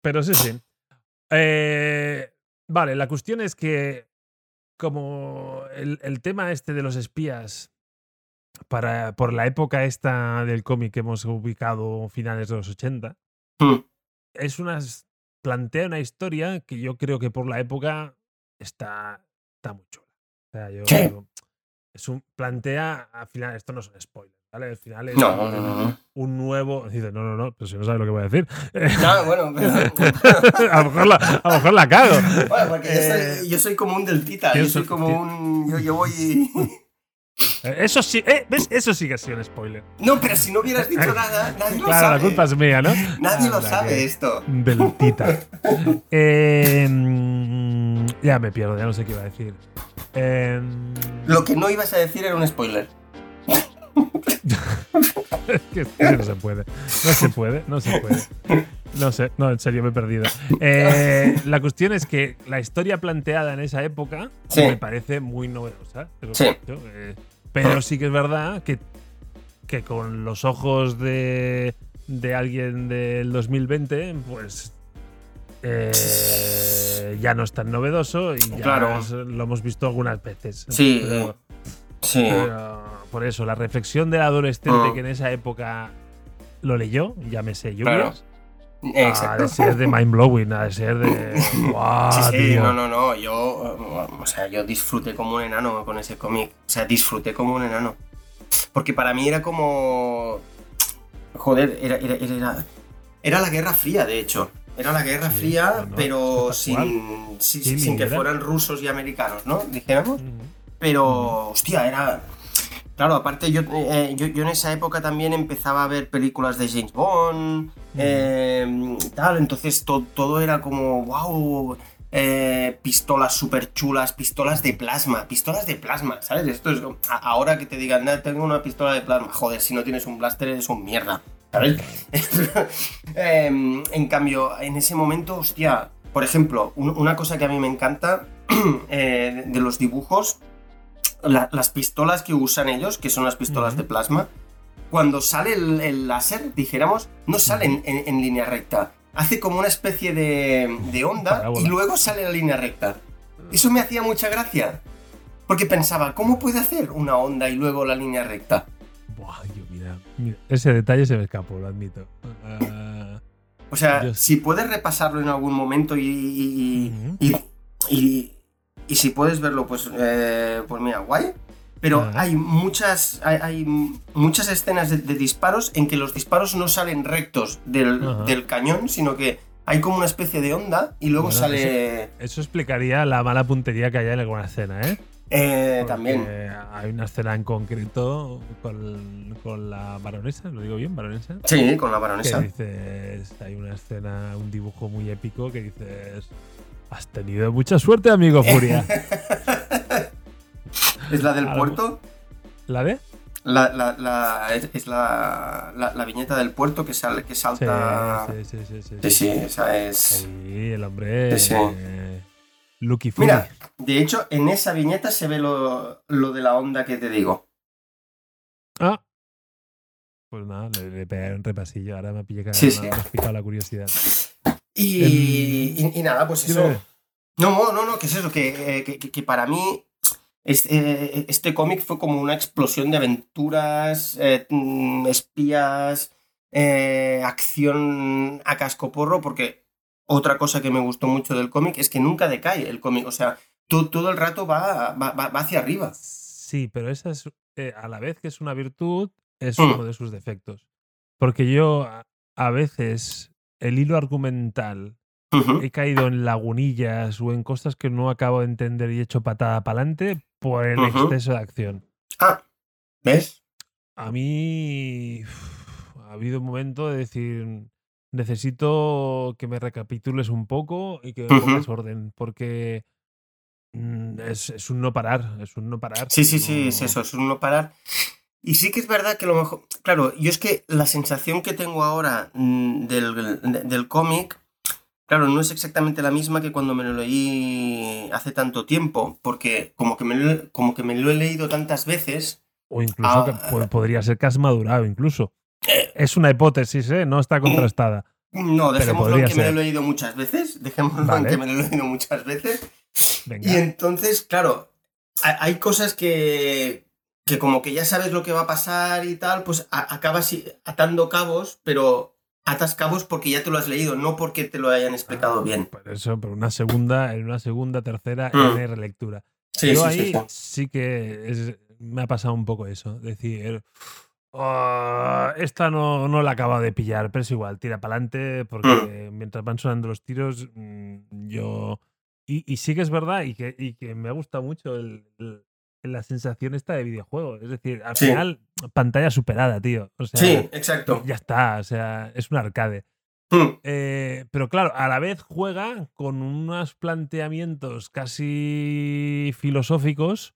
pero sí, sí. Eh, vale, la cuestión es que como el, el tema este de los espías para, por la época esta del cómic que hemos ubicado finales de los 80, Hmm. es una, plantea una historia que yo creo que por la época está, está muy chula. O sea, yo, es un, plantea, al final, esto no son spoilers, ¿vale? Al final es No, un, no, no, un nuevo. Dice, no, no, no, pero si no sabes lo que voy a decir. No, bueno, pero. a, lo mejor la, a lo mejor la cago. Bueno, porque yo Eh, soy, yo soy como un deltita. Yo soy como un. Yo, yo voy. Eh, Eso sí, eh, ¿ves? Eso sí que ha sido un spoiler. No, pero si no hubieras dicho nada, nadie lo Claro, sabe. la culpa es mía, ¿no? Nadie lo sabe esto. Del tita. Eh, mm, ya me pierdo, ya no sé qué iba a decir. Eh, Lo que no ibas a decir era un spoiler. Es que no se puede. No se puede, no se puede. No sé, no, en serio me he perdido. Eh, la cuestión es que la historia planteada en esa época Sí. me parece muy novedosa. Sí. eh, pero sí que es verdad que, que con los ojos de, de alguien del 2020, pues eh, ya no es tan novedoso y ya Claro. lo hemos visto algunas veces. Sí. Pero- Sí. pero por eso, la reflexión del adolescente Ah. que en esa época lo leyó, llámese Claro. lluvias, Exacto. ha de ser de mind blowing, ha de ser de. ¡Guau, Sí, sí, tío! no, no, no. Yo, o sea, yo disfruté como un enano con ese cómic. O sea, disfruté como un enano. Porque para mí era como. Joder, era, era, era, era la Guerra Fría, de hecho. Era la Guerra Sí, Fría, no, no, pero sin, sin, que era. fueran rusos y americanos, ¿no? Dijéramos. Pero, hostia, era. Claro, aparte yo, eh, yo, yo en esa época también empezaba a ver películas de James Bond, eh, tal, entonces to- todo era como, wow, eh, pistolas súper chulas, pistolas de plasma, pistolas de plasma, ¿sabes? Esto es, a- ahora que te digan, "Nah, tengo una pistola de plasma, joder, si no tienes un blaster eres un mierda, ¿sabes? Em, en cambio, en ese momento, hostia, por ejemplo, un- una cosa que a mí me encanta eh, de los dibujos, la- las pistolas que usan ellos, que son las pistolas de plasma, cuando sale el, el láser, dijéramos, no salen en, en línea recta. Hace como una especie de, de onda Parábola. y luego sale la línea recta. Eso me hacía mucha gracia. Porque pensaba, ¿cómo puede hacer una onda y luego la línea recta? Buah, yo, mira, mira, ese detalle se me escapó, lo admito. O sea, si puedes repasarlo en algún momento y- y si puedes verlo, pues, eh, pues mira, guay. Pero hay muchas, hay, hay muchas escenas de, de disparos en que los disparos no salen rectos del, cañón, sino que hay como una especie de onda y luego Bueno, sale... Eso explicaría la mala puntería que hay en alguna escena, ¿eh? eh, también. Hay una escena en concreto con, con la baronesa, ¿lo digo bien? ¿Baronesa? Sí, con la Que baronesa. dices, hay una escena, un dibujo muy épico que dices, has tenido mucha suerte, amigo Furia. ¿Es la del puerto? ¿La de? La, la- la- es es la, la, viñeta del puerto que, sale, que salta... sí, sí, sí, sí. Sí, sí, esa es... Sí, el hombre. Sí, sí. eh, Lucky Fury. Mira, de hecho, en esa viñeta se ve lo, lo de la onda que te digo. Ah. Pues nada, le, le pegaré un repasillo. Ahora me ha pillado Sí, me sí. me has picado la curiosidad. Y, y- y nada, pues eso. Dime. No, no, no, que es eso, que, eh, que, para mí es- eh, este cómic fue como una explosión de aventuras, eh, mm, espías, eh, acción a cascoporro, porque otra cosa que me gustó mucho del cómic es que nunca decae el cómic, o sea, to- todo el rato va, va, va- va hacia arriba. Sí, pero esa es, eh, a la vez que es una virtud, es Mm. uno de sus defectos. Porque yo a, a veces el hilo argumental he caído en lagunillas o en cosas que no acabo de entender y he hecho patada para adelante por el exceso de acción. Ah, ¿ves? A mí uf, ha habido un momento de decir, necesito que me recapitules un poco y que me pongas orden, porque mm, es, es un no parar, es un no parar. Sí, sí, sí, es eso, es un no parar. Y sí que es verdad que a lo mejor, claro, yo es que la sensación que tengo ahora mm, del, de- del cómic claro, no es exactamente la misma que cuando me lo leí hace tanto tiempo, porque como que me lo, como que me lo he leído tantas veces. O incluso que Ah. po- podría ser que has madurado, incluso. Eh. Es una hipótesis, ¿eh? No está contrastada. No, dejémoslo en que me lo he leído muchas veces. Dejémoslo Vale. en que me lo he leído muchas veces. Venga. Y entonces, claro, ha- hay cosas que, que como que ya sabes lo que va a pasar y tal, pues a- acabas atando cabos, pero atas cabos porque ya te lo has leído, no porque te lo hayan explicado bien. Por eso, pero una segunda, en una segunda, tercera, Mm. N relectura. Sí, Yo sí, ahí sí, sí. sí que es- me ha pasado un poco eso. Decir, "Ah, esta no, no la acaba de pillar, pero es igual, tira para adelante porque mientras van sonando los tiros, mm, yo... Y, y sí que es verdad y que, y que me ha gustado mucho el- el- la sensación esta de videojuego. Es decir, al Sí. final, pantalla superada, tío. O sea, Sí, exacto. ya está, o sea, es un arcade. Mm, Eh, pero claro, a la vez juega con unos planteamientos casi filosóficos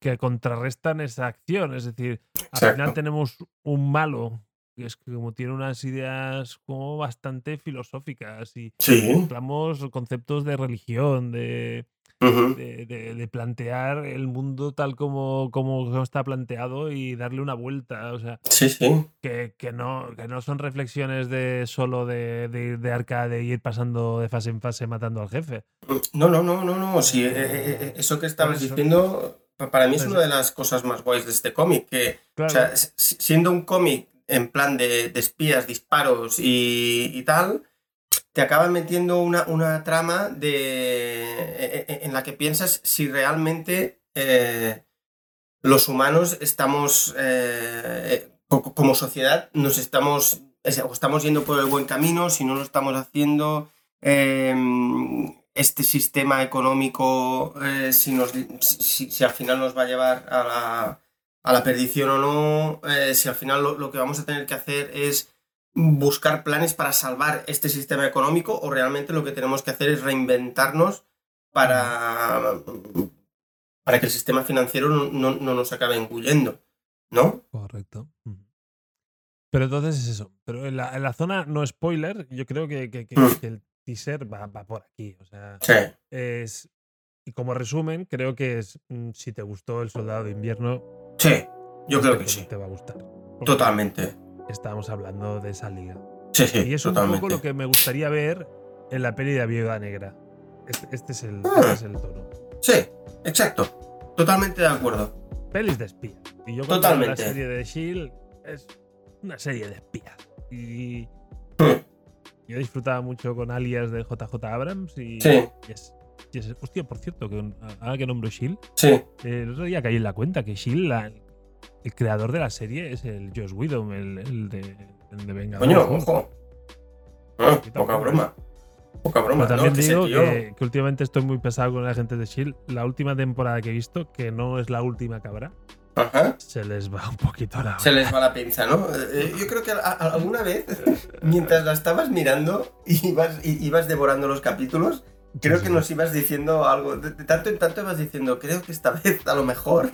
que contrarrestan esa acción. Es decir, al final tenemos un malo que es que como tiene unas ideas como bastante filosóficas y Sí. conceptos de religión, de, de, de- de plantear el mundo tal como, como está planteado y darle una vuelta. O sea, Sí, sí. que, que no, que no son reflexiones de solo de, de ir de arcade y ir pasando de fase en fase matando al jefe. No, no, no, no, no. Sí, eh, eh, eh, eso que estabas eso. diciendo, pa- para mí es una de las cosas más guays de este cómic, que Claro. O sea, siendo un cómic en plan de, de espías, disparos y, y tal, te acaba metiendo una, una trama de, e- e- en la que piensas si realmente eh, los humanos estamos, eh, co- como sociedad, nos estamos, estamos yendo por el buen camino, si no lo estamos haciendo. eh, este sistema económico, eh, si, si, al final nos va a llevar a la, a la perdición o no, eh, si al final lo, lo que vamos a tener que hacer es buscar planes para salvar este sistema económico o realmente lo que tenemos que hacer es reinventarnos para, para que el sistema financiero no, no- no nos acabe engullendo, ¿no? Correcto. Pero entonces es eso. Pero en la, en la zona no spoiler, yo creo que, que- que- Mm. que el teaser va, va por aquí. O sea, Sí, es. Y como resumen, creo que es. mm, Si te gustó El Soldado de Invierno. sí, yo creo que cómic sí, Te va a gustar. Totalmente. Estamos hablando de esa liga. Sí, sí, Y es un totalmente. poco lo que me gustaría ver en la peli de Viuda Negra. Este, este es el, Ah. este es el tono. Sí, exacto, totalmente de acuerdo. Pelis de espía. Y yo veo la Totalmente. serie de Shield es una serie de espías. Y Hmm. yo disfrutaba mucho con alias de JJ Abrams y, Sí. y es, y es- hostia, por cierto, que un- ahora que nombro Shield, Sí, eh, el otro día caí en la cuenta que Shield, la- el creador de la serie es el Josh Whedon, el, el de, el de Vengadores. coño, ojo. Ah, poca broma. Poca broma, Pero también ¿no? Que ese digo que, que últimamente estoy muy pesado con la gente de Shield. La última temporada que he visto, que no es la última que habrá, Ajá. se les va un poquito la Se les va la pinza, ¿no? Eh, yo creo que a- a- alguna vez, mientras la estabas mirando y ibas, y ibas devorando los capítulos, creo Sí, que sí. nos ibas diciendo algo. De, de tanto en tanto ibas diciendo, creo que esta vez a lo mejor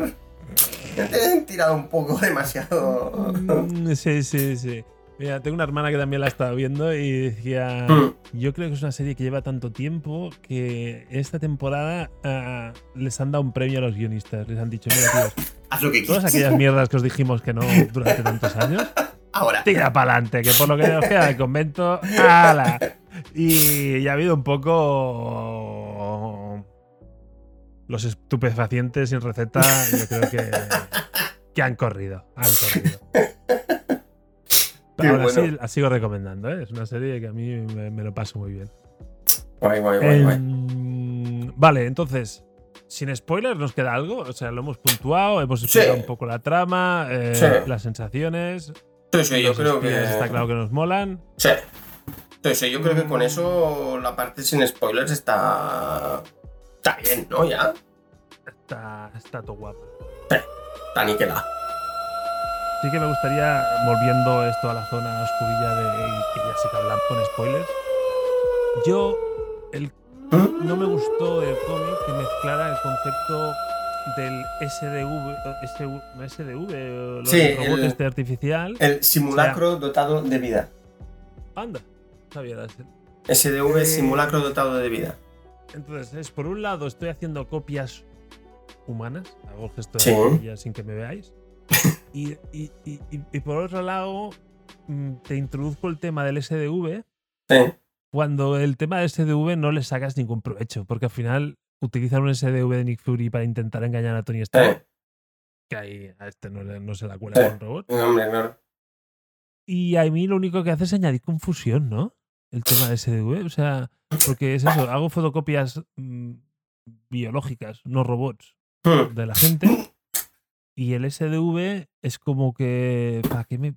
te han tirado un poco demasiado. Mm, Sí, sí, sí. Mira, tengo una hermana que también la estaba viendo y decía, Mm. yo creo que es una serie que lleva tanto tiempo que esta temporada ah, les han dado un premio a los guionistas. Les han dicho, mira, tíos, Haz lo que todas aquellas mierdas que os dijimos que no durante tantos años, Ahora. tira para adelante, que por lo que nos queda del convento, ¡hala! Y, y ha habido un poco los estupefacientes sin receta, yo creo que, que han corrido, han corrido. Qué Pero así bueno. la sigo recomendando, ¿eh? es una serie que a mí me, me lo paso muy bien. Guay, guay, guay, guay. Em, vale, entonces, sin spoilers, ¿nos queda algo? O sea, lo hemos puntuado, hemos Sí. explicado un poco la trama, eh, Sí. las sensaciones. Sí, sí, yo creo que. Está claro que nos molan. Sí. Sí, sí, yo creo que con eso la parte sin spoilers está. Está bien, ¿no? Ya. Está, está todo guapo. Está niquelada. Sí que me gustaría, volviendo esto a la zona oscurilla de que ya que hablan con spoilers. Yo, el, ¿Mm? no me gustó del cómic que mezclara el concepto del SDV, SDV, los Sí, robots el- este artificial. El simulacro dotado de vida. Anda, sabía ese. SDV Eh, simulacro dotado de vida. Entonces, es por un lado estoy haciendo copias humanas, hago gesto de copia sin que me veáis. Y, y- y- y- por otro lado, mm, te introduzco el tema del SDV Sí. cuando el tema del SDV no le sacas ningún provecho, porque al final utilizan un SDV de Nick Fury para intentar engañar a Tony Stark, Sí. que ahí a este no, le- no se la cuela con robot. Hombre, claro. Y a mí lo único que hace es añadir confusión, ¿no? El tema de SDV. O sea, porque es eso, hago fotocopias mm, biológicas, no robots, Hmm. de la gente. Y el SDV es como que. ¿Para qué me.?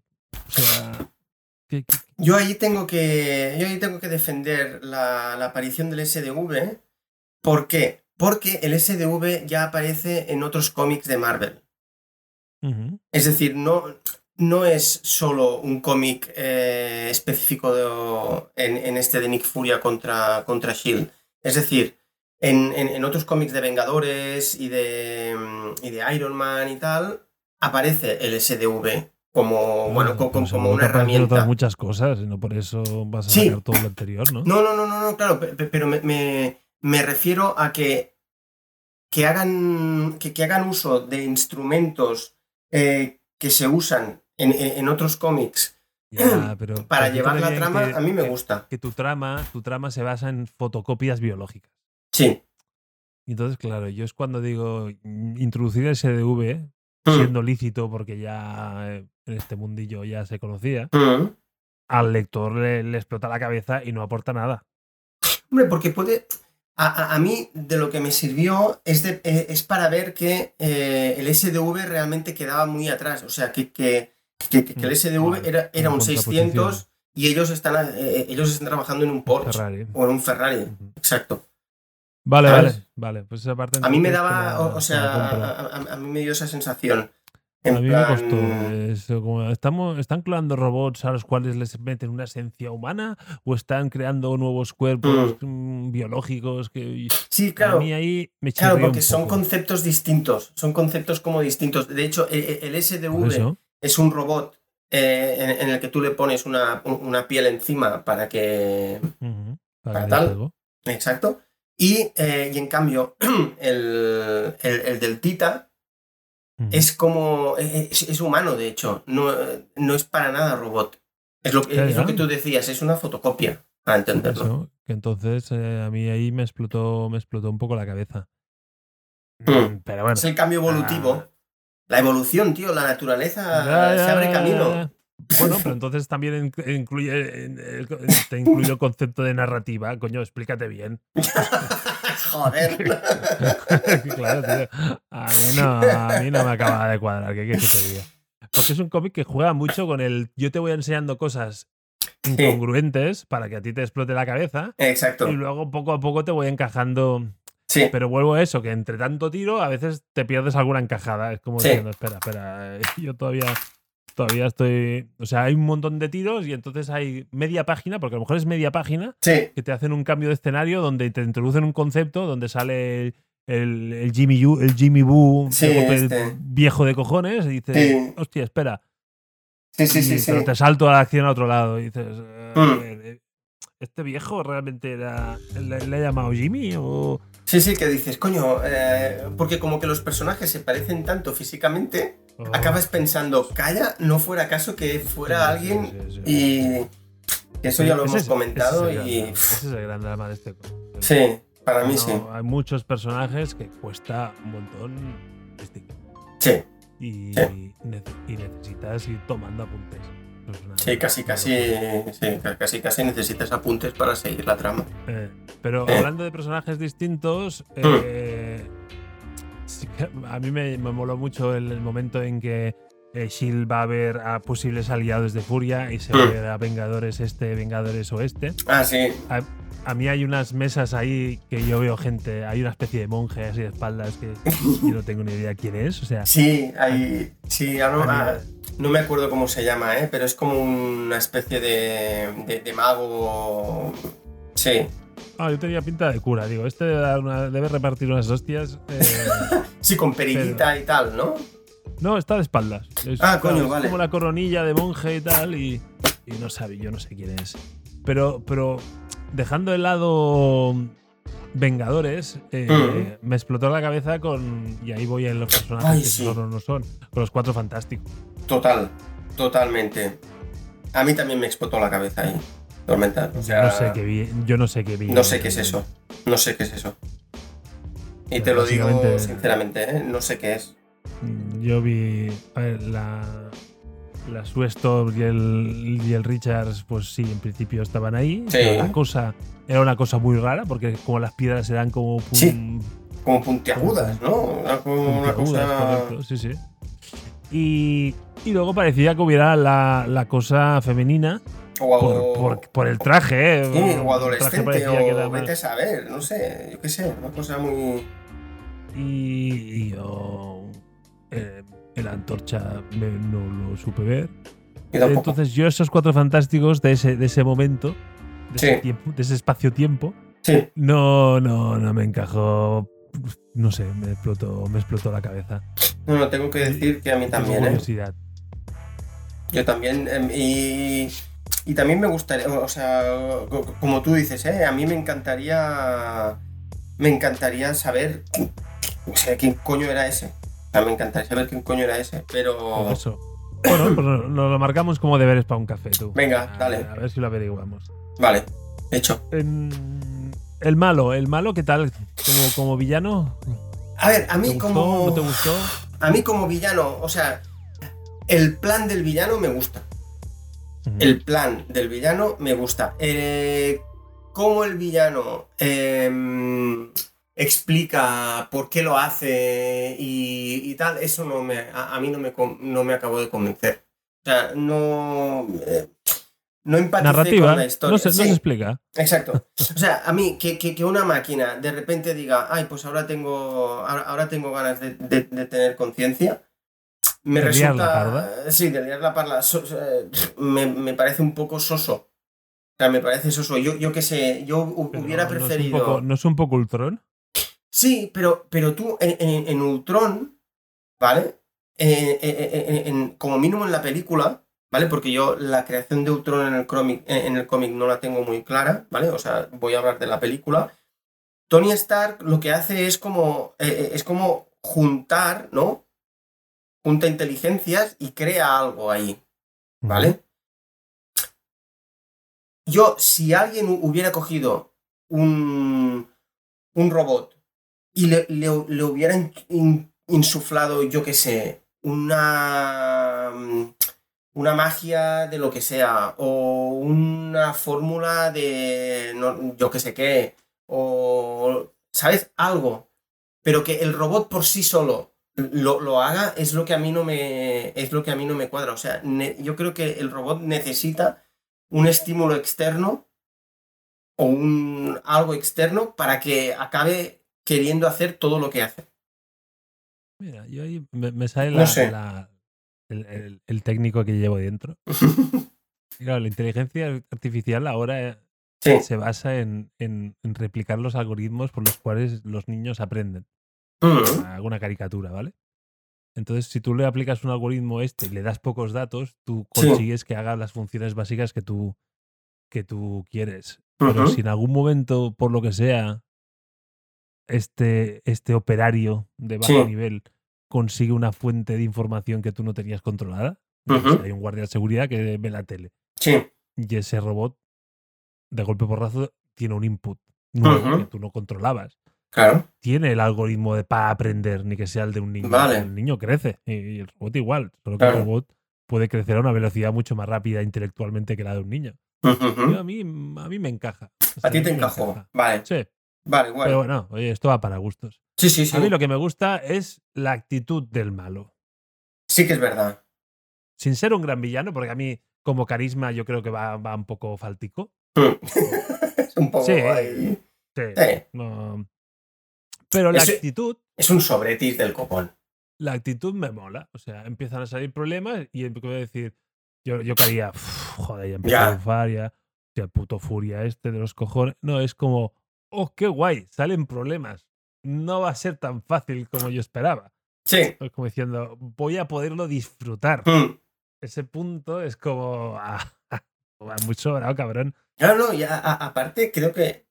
O sea. Yo ahí tengo que. Yo ahí tengo que defender la, la aparición del SDV. ¿Por qué? Porque el SDV ya aparece en otros cómics de Marvel. Es decir, no, no es solo un cómic eh, específico de- en, en este de Nick Furia contra, contra Shield. Es decir, en, en- en otros cómics de Vengadores y de, mm, y de Iron Man y tal, aparece el SDV como, bueno, Ah, co- pero co- como, seguro una herramienta. muchas cosas, y no por eso vas a Sí. sacar todo lo anterior, ¿no? No, no, no, no, no, claro, pe- pe- pero me, me- me refiero a que, que, hagan, que, que hagan uso de instrumentos eh, que se usan en, otros cómics Ya, pero, para llevar la trama, que- a mí me gusta. Que tu trama, tu trama se basa en fotocopias biológicas. Sí. Entonces, claro, yo es cuando digo introducir el SDV, Mm. siendo lícito porque ya eh, en este mundillo ya se conocía, Mm. al lector le, le explota la cabeza y no aporta nada. Hombre, porque puede. A, a- a mí, de lo que me sirvió, es, de- eh, es para ver que eh, el SDV realmente quedaba muy atrás. O sea, que, que, que- que el Mm, SDV vale, era, era un 600 contraposición. y ellos están, eh, ellos están trabajando en un Porsche Ferrari. o en un Ferrari. Exacto. Vale, ¿Sabes? vale, vale. Pues esa parte A mí me daba, o, sea, a, a- a mí me dio esa sensación. A mí plan, me costó eso. ¿estamos, ¿Están creando robots a los cuales les meten una esencia humana o están creando nuevos cuerpos mm, biológicos? Que Sí, a claro. mí ahí me Claro, porque son conceptos distintos. Son conceptos como distintos. De hecho, e- e- el Por SDV. Es un robot eh, en, en el que tú le pones una, una piel encima para que. Para tal. algo. Exacto. Y, eh, y en cambio, el, el- el del Tita es como. Es, es humano, de hecho. No, no es para nada robot. Es lo, que- es lo que tú decías, es una fotocopia, para entenderlo. Eso, que entonces eh, a mí ahí me explotó, me explotó un poco la cabeza. Mm. Mm, Pero bueno. Es el cambio evolutivo. Ah. La evolución, tío, la naturaleza Ya, se abre camino. Bueno, pero entonces también in- incluye, te incluye el concepto de narrativa. Coño, explícate bien. Joder. claro, tío. A mí, no, a mí no me acaba de cuadrar. ¿Qué quieres que te diga? Porque es un cómic que juega mucho con el. Yo te voy enseñando cosas incongruentes para que a ti te explote la cabeza. Exacto. Y luego poco a poco te voy encajando. Sí. Pero vuelvo a eso, que entre tanto tiro a veces te pierdes alguna encajada. Es como Sí. diciendo, espera, espera, eh, yo todavía, todavía estoy... O sea, hay un montón de tiros y entonces hay media página, porque a lo mejor es media página, Sí. que te hacen un cambio de escenario donde te introducen un concepto, donde sale el, el Jimmy, Yu- el Jimmy Boo de este. viejo de cojones y dices, hostia, espera. Sí, sí, Y- sí, sí. Pero te salto a la acción a otro lado y dices, eh, a Mm. ver, eh, ¿este viejo realmente era... ¿Le, le ha llamado Jimmy o...? Sí, sí, que dices, coño, eh, porque como que los personajes se parecen tanto físicamente, o- acabas pensando, calla, no fuera caso que fuera Sí, alguien sí, sí. y eso ya lo Ese hemos es- comentado ese y ese es el gran drama de este sí, para mí No, sí, Hay muchos personajes que cuesta un montón distinguir. sí, Y, y necesitas ir tomando apuntes. Sí, casi, casi, sí, casi, casi necesitas apuntes para seguir la trama. Eh, pero Eh. hablando de personajes distintos, eh, sí que a mí me, me moló mucho el, el momento en que eh, Shield va a ver a posibles aliados de Furia y se Mm. ver a Vengadores este, Vengadores oeste. Ah, sí, A mí hay unas mesas ahí que yo veo gente, hay una especie de monje así de espaldas que yo no tengo ni idea quién es. O sea, sí, hay, sí, ahora no, a me acuerdo cómo se llama, ¿eh? pero es como una especie de, de, de mago, sí, ah, yo tenía pinta de cura. Digo, este debe, dar una- debe repartir unas hostias. eh, sí, con periquita y tal, ¿no? no, está de espaldas. Es, Ah, coño, es vale. como la coronilla de monje y tal. Y, y no sabe, yo no sé quién es. Pero, pero dejando de lado Vengadores, eh, me explotó la cabeza con. Y ahí voy en los personajes Ay, que sí. son o no son. Con los cuatro fantásticos. Total, totalmente. A mí también me explotó la cabeza ahí. Tormenta. O sea, no sé qué vi. Yo no sé qué vi. no sé qué es eso. No sé qué es eso. Y te lo digo sinceramente, ¿eh? no sé qué es. Mm, Yo vi. A ver, la. La Sue y el, y el Richards, pues sí, en principio estaban ahí. Sí. pero La cosa era una cosa muy rara, porque como las piedras eran como. pun- Sí. Como puntiagudas, ¿no? Una, como una cosa. correcto, sí, sí. Y, y luego parecía que hubiera la, la cosa femenina O, por, por- por el traje, ¿eh? sí, o adolescente, era o vete a saber, no sé, yo qué sé, una cosa muy. Y, y yo. eh, el antorcha me- no lo supe ver. Entonces, yo, esos cuatro fantásticos de ese, de ese momento, de ese, Sí. tiempo, de ese espacio-tiempo, Sí, no, no, no me encajó. No sé, me explotó, me explotó la cabeza. no, no, tengo que decir que a mí también, ¿eh? curiosidad. Yo también. em, y, y también me gustaría, o sea, co- como tú dices, ¿eh? A mí me encantaría. Me encantaría saber. O sea, quién coño era ese. Sea, me encantaría saber quién coño era ese, pero. Eso. Bueno, pues nos lo marcamos como deberes para un café, tú. Venga, A- dale. A ver si lo averiguamos. Vale, hecho. En- el malo, el malo, ¿qué tal? Como, como villano. A ver, a ¿Te mí gustó? como. ¿No te gustó? A mí como villano, o sea, el plan del villano me gusta. El plan del villano me gusta. Eh, cómo el villano em, explica por qué lo hace y, y tal, eso no me, a, a mí no me, no me acabó de convencer. O sea, no, eh, no Narrativa. con la historia. No se, no se explica. Exacto. O sea, a mí, que, que- que una máquina de repente diga, ay, pues ahora tengo, ahora, ahora tengo ganas de, de- de tener conciencia, me ¿De resulta. la parda? Sí, de liar la parla. so- eh, me, me parece un poco soso. O sea, me parece soso. Yo, yo qué sé, yo Pero hubiera no es un preferido. poco- ¿No es un poco Ultron? Sí, pero, pero tú en, en- en Ultron, ¿vale? En- como mínimo en la película, ¿vale? Porque yo la creación de Ultron en el cómic en el cómic no la tengo muy clara, ¿vale? O sea, voy a hablar de la película. Tony Stark lo que hace es como, eh, eh, es como juntar, ¿no? Junta inteligencias y crea algo ahí, ¿vale? Yo, si alguien hu- hubiera cogido un, un robot y le, le- le hubiera in- in- insuflado, yo qué sé, una, mm, una magia de lo que sea, o una fórmula de no- yo qué sé qué, o, ¿sabes? Algo. Pero que el robot por sí solo lo, lo haga es lo que a mí no me es lo que a mí no me cuadra. O sea, yo creo que el robot necesita un estímulo externo o un algo externo para que acabe queriendo hacer todo lo que hace. Mira, yo ahí me, me sale No la- sé. la- el, el- el técnico que llevo dentro. Claro, la inteligencia artificial ahora eh, sí. se basa en, en- en replicar los algoritmos por los cuales los niños aprenden. Mm, Alguna caricatura, ¿vale? Entonces, si tú le aplicas un algoritmo este y le das pocos datos, tú Sí. consigues que haga las funciones básicas que tú, que tú quieres. Pero si en algún momento, por lo que sea, este, este operario de bajo Sí. nivel consigue una fuente de información que tú no tenías controlada, hay un guardia de seguridad que ve la tele Sí. y ese robot, de golpe porrazo, tiene un input nuevo que tú no controlabas. Claro. Tiene el algoritmo de para aprender, ni que sea el de un niño. Vale. El niño crece y el robot igual, solo que Claro. el robot puede crecer a una velocidad mucho más rápida intelectualmente que la de un niño. A, mí, a mí me encaja. O sea, A ti te encajó. encaja. Vale. Sí, Vale, bueno. pero bueno, oye, esto va para gustos. Sí, sí, sí. A mí lo que me gusta es la actitud del malo. Sí que es verdad. Sin ser un gran villano, porque a mí, como carisma, yo creo que va, va un poco faltico. Mm. es un poco Sí. ahí. Sí, no. Pero la actitud, Es un sobretis del copón. la actitud me mola. O sea, empiezan a salir problemas y empiezo a decir, yo, yo haría, "Uf, joder, ya empiezo Ya. a bufar, ya, puto furia este de los cojones. No, es como, oh, qué guay, salen problemas. No va a ser tan fácil como yo esperaba. Sí. Es como diciendo, voy a poderlo disfrutar. Mm. Ese punto es como, ah, muy sobrado, cabrón. No, no, y a- a- aparte creo que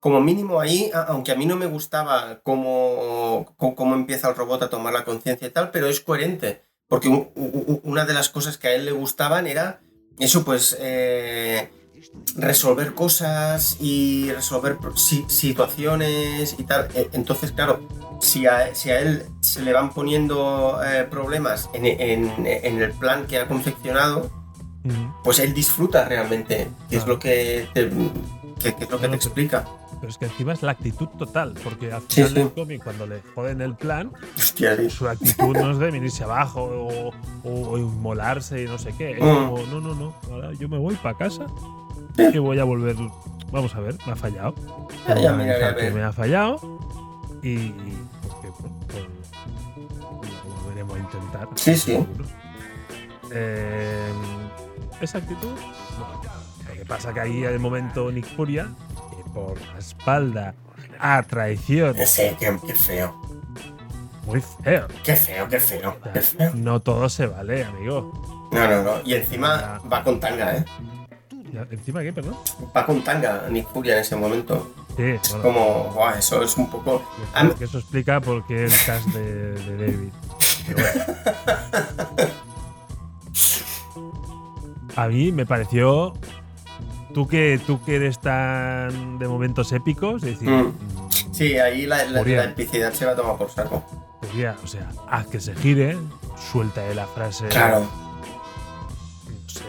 como mínimo ahí, aunque a mí no me gustaba cómo, cómo, empieza el robot a tomar la conciencia y tal, pero es coherente. Porque una de las cosas que a él le gustaban era eso, pues, eh, resolver cosas y resolver situaciones y tal. Eh, Entonces, claro, si a, si a él se le van poniendo eh, problemas en, en- en el plan que ha confeccionado, Ujú. pues él disfruta realmente, que es Claro. lo que te, que- que es lo que te explica. Pero es que encima es la actitud total, porque al Sí, final sí. del cómic, cuando le joden el plan, Hostia, sí. su actitud no es de venirse abajo o, o- o inmolarse y no sé qué. Es Mm. como, no, no, no, ahora yo me voy para casa Y voy a volver. Vamos a ver, me ha fallado. Ya, ya a que ver. me ha fallado y. Porque, pues, pues, lo volveremos a intentar. Sí, sí. Eh, esa actitud. no. Lo que pasa que ahí el momento Nick Furia, que por la espalda, a traición, qué feo. muy feo. Qué feo, qué feo, qué feo. No todo se vale, amigo. No, no, no. Y encima va con tanga, ¿eh? ¿Encima qué, perdón? Va con tanga Nick Furia en ese momento. Sí, Es como, eso es un poco. que eso explica por qué el cast de, de David. Bueno. A mí me pareció. Tú que, tú que eres tan de momentos épicos, es decir, Mm. Sí, ahí la, la, la epicidad se va a tomar por saco. podría, o sea, haz que se gire, suelta de la frase. Claro.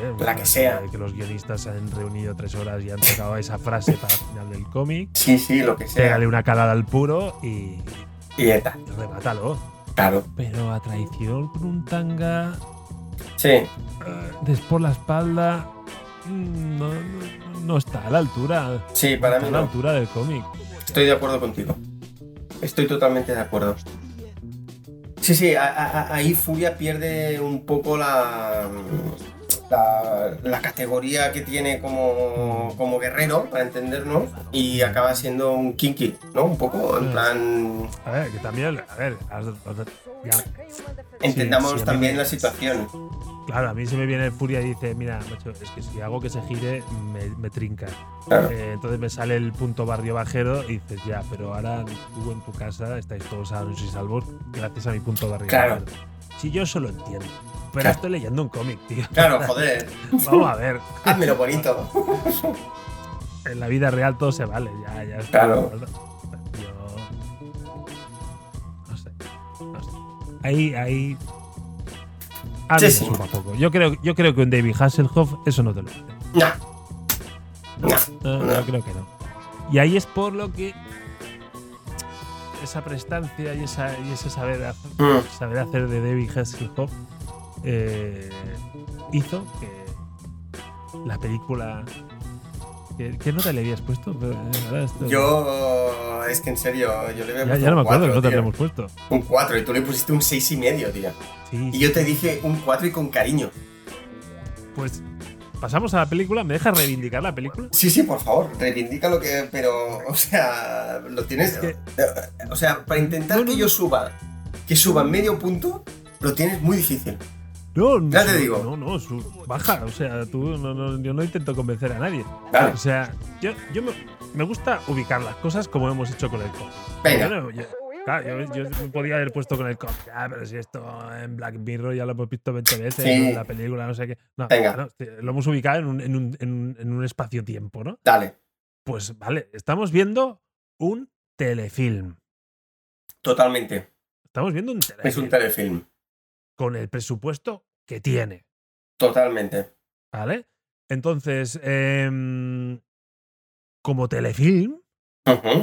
No sé, La que sea. de Que los guionistas se han reunido tres horas y han sacado esa frase para el final del cómic. Sí, sí, lo que sea. Pégale una calada al puro y, Y eta. remátalo. Claro. Pero a traición con un tanga Sí. des por la espalda mm, no, no- no está a la altura. Sí, para no mí a la no. altura del cómic. Estoy de acuerdo contigo. Estoy totalmente de acuerdo. Sí, sí, a- a- a- ahí Furia pierde un poco la, la, la categoría que tiene como, como guerrero, para entendernos, y acaba siendo un kinky, ¿no? Un poco, en Mm. plan, A ver, que también, a ver, entendamos sí, mí también me- la situación. claro, a mí se me viene Furia y dice, mira, macho, es que si hago que se gire, me, me trinca. Claro. Eh, entonces me sale el punto barrio bajero y dices, ya, pero ahora tú en tu casa estáis todos sanos y salvos gracias a mi punto barrio Claro. bajero. Si yo solo entiendo. Pero Claro. estoy leyendo un cómic, tío. Claro, joder, Vamos a ver. házmelo bonito. En la vida real todo se vale, ya, ya está. Claro. Yo. No sé. No sé. Ahí, ahí. A Sí, sí. suma poco. Yo creo, yo creo que un David Hasselhoff eso no te lo hace. No, no, No, No. yo creo que no. Y ahí es por lo que esa prestancia y, esa, y ese saber hacer, Mm. saber hacer de David Hasselhoff eh, hizo que la película. ¿Qué, qué nota le habías puesto? Eh, esto- Yo, es que en serio, yo le veo Ya, ya no me acuerdo nota le hemos puesto. Un 4 y tú le pusiste un seis y medio, tío. Sí, Y yo te dije un 4 y con cariño. Pues pasamos a la película. ¿Me dejas reivindicar la película? Sí, sí, por favor, reivindica lo que. Pero, o sea, lo tienes. Es que- eh, O sea, para intentar No, no, que yo no. suba, que suba medio punto, lo tienes muy difícil. No, no, Ya te digo. No, no, su- baja. O sea, tú, no, no, yo no intento convencer a nadie. O sea, yo, yo me, me gusta ubicar las cosas como hemos hecho con el cómic. venga. Yo, no- yo- claro, yo, yo me podía haber puesto con el cómic. Ah, pero si esto en Black Mirror ya lo hemos visto 20 veces, en la película, no sé qué. No, Venga. lo hemos ubicado en un, en un, en un, en un espacio-tiempo, ¿no? Dale, Pues vale, estamos viendo un telefilm. totalmente. Estamos viendo un telefilm. Es un telefilm. con el presupuesto que tiene. Totalmente. ¿Vale? Entonces, em, como telefilm,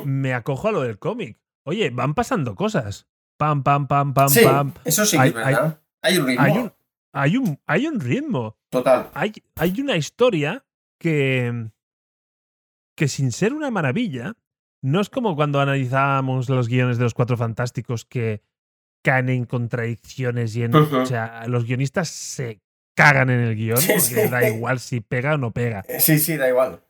me acojo a lo del cómic. Oye, van pasando cosas. Pam, pam, pam, pam, Sí, pam. eso sí Hay- es verdad. Hay, un ritmo. Hay un, hay, un, hay un ritmo. Total. Hay, hay una historia que, que sin ser una maravilla, no es como cuando analizábamos los guiones de los Cuatro Fantásticos que caen en contradicciones y en... O sea, los guionistas se cagan en el guion Sí, porque sí. da igual si pega o no pega. Eh, Sí, sí, da igual.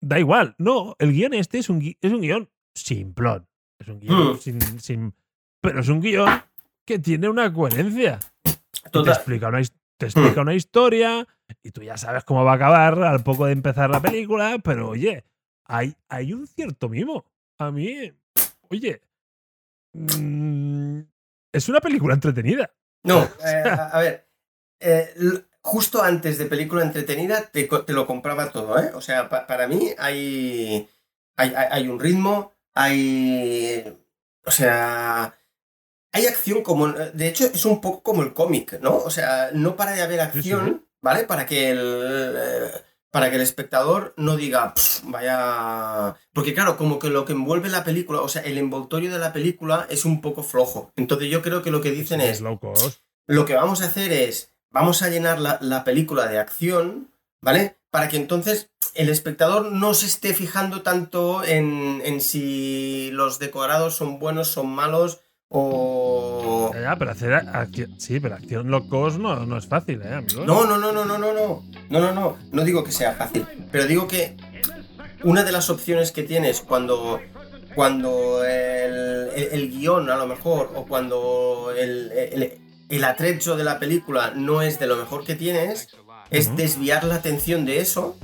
Da igual. No, el guion este es un, gui- es un guion simplón. Es un guion Mm. sin, sin- Pero es un guion que tiene una coherencia. Y te Total. explica una, te explica una historia y tú ya sabes cómo va a acabar al poco de empezar la película, pero oye, hay, hay un cierto mimo. A mí, oye, mm, es una película entretenida. No, eh, a, ver, eh, justo antes de película entretenida te, lo compraba todo, ¿eh? O sea, pa- para mí hay, hay, hay- un ritmo, hay... O sea... Hay acción como... De hecho, es un poco como el cómic, ¿no? O sea, no para de haber Sí, sí. acción, ¿vale? Para que el... eh, Para que el espectador no diga, "Pf, vaya... Porque claro, como que lo que envuelve la película, o sea, el envoltorio de la película es un poco flojo. Entonces yo creo que lo que dicen es, low cost. lo que vamos a hacer es, vamos a llenar la, la película de acción, ¿vale? Para que entonces el espectador no se esté fijando tanto en, en si los decorados son buenos, son malos o. Ya, pero hacer acción, sí, pero acción low cost no, no es fácil, ¿eh, amigo? No, no, no, no, no, no, no. No, no, no. No digo que sea fácil. Pero digo que una de las opciones que tienes cuando. Cuando el, el, el guion, a lo mejor, o cuando el, el, el, atrecho de la película no es de lo mejor que tienes, es uh -huh. desviar la atención de eso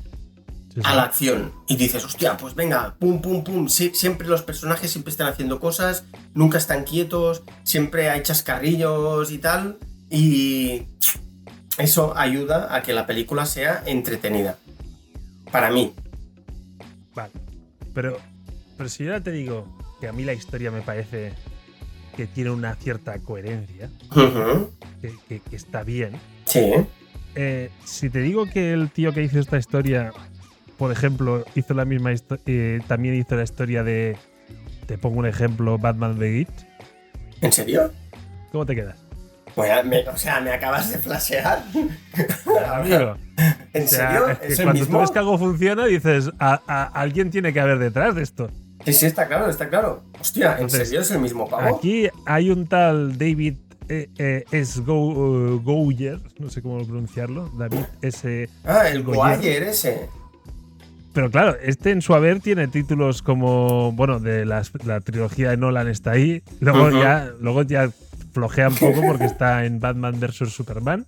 Sí, sí. a la acción y dices, hostia, pues venga, pum, pum, pum, siempre los personajes siempre están haciendo cosas, nunca están quietos, siempre hay chascarrillos y tal. Y eso ayuda a que la película sea entretenida. Para mí. Vale. Pero, pero si yo ya te digo que a mí la historia me parece que tiene una cierta coherencia, que, que- que está bien. Sí. eh, si te digo que el tío que hizo esta historia, por ejemplo, hizo la misma eh, también hizo la historia de. Te pongo un ejemplo, Batman Begins. ¿En serio? ¿Cómo te quedas? Pues, me- o sea, me acabas de flashear. Amigo, ¿En o sea, serio? es que ¿Es el cuando tú ves que algo funciona, dices, "A- a- alguien tiene que haber detrás de esto. Sí, sí, está claro, está claro. Hostia, ¿en Entonces, serio es el mismo pavo? Aquí hay un tal David eh, eh, S. Go- Goyer, no sé cómo pronunciarlo, David S. Ah, el Goyer. Goyer ese. Pero claro, este en su haber tiene títulos como, bueno, de las- la trilogía de Nolan está ahí, luego ya luego ya flojea un poco porque está en Batman vs Superman.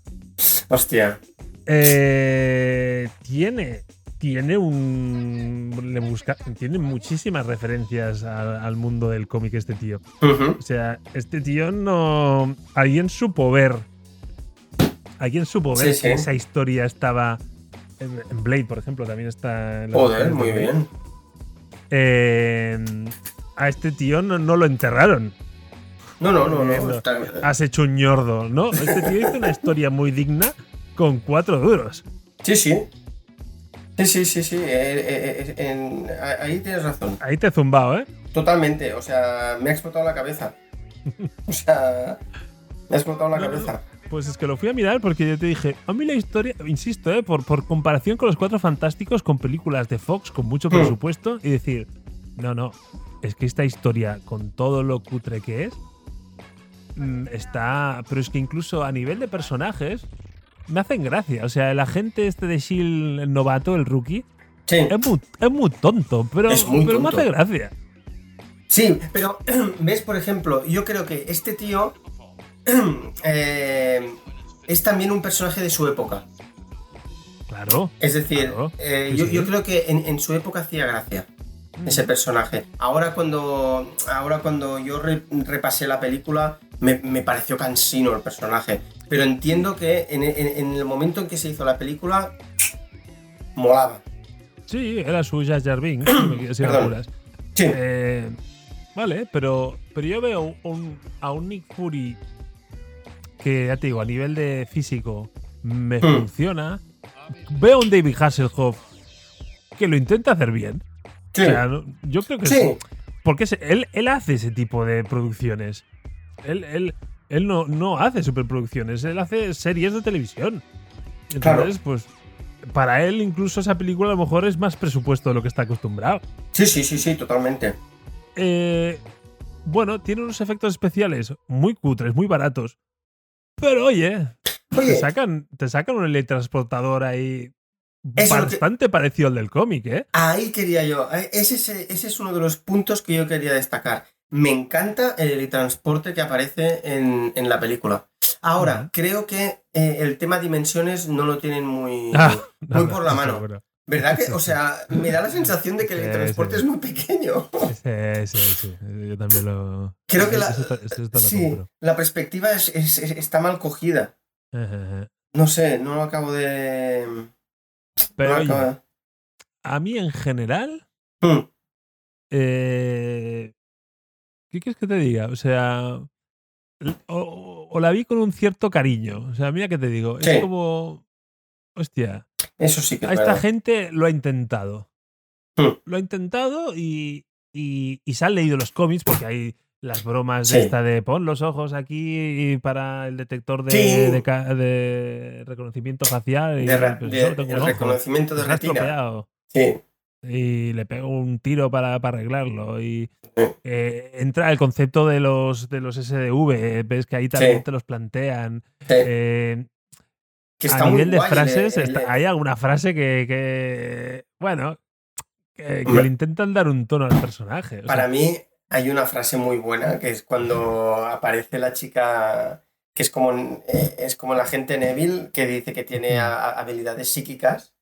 Hostia. Eh, tiene tiene un le busca tiene muchísimas referencias al, al mundo del cómic este tío. O sea, este tío no. Alguien supo ver. Alguien supo ver Sí, que sí. esa historia estaba. En, en Blade, por ejemplo, también está. en la Joder, muy bien. Eh, a este tío no, no lo enterraron. No, no, no, Eh, no. no. está- Has hecho un ñordo, ¿no? Este tío hizo una historia muy digna con cuatro duros. Sí, sí. Sí, sí, sí, sí. eh, eh, eh, en- ahí tienes razón. Ahí te he zumbado, ¿eh? Totalmente. O sea, me ha explotado la cabeza. O sea, me ha explotado la No, no, cabeza. Pues es que lo fui a mirar porque yo te dije, a mí la historia, insisto, ¿eh? por, por comparación con los Cuatro Fantásticos, con películas de Fox, con mucho Hmm. presupuesto, y decir, no, no, es que esta historia, con todo lo cutre que es, mm, está... Pero es que incluso a nivel de personajes, me hacen gracia. O sea, el agente este de S.H.I.E.L.D., el novato, el rookie, Sí, es muy, es muy tonto, pero, muy pero me hace gracia. sí, pero ves, por ejemplo, yo creo que este tío eh, es también un personaje de su época. Claro. Es decir, Claro, eh, sí, yo, sí. yo creo que en, en su época hacía gracia ese personaje. Ahora cuando, ahora cuando yo re- repasé la película me, me pareció cansino el personaje. Pero entiendo que en, en- en el momento en que se hizo la película molaba. Sí, era su Jar Jar Binks, si me- si me Perdón. apuras. Sí, Eh, vale, pero, pero yo veo un- a un Nick Fury que, ya te digo, a nivel de físico me Hmm. funciona. Veo a un David Hasselhoff que lo intenta hacer bien. sí. O sea, yo creo que Sí. es- porque él, él hace ese tipo de producciones. Él, él, él no, no hace superproducciones, él hace series de televisión. Entonces, Claro. pues, para él incluso esa película a lo mejor es más presupuesto de lo que está acostumbrado. sí, sí, sí, sí, totalmente. Eh, bueno, tiene unos efectos especiales muy cutres, muy baratos. Pero oye, te sacan, te sacan un teletransportador ahí Eso que- bastante parecido al del cómic, ¿eh? ahí quería yo. eh, Ese, es- ese es uno de los puntos que yo quería destacar. Me encanta el transporte que aparece en, en la película. Ahora, creo que eh, el tema dimensiones no lo tienen muy, Ah, muy no, por la mano. seguro. ¿Verdad que? O sea, me da la sensación de que el Sí, sí. es muy pequeño. Sí, sí, sí. Yo también lo. Creo que la, eso está- eso está lo sí, la perspectiva es- es- es- está mal cogida. Ajá. No sé, no lo acabo de. Pero no lo oye, acabo- a mí en general, Mm, eh, ¿qué quieres que te diga? O sea, o, o la vi con un cierto cariño. O sea, mira que te digo, es como, hostia, Eso sí que a es esta verdad. gente lo ha intentado. Mm. Lo ha intentado y, y, y se han leído los cómics porque hay las bromas Sí. de esta de pon los ojos aquí para el detector de, Sí. de reconocimiento facial. Y, De ra- pues, de- el ojo, reconocimiento de retina. Sí. y le pego un tiro para, para arreglarlo. Y eh, entra el concepto de los, de los SDV, ves que ahí también te los plantean. sí. Eh, que a está muy nivel de guay el- frases, el- está- hay alguna frase que, que, bueno, que, le intentan dar un tono al personaje. o Para sea, mí hay una frase muy buena que es cuando aparece la chica que es como, eh, es como el agente Neville que dice que tiene a- a- habilidades psíquicas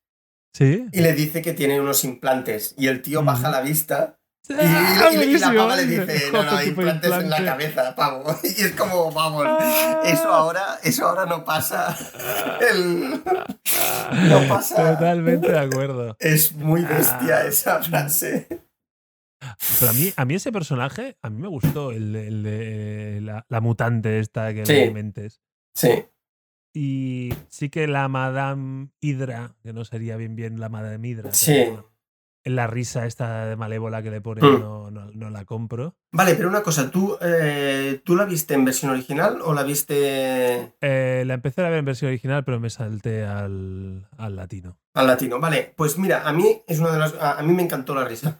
sí. y le dice que tiene unos implantes y el tío baja la vista y, y- Ah, y la pava le dice, no, no, "Joder, tipo de implantes en la implante". cabeza, pavo. Y es como, vamos, Ah. eso ahora, eso ahora no pasa. El- No pasa. Totalmente de acuerdo. Es muy bestia Ah. esa frase. Pero a mí, a mí ese personaje, a mí me gustó el, el de la, la mutante esta que Sí. me mentes. Sí, Y sí que la Madame Hydra, que no sería bien bien la Madame Hydra. sí. pero la risa esta de malévola que le pone Mm. no, no, no la compro. Vale, pero una cosa, ¿tú, eh, ¿tú la viste en versión original o la viste Eh, la empecé a ver en versión original, pero me salté al, al latino. al latino? Vale, pues mira, a mí es una de las. A, a mí me encantó la risa.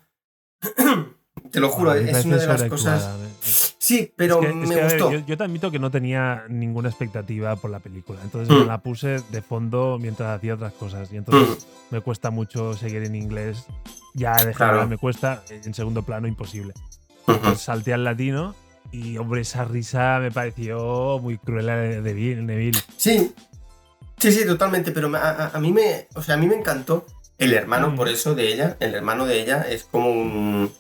Te lo juro, es una de las cosas. Sí, pero es que- es me que, a ver, gustó. yo, yo te admito que no tenía ninguna expectativa por la película. Entonces Mm. me la puse de fondo mientras hacía otras cosas. Y entonces Mm, me cuesta mucho seguir en inglés. Ya de Claro. me cuesta, en segundo plano imposible. Pues salté al latino y, hombre, esa risa me pareció muy cruel de, Neville. Sí, sí, sí, totalmente, pero a mí me. O sea, a mí me encantó el hermano, Mm. por eso de ella. El hermano de ella es como un.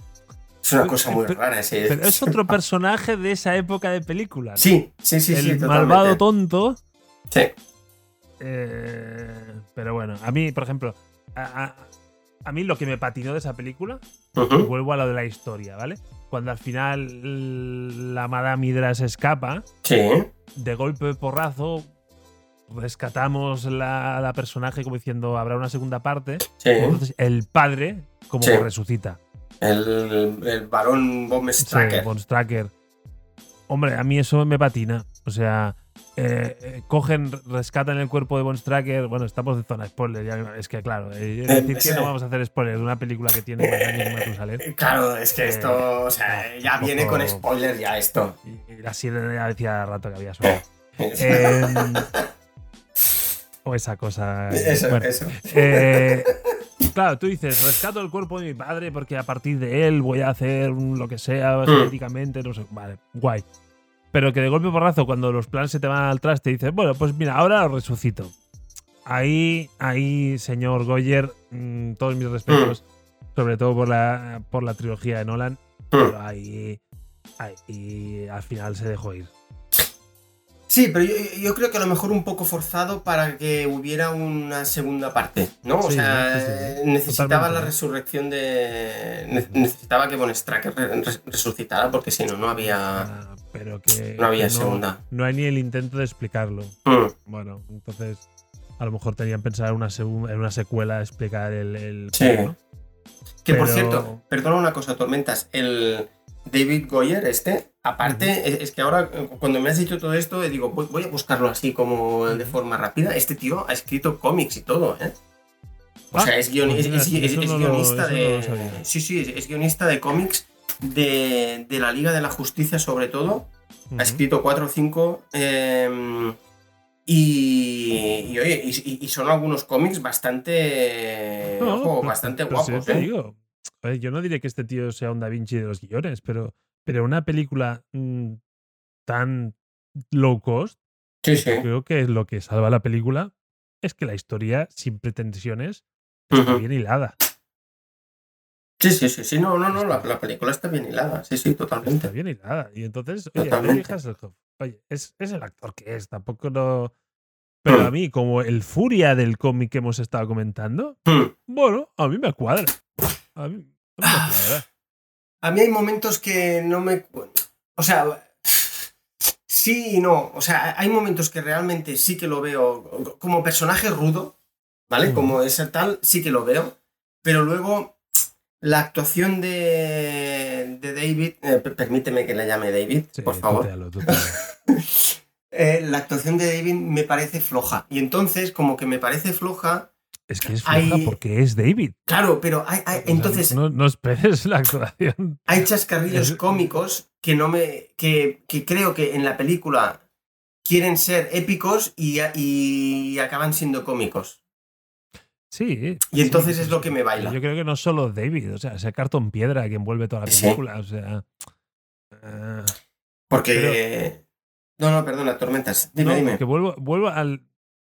Es una cosa muy pero- rara ese. Pero es otro personaje de esa época de películas. Sí, sí, sí, el sí, totalmente. malvado tonto. Sí. eh, pero bueno, a mí, por ejemplo, a, a- a mí lo que me patinó de esa película, vuelvo a lo de la historia, ¿vale? Cuando al final la Madame Hydra se escapa, Sí. de golpe de porrazo rescatamos la, la personaje como diciendo habrá una segunda parte. Sí. Entonces el padre como Sí. resucita. El, el varón Sí, Stracker. Stracker. Hombre, a mí eso me patina. O sea, eh, eh, cogen, rescatan el cuerpo de Von Stracker. Bueno, estamos de zona spoiler. ya- es que, claro, eh, es Eh, decir, sí. que no vamos a hacer spoiler de una película que tiene años. Eh, Claro, es que Eh, esto, o sea, ya viene con spoiler ya esto. Y, y la sirena ya decía rato que había. Eh, Em, o esa cosa. eh, eso, bueno, eso. Claro, tú dices, rescato el cuerpo de mi padre porque a partir de él voy a hacer lo que sea Mm. genéticamente, no sé. Vale, guay. Pero que de golpe porrazo, cuando los planes se te van al traste, dices, bueno, pues mira, ahora lo resucito. Ahí, ahí, señor Goyer, mm, todos mis respetos, sobre todo por la, por la trilogía de Nolan, pero ahí, ahí al final se dejó ir. Sí, pero yo, yo creo que a lo mejor un poco forzado para que hubiera una segunda parte, ¿no? O sea, sí, sí, sí. necesitaba Totalmente. la resurrección de... ne- Necesitaba que Von resucitara porque si no, no había... Ah, pero que No había que segunda. No hay ni el intento de explicarlo. Mm, Bueno, entonces a lo mejor tenían pensado en una, segu- en una secuela explicar el, el Sí. Que por cierto, perdona una cosa, Tormentas, el David Goyer este, aparte, es, es que ahora eh, cuando me has dicho todo esto, eh, digo, voy, voy a buscarlo así como de forma rápida. Este tío ha escrito cómics y todo, ¿eh? O Ah, sea, es, guion- pues es- no guionista de. sí, sí, es, guionista de cómics de, de la Liga de la Justicia, sobre todo. Ha escrito cuatro o cinco. eh, y, y, oye, y, y son algunos cómics bastante. No, ojo, pero- bastante pero guapos, te ¿eh? digo, a ver, yo no diré que este tío sea un Da Vinci de los guiones, pero, pero una película mm, tan low cost, Sí, sí. Creo que lo que salva la película es que la historia, sin pretensiones, está bien hilada. Sí, sí, sí, sí. No, no, no. La, la película está bien hilada. Sí, sí, totalmente. Está bien hilada. Y entonces, oye, oye, es, es el actor que es, tampoco lo. Pero Mm. a mí, como el furia del cómic que hemos estado comentando, Hmm. bueno, a mí me cuadra. A mí, a mí Ah. A mí hay momentos que no me. O sea. Sí y no. O sea, hay momentos que realmente sí que lo veo como personaje rudo, ¿vale? Mm. Como ese tal, sí que lo veo. Pero luego, la actuación de, de David. eh, per- permíteme que le llame David, Sí, por favor. tutealo, tutealo. Eh, la actuación de David me parece floja. Y entonces, como que me parece floja. Es que es floja Hay- porque es David. Claro, pero hay, sea, entonces no, no esperes la actuación. hay chascarrillos Es- cómicos que no me. que, que creo que en la película quieren ser épicos y, y acaban siendo cómicos. Sí. Y entonces sí, es lo que me baila. Yo creo que no solo David, o sea, ese cartón piedra que envuelve toda la Sí. película. O sea. eh, Porque. No, no, perdona, tormentas. Dime, no, dime. vuelvo, vuelvo al.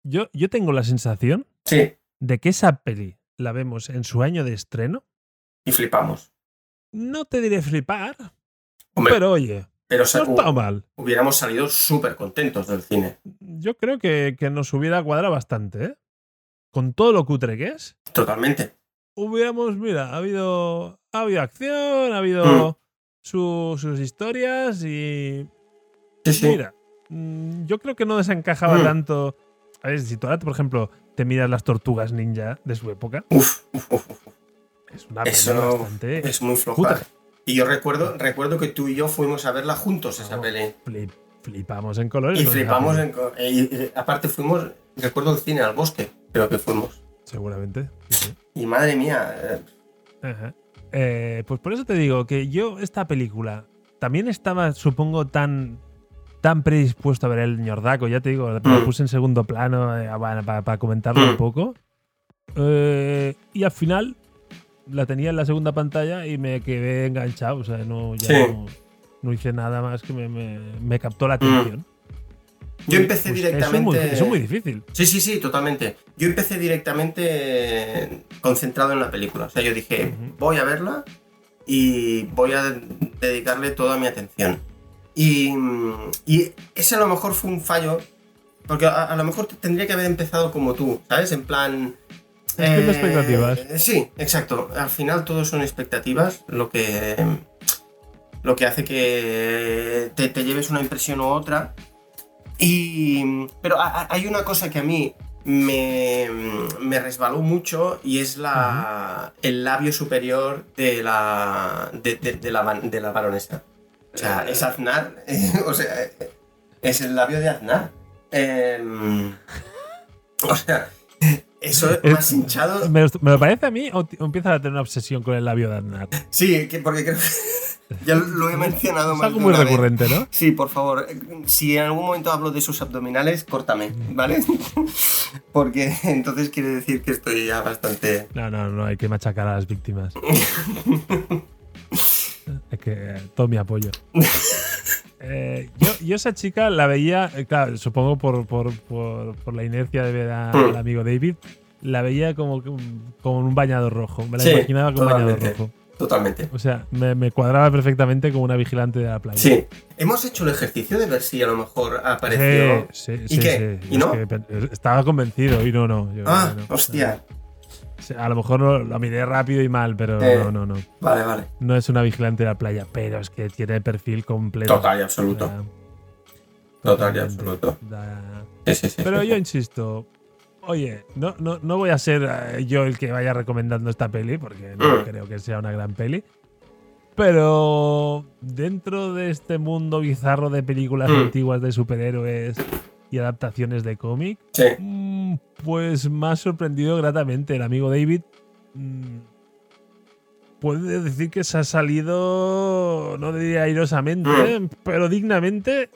Yo, yo tengo la sensación Sí, de que esa peli la vemos en su año de estreno. y flipamos. No te diré flipar, Hombre, pero oye, pero no está mal. hubiéramos salido súper contentos del cine. Yo creo que, que nos hubiera cuadrado bastante, ¿eh? Con todo lo cutre que es, Totalmente. hubiéramos, mira, ha habido, ha habido acción, ha habido su- sus historias y. Sí, sí. Mira, mm, yo creo que no desencajaba Mm. tanto. A ver, si tú ahora, por ejemplo, te miras las tortugas ninja de su época, Uf, uf, uf, es una Eso bastante. es muy floja. Puta. Y yo recuerdo, recuerdo que tú y yo fuimos a verla juntos, esa No, flip- flipamos en colores. Y flipamos en. co- y- y aparte fuimos, recuerdo el cine al bosque, creo que fuimos. Seguramente. sí, sí. Y madre mía, eh, Ajá. Eh, pues por eso te digo que yo, esta película, también estaba, supongo, tan, tan predispuesto a ver el ñordaco. Ya te digo, lo Mm. puse en segundo plano eh, bueno, para, para comentarlo Mm. un poco. Eh, y al final la tenía en la segunda pantalla y me quedé enganchado. O sea, no, ya Sí. no, no hice nada más que me, me- me captó la atención. yo empecé Pues Eso es, muy, directamente. eso es muy difícil. Sí, sí, sí, totalmente. Yo empecé directamente concentrado en la película. O sea, yo dije, voy a verla y voy a dedicarle toda mi atención. Y, y ese a lo mejor fue un fallo, porque a, a lo mejor tendría que haber empezado como tú, ¿sabes? En plan... Cumpliendo expectativas. Sí, exacto. Al final todo son expectativas, lo que, lo que hace que te, te lleves una impresión u otra. Y, pero ha- ha- hay una cosa que a mí me, me resbaló mucho y es la, el labio superior de la, de, de- de la, de la baronesa. O sea, es Aznar, o sea, es el labio de Aznar. Em, o sea, eso es más hinchado. ¿Me, lo- me lo parece a mí o, o empiezas a tener una obsesión con el labio de Aznar? Sí, que- porque creo que ya lo he mencionado Es más algo de muy una vez. recurrente, ¿no? Sí, por favor, eh, si en algún momento hablo de sus abdominales, córtame, ¿vale? Porque entonces quiere decir que estoy ya bastante... No, no, no, hay que machacar a las víctimas. Es que eh, todo mi apoyo. Eh, yo, yo esa chica la veía, eh, claro, supongo por, por, por, por la inercia de ver a- Mm. al amigo David, la veía como, como un bañador rojo. Me la Sí, imaginaba como un bañador totalmente. rojo. Totalmente. O sea, me, me cuadraba perfectamente como una vigilante de la playa. Sí. Hemos hecho el ejercicio de ver si a lo mejor apareció... Sí, sí, ¿Y sí, qué? ¿Y Es no? que estaba convencido y no, no. yo- Ah, no. hostia. A lo mejor lo, lo miré rápido y mal, pero Eh. no, no, no. Vale, vale. No es una vigilante de la playa, pero es que tiene perfil completo. Total y absoluto. Total y absoluto. Da- Sí, sí, sí. Pero yo insisto, oye, no, no, no voy a ser eh, yo el que vaya recomendando esta peli, porque no Mm. creo que sea una gran peli. Pero dentro de este mundo bizarro de películas Mm. antiguas de superhéroes y adaptaciones de cómic, Sí. mm, pues me ha sorprendido gratamente. El amigo David mm, puede decir que se ha salido, no diría airosamente, pero dignamente,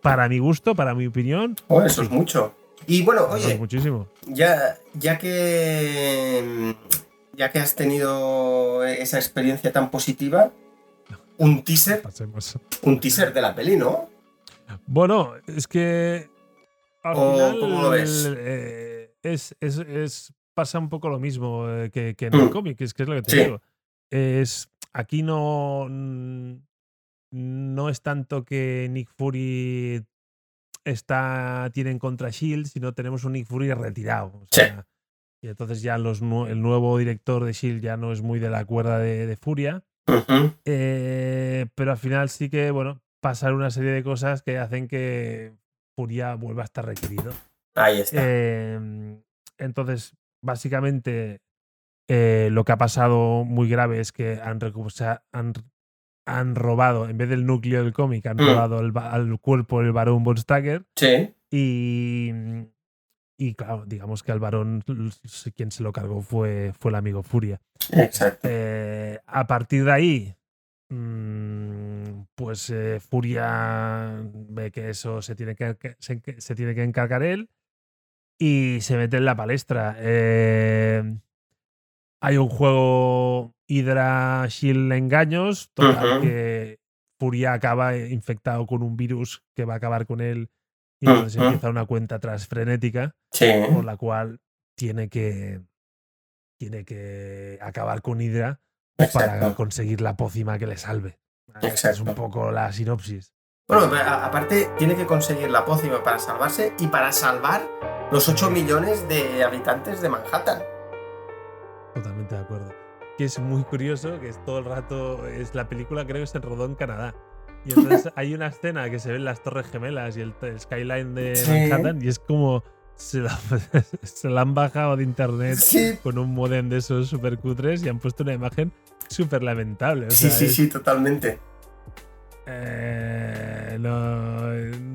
para mi gusto, para mi opinión. oh, eso es mucho. Y bueno, oye, muchísimo. ya, ya que ya que has tenido esa experiencia tan positiva, un teaser, Pasemos. un teaser de la peli, ¿no? Bueno, es que Al ¿O final, cómo lo ves? eh, es, es- es- pasa un poco lo mismo eh, que, que en el Mm. cómic, es que es lo que te Sí. digo. Es, aquí no, no es tanto que Nick Fury está, tiene en contra Shield, sino tenemos un Nick Fury retirado. o Sí. Y entonces ya los, el nuevo director de Shield ya no es muy de la cuerda de, de Furia. Eh, pero al final sí que, bueno, pasan una serie de cosas que hacen que Furia vuelva a estar requerido. Ahí está. Eh, entonces, básicamente, eh, lo que ha pasado muy grave es que han, o sea, han, han robado, en vez del núcleo del cómic, han Mm. robado el, al cuerpo del varón Von sí. y, y, claro, digamos que al varón quien se lo cargó fue, fue el amigo Furia. Exacto. Eh, a partir de ahí, mm, pues eh, Furia ve que eso se tiene que, que- se, que se tiene que encargar él y se mete en la palestra. Eh, hay un juego Hydra Shield Engaños, que Furia acaba infectado con un virus que va a acabar con él y entonces empieza una cuenta atrás frenética Sí. por la cual tiene que tiene que acabar con Hydra para conseguir la pócima que le salve. Esa Es un poco la sinopsis. Bueno, pero aparte tiene que conseguir la pócima para salvarse y para salvar los 8 millones de habitantes de Manhattan. Totalmente de acuerdo. Que es muy curioso que es todo el rato es la película creo que se rodó en Canadá. Y entonces hay una escena que se ven las torres gemelas y el, el skyline de Sí. Manhattan y es como se la, se la han bajado de internet Sí, con un modem de esos super cutres y han puesto una imagen súper lamentable. o sí, sea, sí, es- sí, totalmente. Eh, no,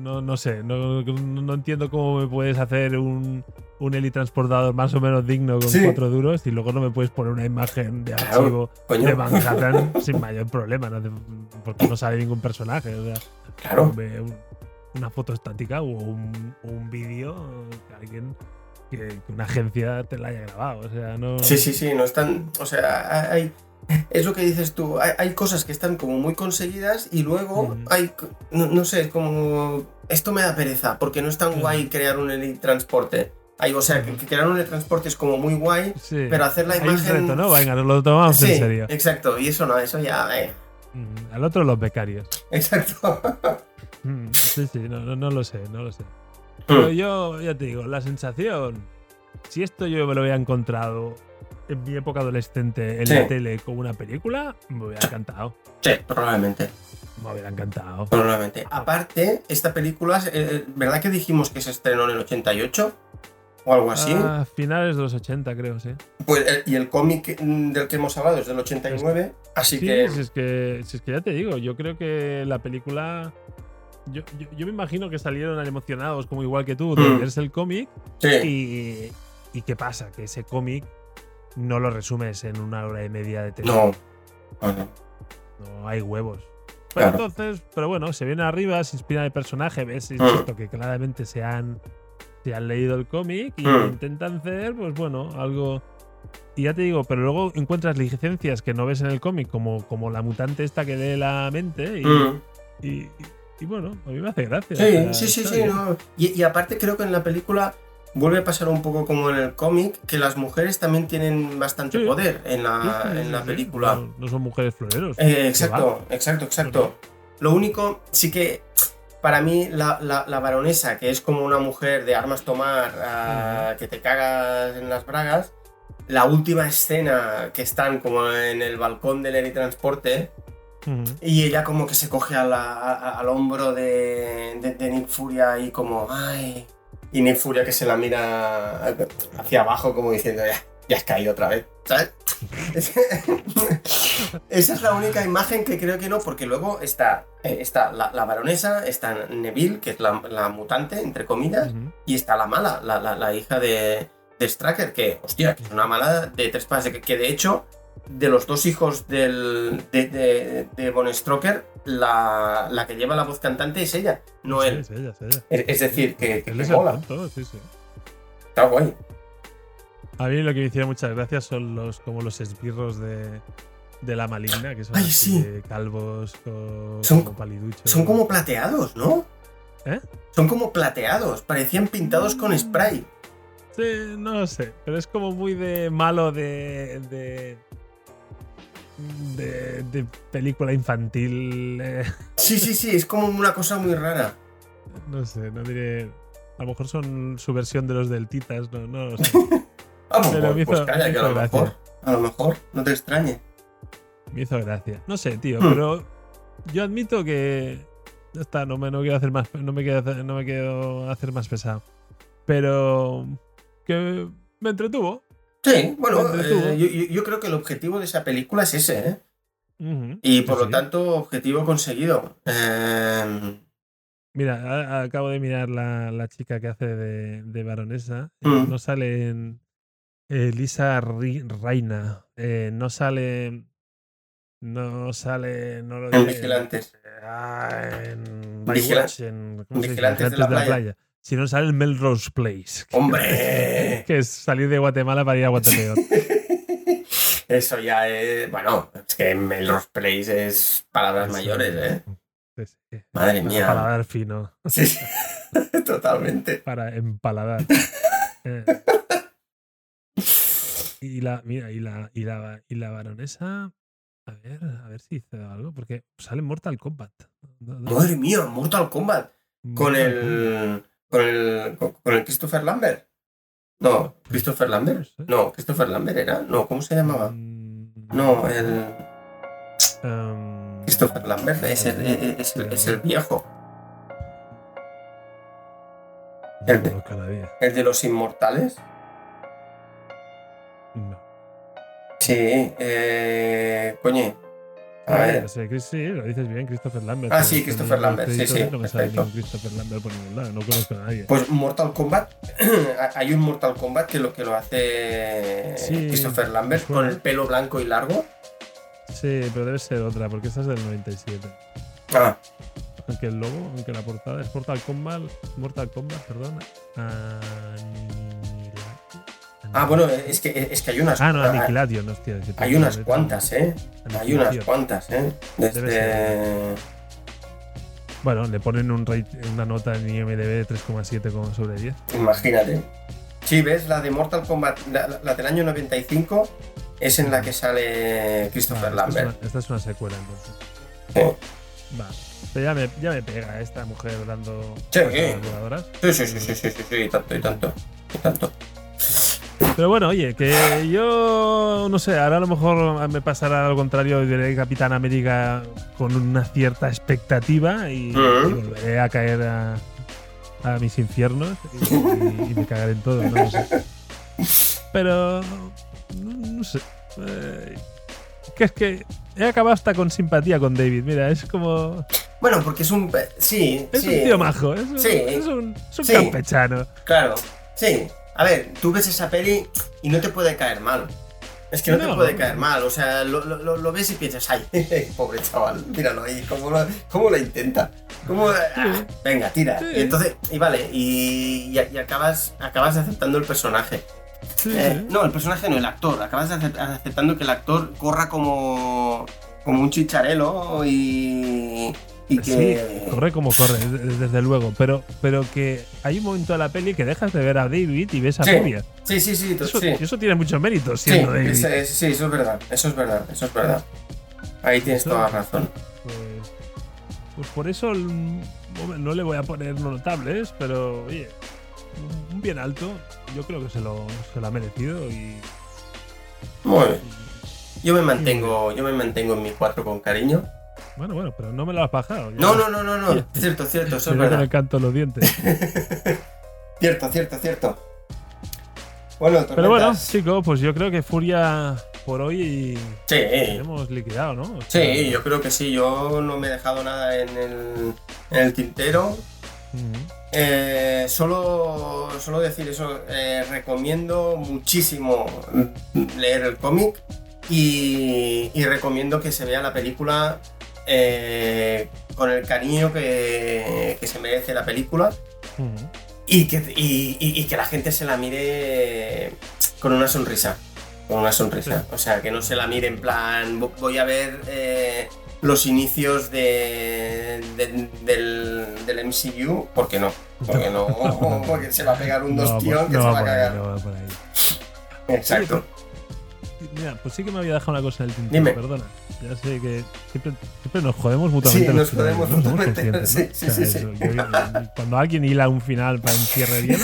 no, no sé, no, no- entiendo cómo me puedes hacer un, un helitransportador más o menos digno con Sí. cuatro duros y luego no me puedes poner una imagen de Claro, archivo Coño. de Manhattan sin mayor problema, porque no sale ningún personaje. O sea, Claro. Una foto estática o un, un vídeo que alguien, que, una agencia te la haya grabado. O sea, no. Sí, sí, sí, no están. O sea, hay. Es lo que dices tú, hay, hay cosas que están como muy conseguidas y luego hay. No, no sé, es como. Esto me da pereza, porque no es tan guay crear un transporte. Hay, o sea, que, que crear un transporte es como muy guay, Sí. pero hacer la Hay un imagen. reto, ¿no? Venga, nos lo tomamos sí, en serio. exacto, y eso no, eso ya. eh, Al otro los becarios. exacto. Mm, Sí, sí, no, no, no lo sé, no lo sé. Pero yo, ya te digo, la sensación, si esto yo me lo hubiera encontrado en mi época adolescente en Sí. la tele como una película, me hubiera encantado. sí, probablemente. Me hubiera encantado. Probablemente. Aparte, esta película, eh, ¿verdad que dijimos que se estrenó en el 88? O algo así. A finales de los 80, creo, sí. Pues, eh, y el cómic mm, del que hemos hablado es del 89, así Sí, que. si es que, si es que ya te digo, yo creo que la película. Yo, yo, yo me imagino que salieron emocionados, como igual que tú, de Mm. leerse el cómic. Sí, Y, ¿Y qué pasa? Que ese cómic no lo resumes en una hora y media de televisión. no. No, no. Hay huevos. Pero Claro. entonces, pero bueno, se viene arriba, se inspira el personaje, ves Mm. insisto, que claramente se han, se han leído el cómic y Mm. intentan hacer, pues bueno, algo. Y ya te digo, pero luego encuentras licencias que no ves en el cómic, como, como la mutante esta que lee la mente. Y, Mm. y, y- bueno, a mí me hace gracia. Sí, sea, sí, sí, no. Y, y aparte, creo que en la película vuelve a pasar un poco como en el cómic, que las mujeres también tienen bastante Sí. poder en la, sí, sí, en la sí. película. No, no son mujeres floreros. Eh, Que exacto, exacto, exacto. Lo único, sí que para mí la, la- la baronesa, que es como una mujer de armas tomar, ah, que te cagas en las bragas, la última escena que están como en el balcón del y ella como que se coge a la- a- al hombro de, de- de Nick Furia y como, ay, y Nick Furia que se la mira hacia abajo como diciendo, ya, ya has caído otra vez, ¿sabes? Esa es la única imagen que creo que no, porque luego está, eh, está la, la baronesa, está Neville, que es la, la mutante, entre comillas, y está la mala, la, la- la hija de, de Stracker, que, hostia, que es una mala de tres pases, que, que de hecho, de los dos hijos del, de, de, de Von Stroker, la, la que lleva la voz cantante es ella, no Sí, él. es ella, es ella. Es, es decir, que, que, Él que es mola, tonto, sí, sí. está guay. A mí lo que me hiciera muchas gracias son los como los esbirros de, de la maligna, que son Ay, así sí. calvos co- Son- como paliduchos. Son como plateados, ¿no? ¿Eh? son como plateados, parecían pintados con spray. Sí, no lo sé, pero es como muy de malo de. De. de, película infantil. eh, Sí, sí, sí, es como una cosa muy rara. no sé, no diré. A lo mejor son su versión de los del Titas, no, no lo sé. Ah, pues, Pero me pues hizo- calla, me que a lo gracia. mejor, a lo mejor, no te extrañe. Me hizo gracia. No sé, tío, Hmm. pero yo admito que. Ya está, no me, no quiero hacer más. No me quiero hacer, no me quiero hacer más pesado. Pero. que me entretuvo. Sí, bueno, eh, yo, creo que el objetivo de esa película es ese, ¿eh? Y sí, por lo tanto, objetivo conseguido. Eh, Mira, acabo de mirar la, la chica que hace de, de baronesa. eh, Mm. No sale en eh, Lisa Ri- Reina. eh, no sale. No sale. No lo En diré, Vigilantes. ah, en Vigila- Baywatch, en ¿cómo se dice? Vigilantes de la playa. Si no sale en Melrose Place. ¡Hombre! Que es salir de Guatemala para ir a Guatepeor. Eso ya es. Bueno, es que Melrose Place es palabras mayores, ¿eh? Sí, sí. Madre Para mía. paladar fino. Sí, sí. Totalmente. Para empaladar. Eh. Y la, mira, y la, y la, y la baronesa. A ver, a ver si hizo algo. Porque sale Mortal Kombat. Madre mía, Mortal Kombat. Con Mortal el. Con el. Con, el Christopher Lambert. No, Christopher Lambert. No, Christopher Lambert era. No, ¿cómo se llamaba? Mm, No, el. em, Christopher Lambert es el, es el, es el viejo. el de-. El de los inmortales. No. Sí, eh. Coño. Ah, sé, Chris- sí, lo dices bien, Christopher Lambert. Ah, sí, Christopher no- Lambert, sí, sí, No me sale ningún Christopher Lambert por ningún lado, no conozco a nadie. Pues Mortal Kombat, hay un Mortal Kombat que lo que lo hace Sí, Christopher Lambert me con el pelo blanco y largo. Sí, pero debe ser otra, porque esta es del 97. Ah, Aunque el logo, aunque la portada es Mortal Kombat, Mortal Kombat, perdón. Ah bueno, es que, es que hay unas Ah, no, Aniquilation, hostia. hay unas cuantas, ¿eh? Hay unas cuantas, ¿eh? Desde... Bueno, le ponen un rate- una nota en IMDB de 3,7 como sobre 10. Imagínate. Sí, ¿ves? La de Mortal Kombat, la, del año 95, es en la que sale Christopher Vale, esta, es Lambert. una, esta es una secuela, entonces. Sí. Va. Pero ya me, ya me pega esta mujer dando Sí. Sí, sí, sí, sí, sí, sí, sí, tanto, y tanto, y tanto. Pero bueno, oye, que yo no sé, ahora a lo mejor me pasará al contrario y diré Capitán América con una cierta expectativa y, volveré a caer a, a mis infiernos y, y me cagaré en todo, no lo sé. Pero no, no sé. eh, que es que he acabado hasta con simpatía con David. Mira, es como. Bueno, porque es un... Sí, Es sí. un tío majo, es un, Sí. es un, es un Sí. campechano. Claro, sí. A ver, tú ves esa peli y no te puede caer mal. Es que no, te No. puede caer mal, o sea, lo, lo- lo- lo ves y piensas, ay, pobre chaval, míralo ahí, cómo lo, cómo lo intenta. Cómo, ah, venga, tira. Sí. Y entonces, y vale, y, y- y acabas, acabas aceptando el personaje. Sí, Eh, no, el personaje no, el actor. Acabas acep- aceptando que el actor corra como, como un chicharelo y, y que... Sí, corre como corre, de- desde luego. Pero, pero que hay un momento de la peli que dejas de ver a David y ves a Sí. Sí, sí, sí, Eso, sí. eso tiene mucho mérito Sí, siendo David. es- es- sí, eso es verdad, eso es verdad, eso es verdad. Ahí tienes Eso- toda la razón. Pues, pues por eso no le voy a poner notables, pero oye, un- un bien alto, yo creo que se lo, se lo ha merecido y, Muy bien. Yo me mantengo, yo me mantengo en mi 4 con cariño. Bueno, bueno, pero no me lo has bajado. No, no, no, no, no. Cierto, cierto, eso es verdad. canto en los dientes. Cierto, cierto, cierto. Bueno, Pero bueno, chicos, pues yo creo que Furia por hoy Sí, hemos liquidado, ¿no? O sea, sí, yo creo que sí. Yo no me he dejado nada en el, en el tintero. ujú. Eh, solo, solo decir eso, eh, recomiendo muchísimo leer el cómic y, y recomiendo que se vea la película eh, con el cariño que, que se merece la película y que, y- y- y que la gente se la mire con una sonrisa. Con una sonrisa. O sea, que no se la mire en plan, "Vo- voy a ver eh, los inicios de, de- del, del MCU, ¿por qué no? Porque no, porque se va a pegar un No dostión que no se va va a ahí, cagar. no va por ahí. Exacto. Mira, pues sí que me había dejado una cosa en el tintero, Dime. perdona. Ya sé que siempre, siempre nos jodemos mutuamente. Sí, nos jodemos mutuamente, sí, sí, sí, eso, yo- yo- cuando alguien hila un final para un cierre bien,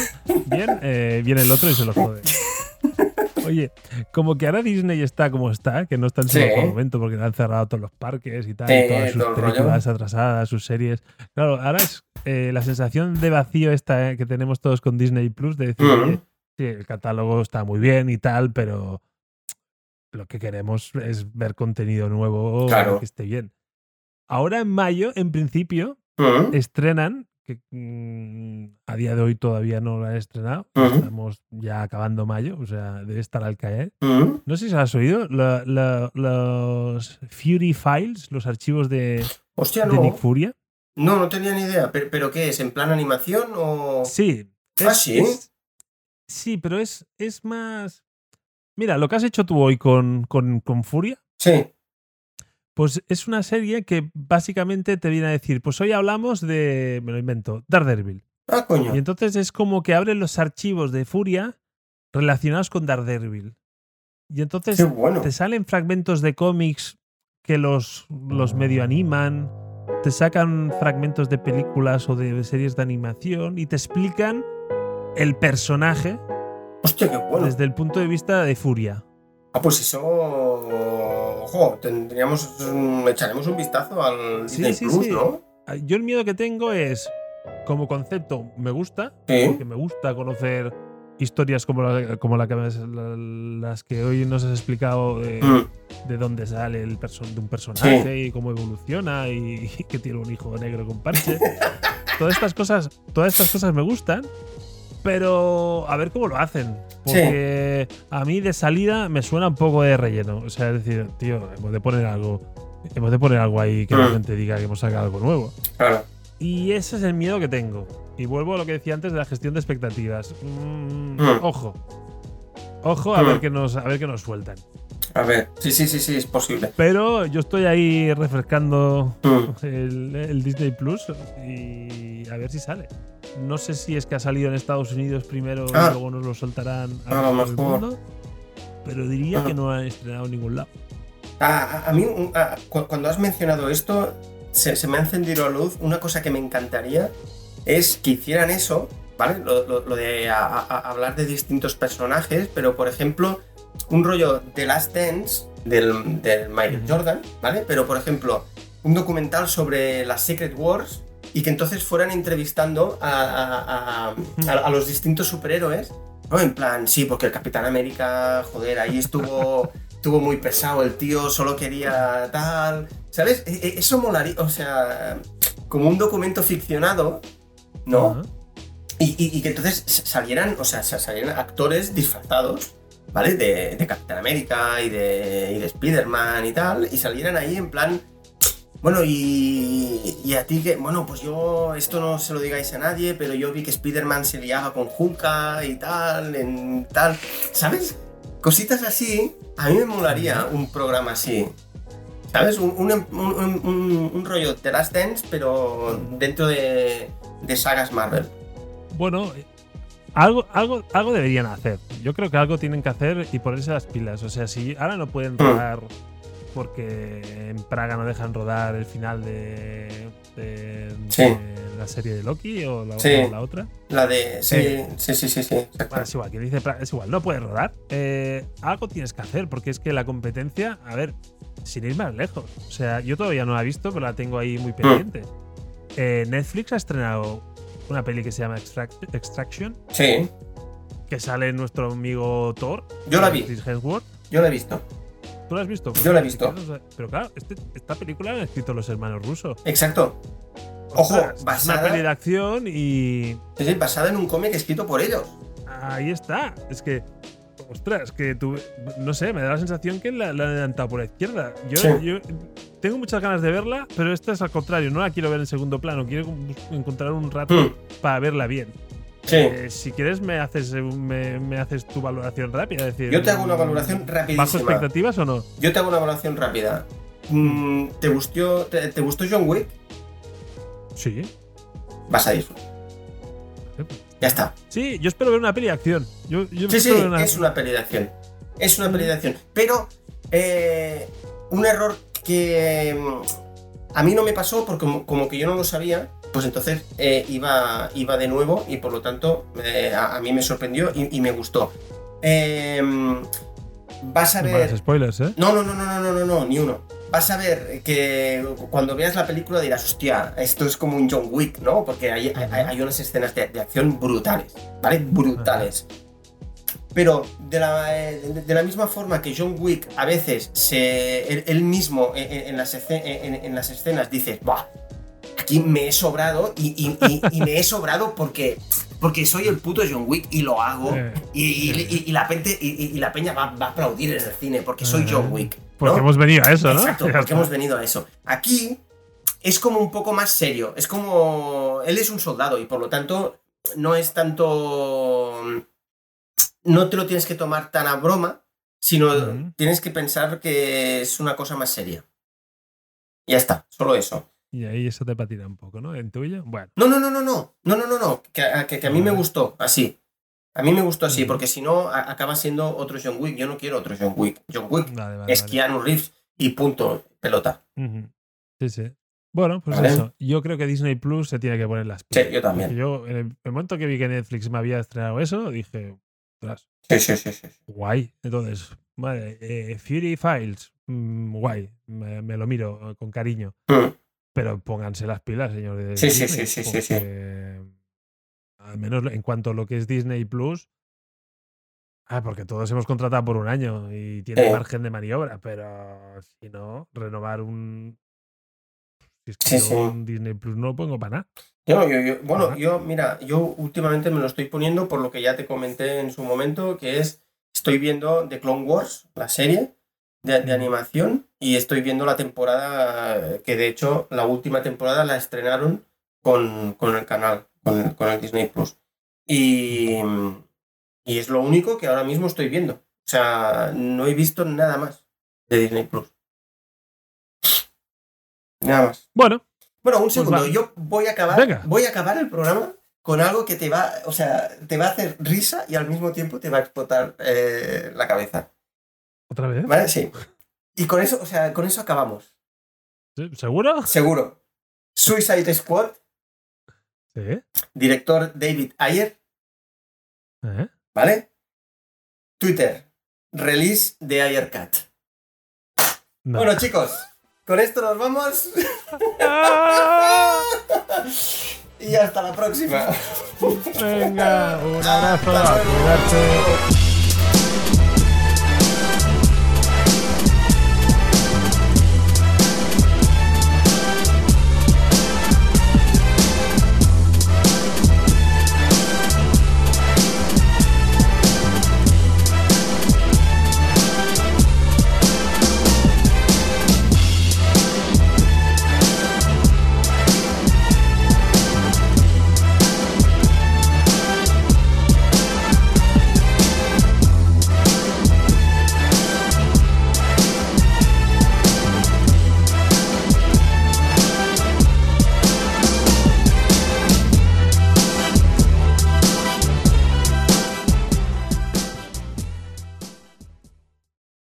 bien eh, viene el otro y se lo jode. Oye, como que ahora Disney está como está, que no está en su Sí. mejor momento porque le han cerrado todos los parques y tal, Sí, y todas sus rollo. películas atrasadas, sus series. Claro, ahora es eh, la sensación de vacío esta eh, que tenemos todos con Disney Plus, de decir, oye, sí, el catálogo está muy bien y tal, pero lo que queremos es ver contenido nuevo Claro. que esté bien. Ahora en mayo, en principio, Mm, estrenan, que mm, a día de hoy todavía no lo han estrenado, Ujú. estamos ya acabando mayo, o sea, debe estar al caer. mm. No sé si has oído la- la- los Fury Files, los archivos de, Hostia, de Nick. Furia. No, no tenía ni idea. ¿Pero, pero qué es? ¿En plan animación o...? Sí. Ah, ¿sí? sí, pero es, es más... Mira, lo que has hecho tú hoy con, con, con Furia, Sí. pues es una serie que básicamente te viene a decir, pues hoy hablamos de, me lo invento, Daredevil. Ah, coño. Y entonces es como que abren los archivos de Furia relacionados con Daredevil. Y entonces bueno. te salen fragmentos de cómics que los, los medio animan, te sacan fragmentos de películas o de series de animación y te explican el personaje Hostia, qué bueno. desde el punto de vista de Furia. Ah, pues eso. Ojo, tendríamos. Echaremos un vistazo al Sí, Disney sí, Plus, sí. ¿no? Ah, Yo el miedo que tengo es, como concepto, me gusta, Sí. porque me gusta conocer historias como, la, como la que las que hoy nos has explicado de, Mm, de dónde sale el perso- de un personaje y cómo evoluciona y, y que tiene un hijo negro con parche. todas estas cosas, todas estas cosas me gustan, pero a ver cómo lo hacen. Porque a mí de salida me suena un poco de relleno. O sea, es decir, tío, hemos de poner algo. Hemos de poner algo ahí que la Mm. gente diga que hemos sacado algo nuevo. Claro. Y ese es el miedo que tengo. Y vuelvo a lo que decía antes de la gestión de expectativas. Mm, Mm. Ojo. Ojo a Mm. ver qué nos, a ver qué nos sueltan. A ver. Sí, sí, sí, sí, es posible. Pero yo estoy ahí refrescando Mm, el, el Disney Plus y a ver si sale. No sé si es que ha salido en Estados Unidos primero Ah. y luego nos lo soltarán A lo el mejor. mundo. Pero diría Ah. que no lo han estrenado en ningún lado. A, mí, a- cuando has mencionado esto, se, se me ha encendido la luz. Una cosa que me encantaría es que hicieran eso, ¿vale? Lo, lo- lo de a hablar de distintos personajes, pero por ejemplo, un rollo de Last Dance del, del Michael. Jordan, ¿vale? Pero por ejemplo, un documental sobre las Secret Wars y que entonces fueran entrevistando a, a- a- a- a los distintos superhéroes. ¿no? En plan, sí, porque el Capitán América, joder, ahí estuvo, estuvo muy pesado, el tío solo quería tal. ¿Sabes? E- e- Eso molaría, o sea, como un documento ficcionado, ¿no? Y, y- y que entonces salieran, o sea, sa- salieran actores disfrazados, ¿vale? De, de Capitán América y de, y de Spider-Man y tal, y salieran ahí en plan. Bueno, y, y a ti que, bueno, pues yo, esto no se lo digáis a nadie, pero yo vi que Spider-Man se liaba con Hulka y tal, en tal, ¿sabes? Cositas así, a mí me molaría un programa así. ¿Sabes? Un, un, un- un- rollo de Last Dance, pero dentro de, de sagas Marvel. Bueno, algo, algo, algo deberían hacer. Yo creo que algo tienen que hacer y ponerse las pilas. O sea, si ahora no pueden rodar porque en Praga no dejan rodar el final de, de- Sí. de la serie de Loki o la, Sí. o la otra. La de. Sí, Eh, sí, sí, sí, sí. Bueno, es igual, que dice Praga, es igual, no puedes rodar. Eh, algo tienes que hacer porque es que la competencia, a ver, sin ir más lejos. O sea, yo todavía no la he visto, pero la tengo ahí Mm. muy pendiente. Eh, Netflix ha estrenado una peli que se llama Extract- Extraction Sí, que sale nuestro amigo Thor. Yo la vi. Hemsworth. yo la he visto. ¿Tú la has visto? Yo la he visto. Pero claro, este- esta película la han escrito los hermanos rusos. Exacto. Ojo, es una basada- peli de acción y sí, basada en un cómic escrito por ellos. ahí está. Es que, ostras, que tú, no sé, me da la sensación que la, la han adelantado por la izquierda. Yo, Sí. yo tengo muchas ganas de verla, pero esta es al contrario, no la quiero ver en segundo plano, quiero encontrar un rato Hmm, para verla bien. Sí. Eh, si quieres, me haces, un- me, me haces tu valoración rápida. Es decir, Yo te hago una valoración ¿Bajo rapidísima. expectativas o no? Yo te hago una valoración rápida. mm, ¿te, gustó, te, te gustó John Wick? Sí. Vas a ir. Ya está. Sí, yo espero ver una peli de acción. Yo, yo Sí, sí, una- es una peli de acción. Es una peli de acción. Pero eh, un error que mm, a mí no me pasó porque como, como que yo no lo sabía, pues entonces eh, iba, iba de nuevo y por lo tanto eh, a, a mí me sorprendió y, y me gustó. Eh, vas a No ver... spoilers, ¿eh? No, no, no, no, no, no, no, no, ni uno. Vas a ver que cuando veas la película dirás, hostia, esto es como un John Wick, ¿no? Porque hay, hay- Ajá. hay unas escenas de, de acción brutales, ¿vale? Brutales. Pero de la, de, la misma forma que John Wick a veces se, él, él mismo en, las, en- en las escenas dice, Buah, aquí me he sobrado y, y- y- y me he sobrado porque, porque soy el puto John Wick y lo hago. Eh, Y, y- y- y la, pente- y, y- y la peña va, va a aplaudir en el cine porque soy. John Wick. ¿no? Porque hemos venido a eso, ¿no? Exacto, porque hemos venido a eso. Aquí es como un poco más serio. Es como. Él es un soldado y por lo tanto no es tanto. No te lo tienes que tomar tan a broma, sino tienes que pensar que es una cosa más seria. Ya está, solo eso. Y ahí eso te patina un poco, ¿no? ¿En tuyo? Bueno. No, no, no, no, no. No, no, no, no. Que, a- que- que a mí me gustó así. A mí me gustó así, porque si no, acaba siendo otro John Wick. Yo no quiero otro John Wick. John Wick Vale, vale. es vale. Keanu Reeves y punto, pelota. Sí, sí. Bueno, pues Vale. eso. Yo creo que Disney Plus se tiene que poner las Sí, pilas. yo también. Porque Yo, en el, el momento que vi que Netflix me había estrenado eso, dije, ostras, Sí, sí, sí, sí. guay. Entonces, vale, eh, Fury Files, mm, guay. Me, me lo miro eh, con cariño. Mm. Pero pónganse las pilas, señor. de Sí, sí, Disney, sí, sí, sí, Al menos en cuanto a lo que es Disney Plus. Ah, porque todos hemos contratado por un año y tiene Eh. margen de maniobra, pero si no, renovar un. Si es que Sí, yo sí. un Disney Plus no lo pongo para nada. Yo, yo, yo- bueno, Ajá. yo, mira, yo últimamente me lo estoy poniendo por lo que ya te comenté en su momento, que es, estoy viendo The Clone Wars, la serie de, de animación, y estoy viendo la temporada, que de hecho la última temporada la estrenaron con, con el canal, con, con el Disney Plus. Y, y es lo único que ahora mismo estoy viendo. O sea, no he visto nada más de Disney Plus. Nada más. Bueno, Bueno, un segundo, va. yo voy a acabar, Venga. voy a acabar el programa con algo que te va, o sea, te va a hacer risa y al mismo tiempo te va a explotar eh, la cabeza. Otra vez. ¿Vale? Sí. Y con eso, o sea, con eso acabamos. ¿Seguro? Seguro. Suicide Squad, Sí. director David Ayer, ¿Eh? ¿vale? Twitter, release de Ayer Cat. No. Bueno, chicos, con esto nos vamos y hasta la próxima. Venga, un abrazo, a cuidarse.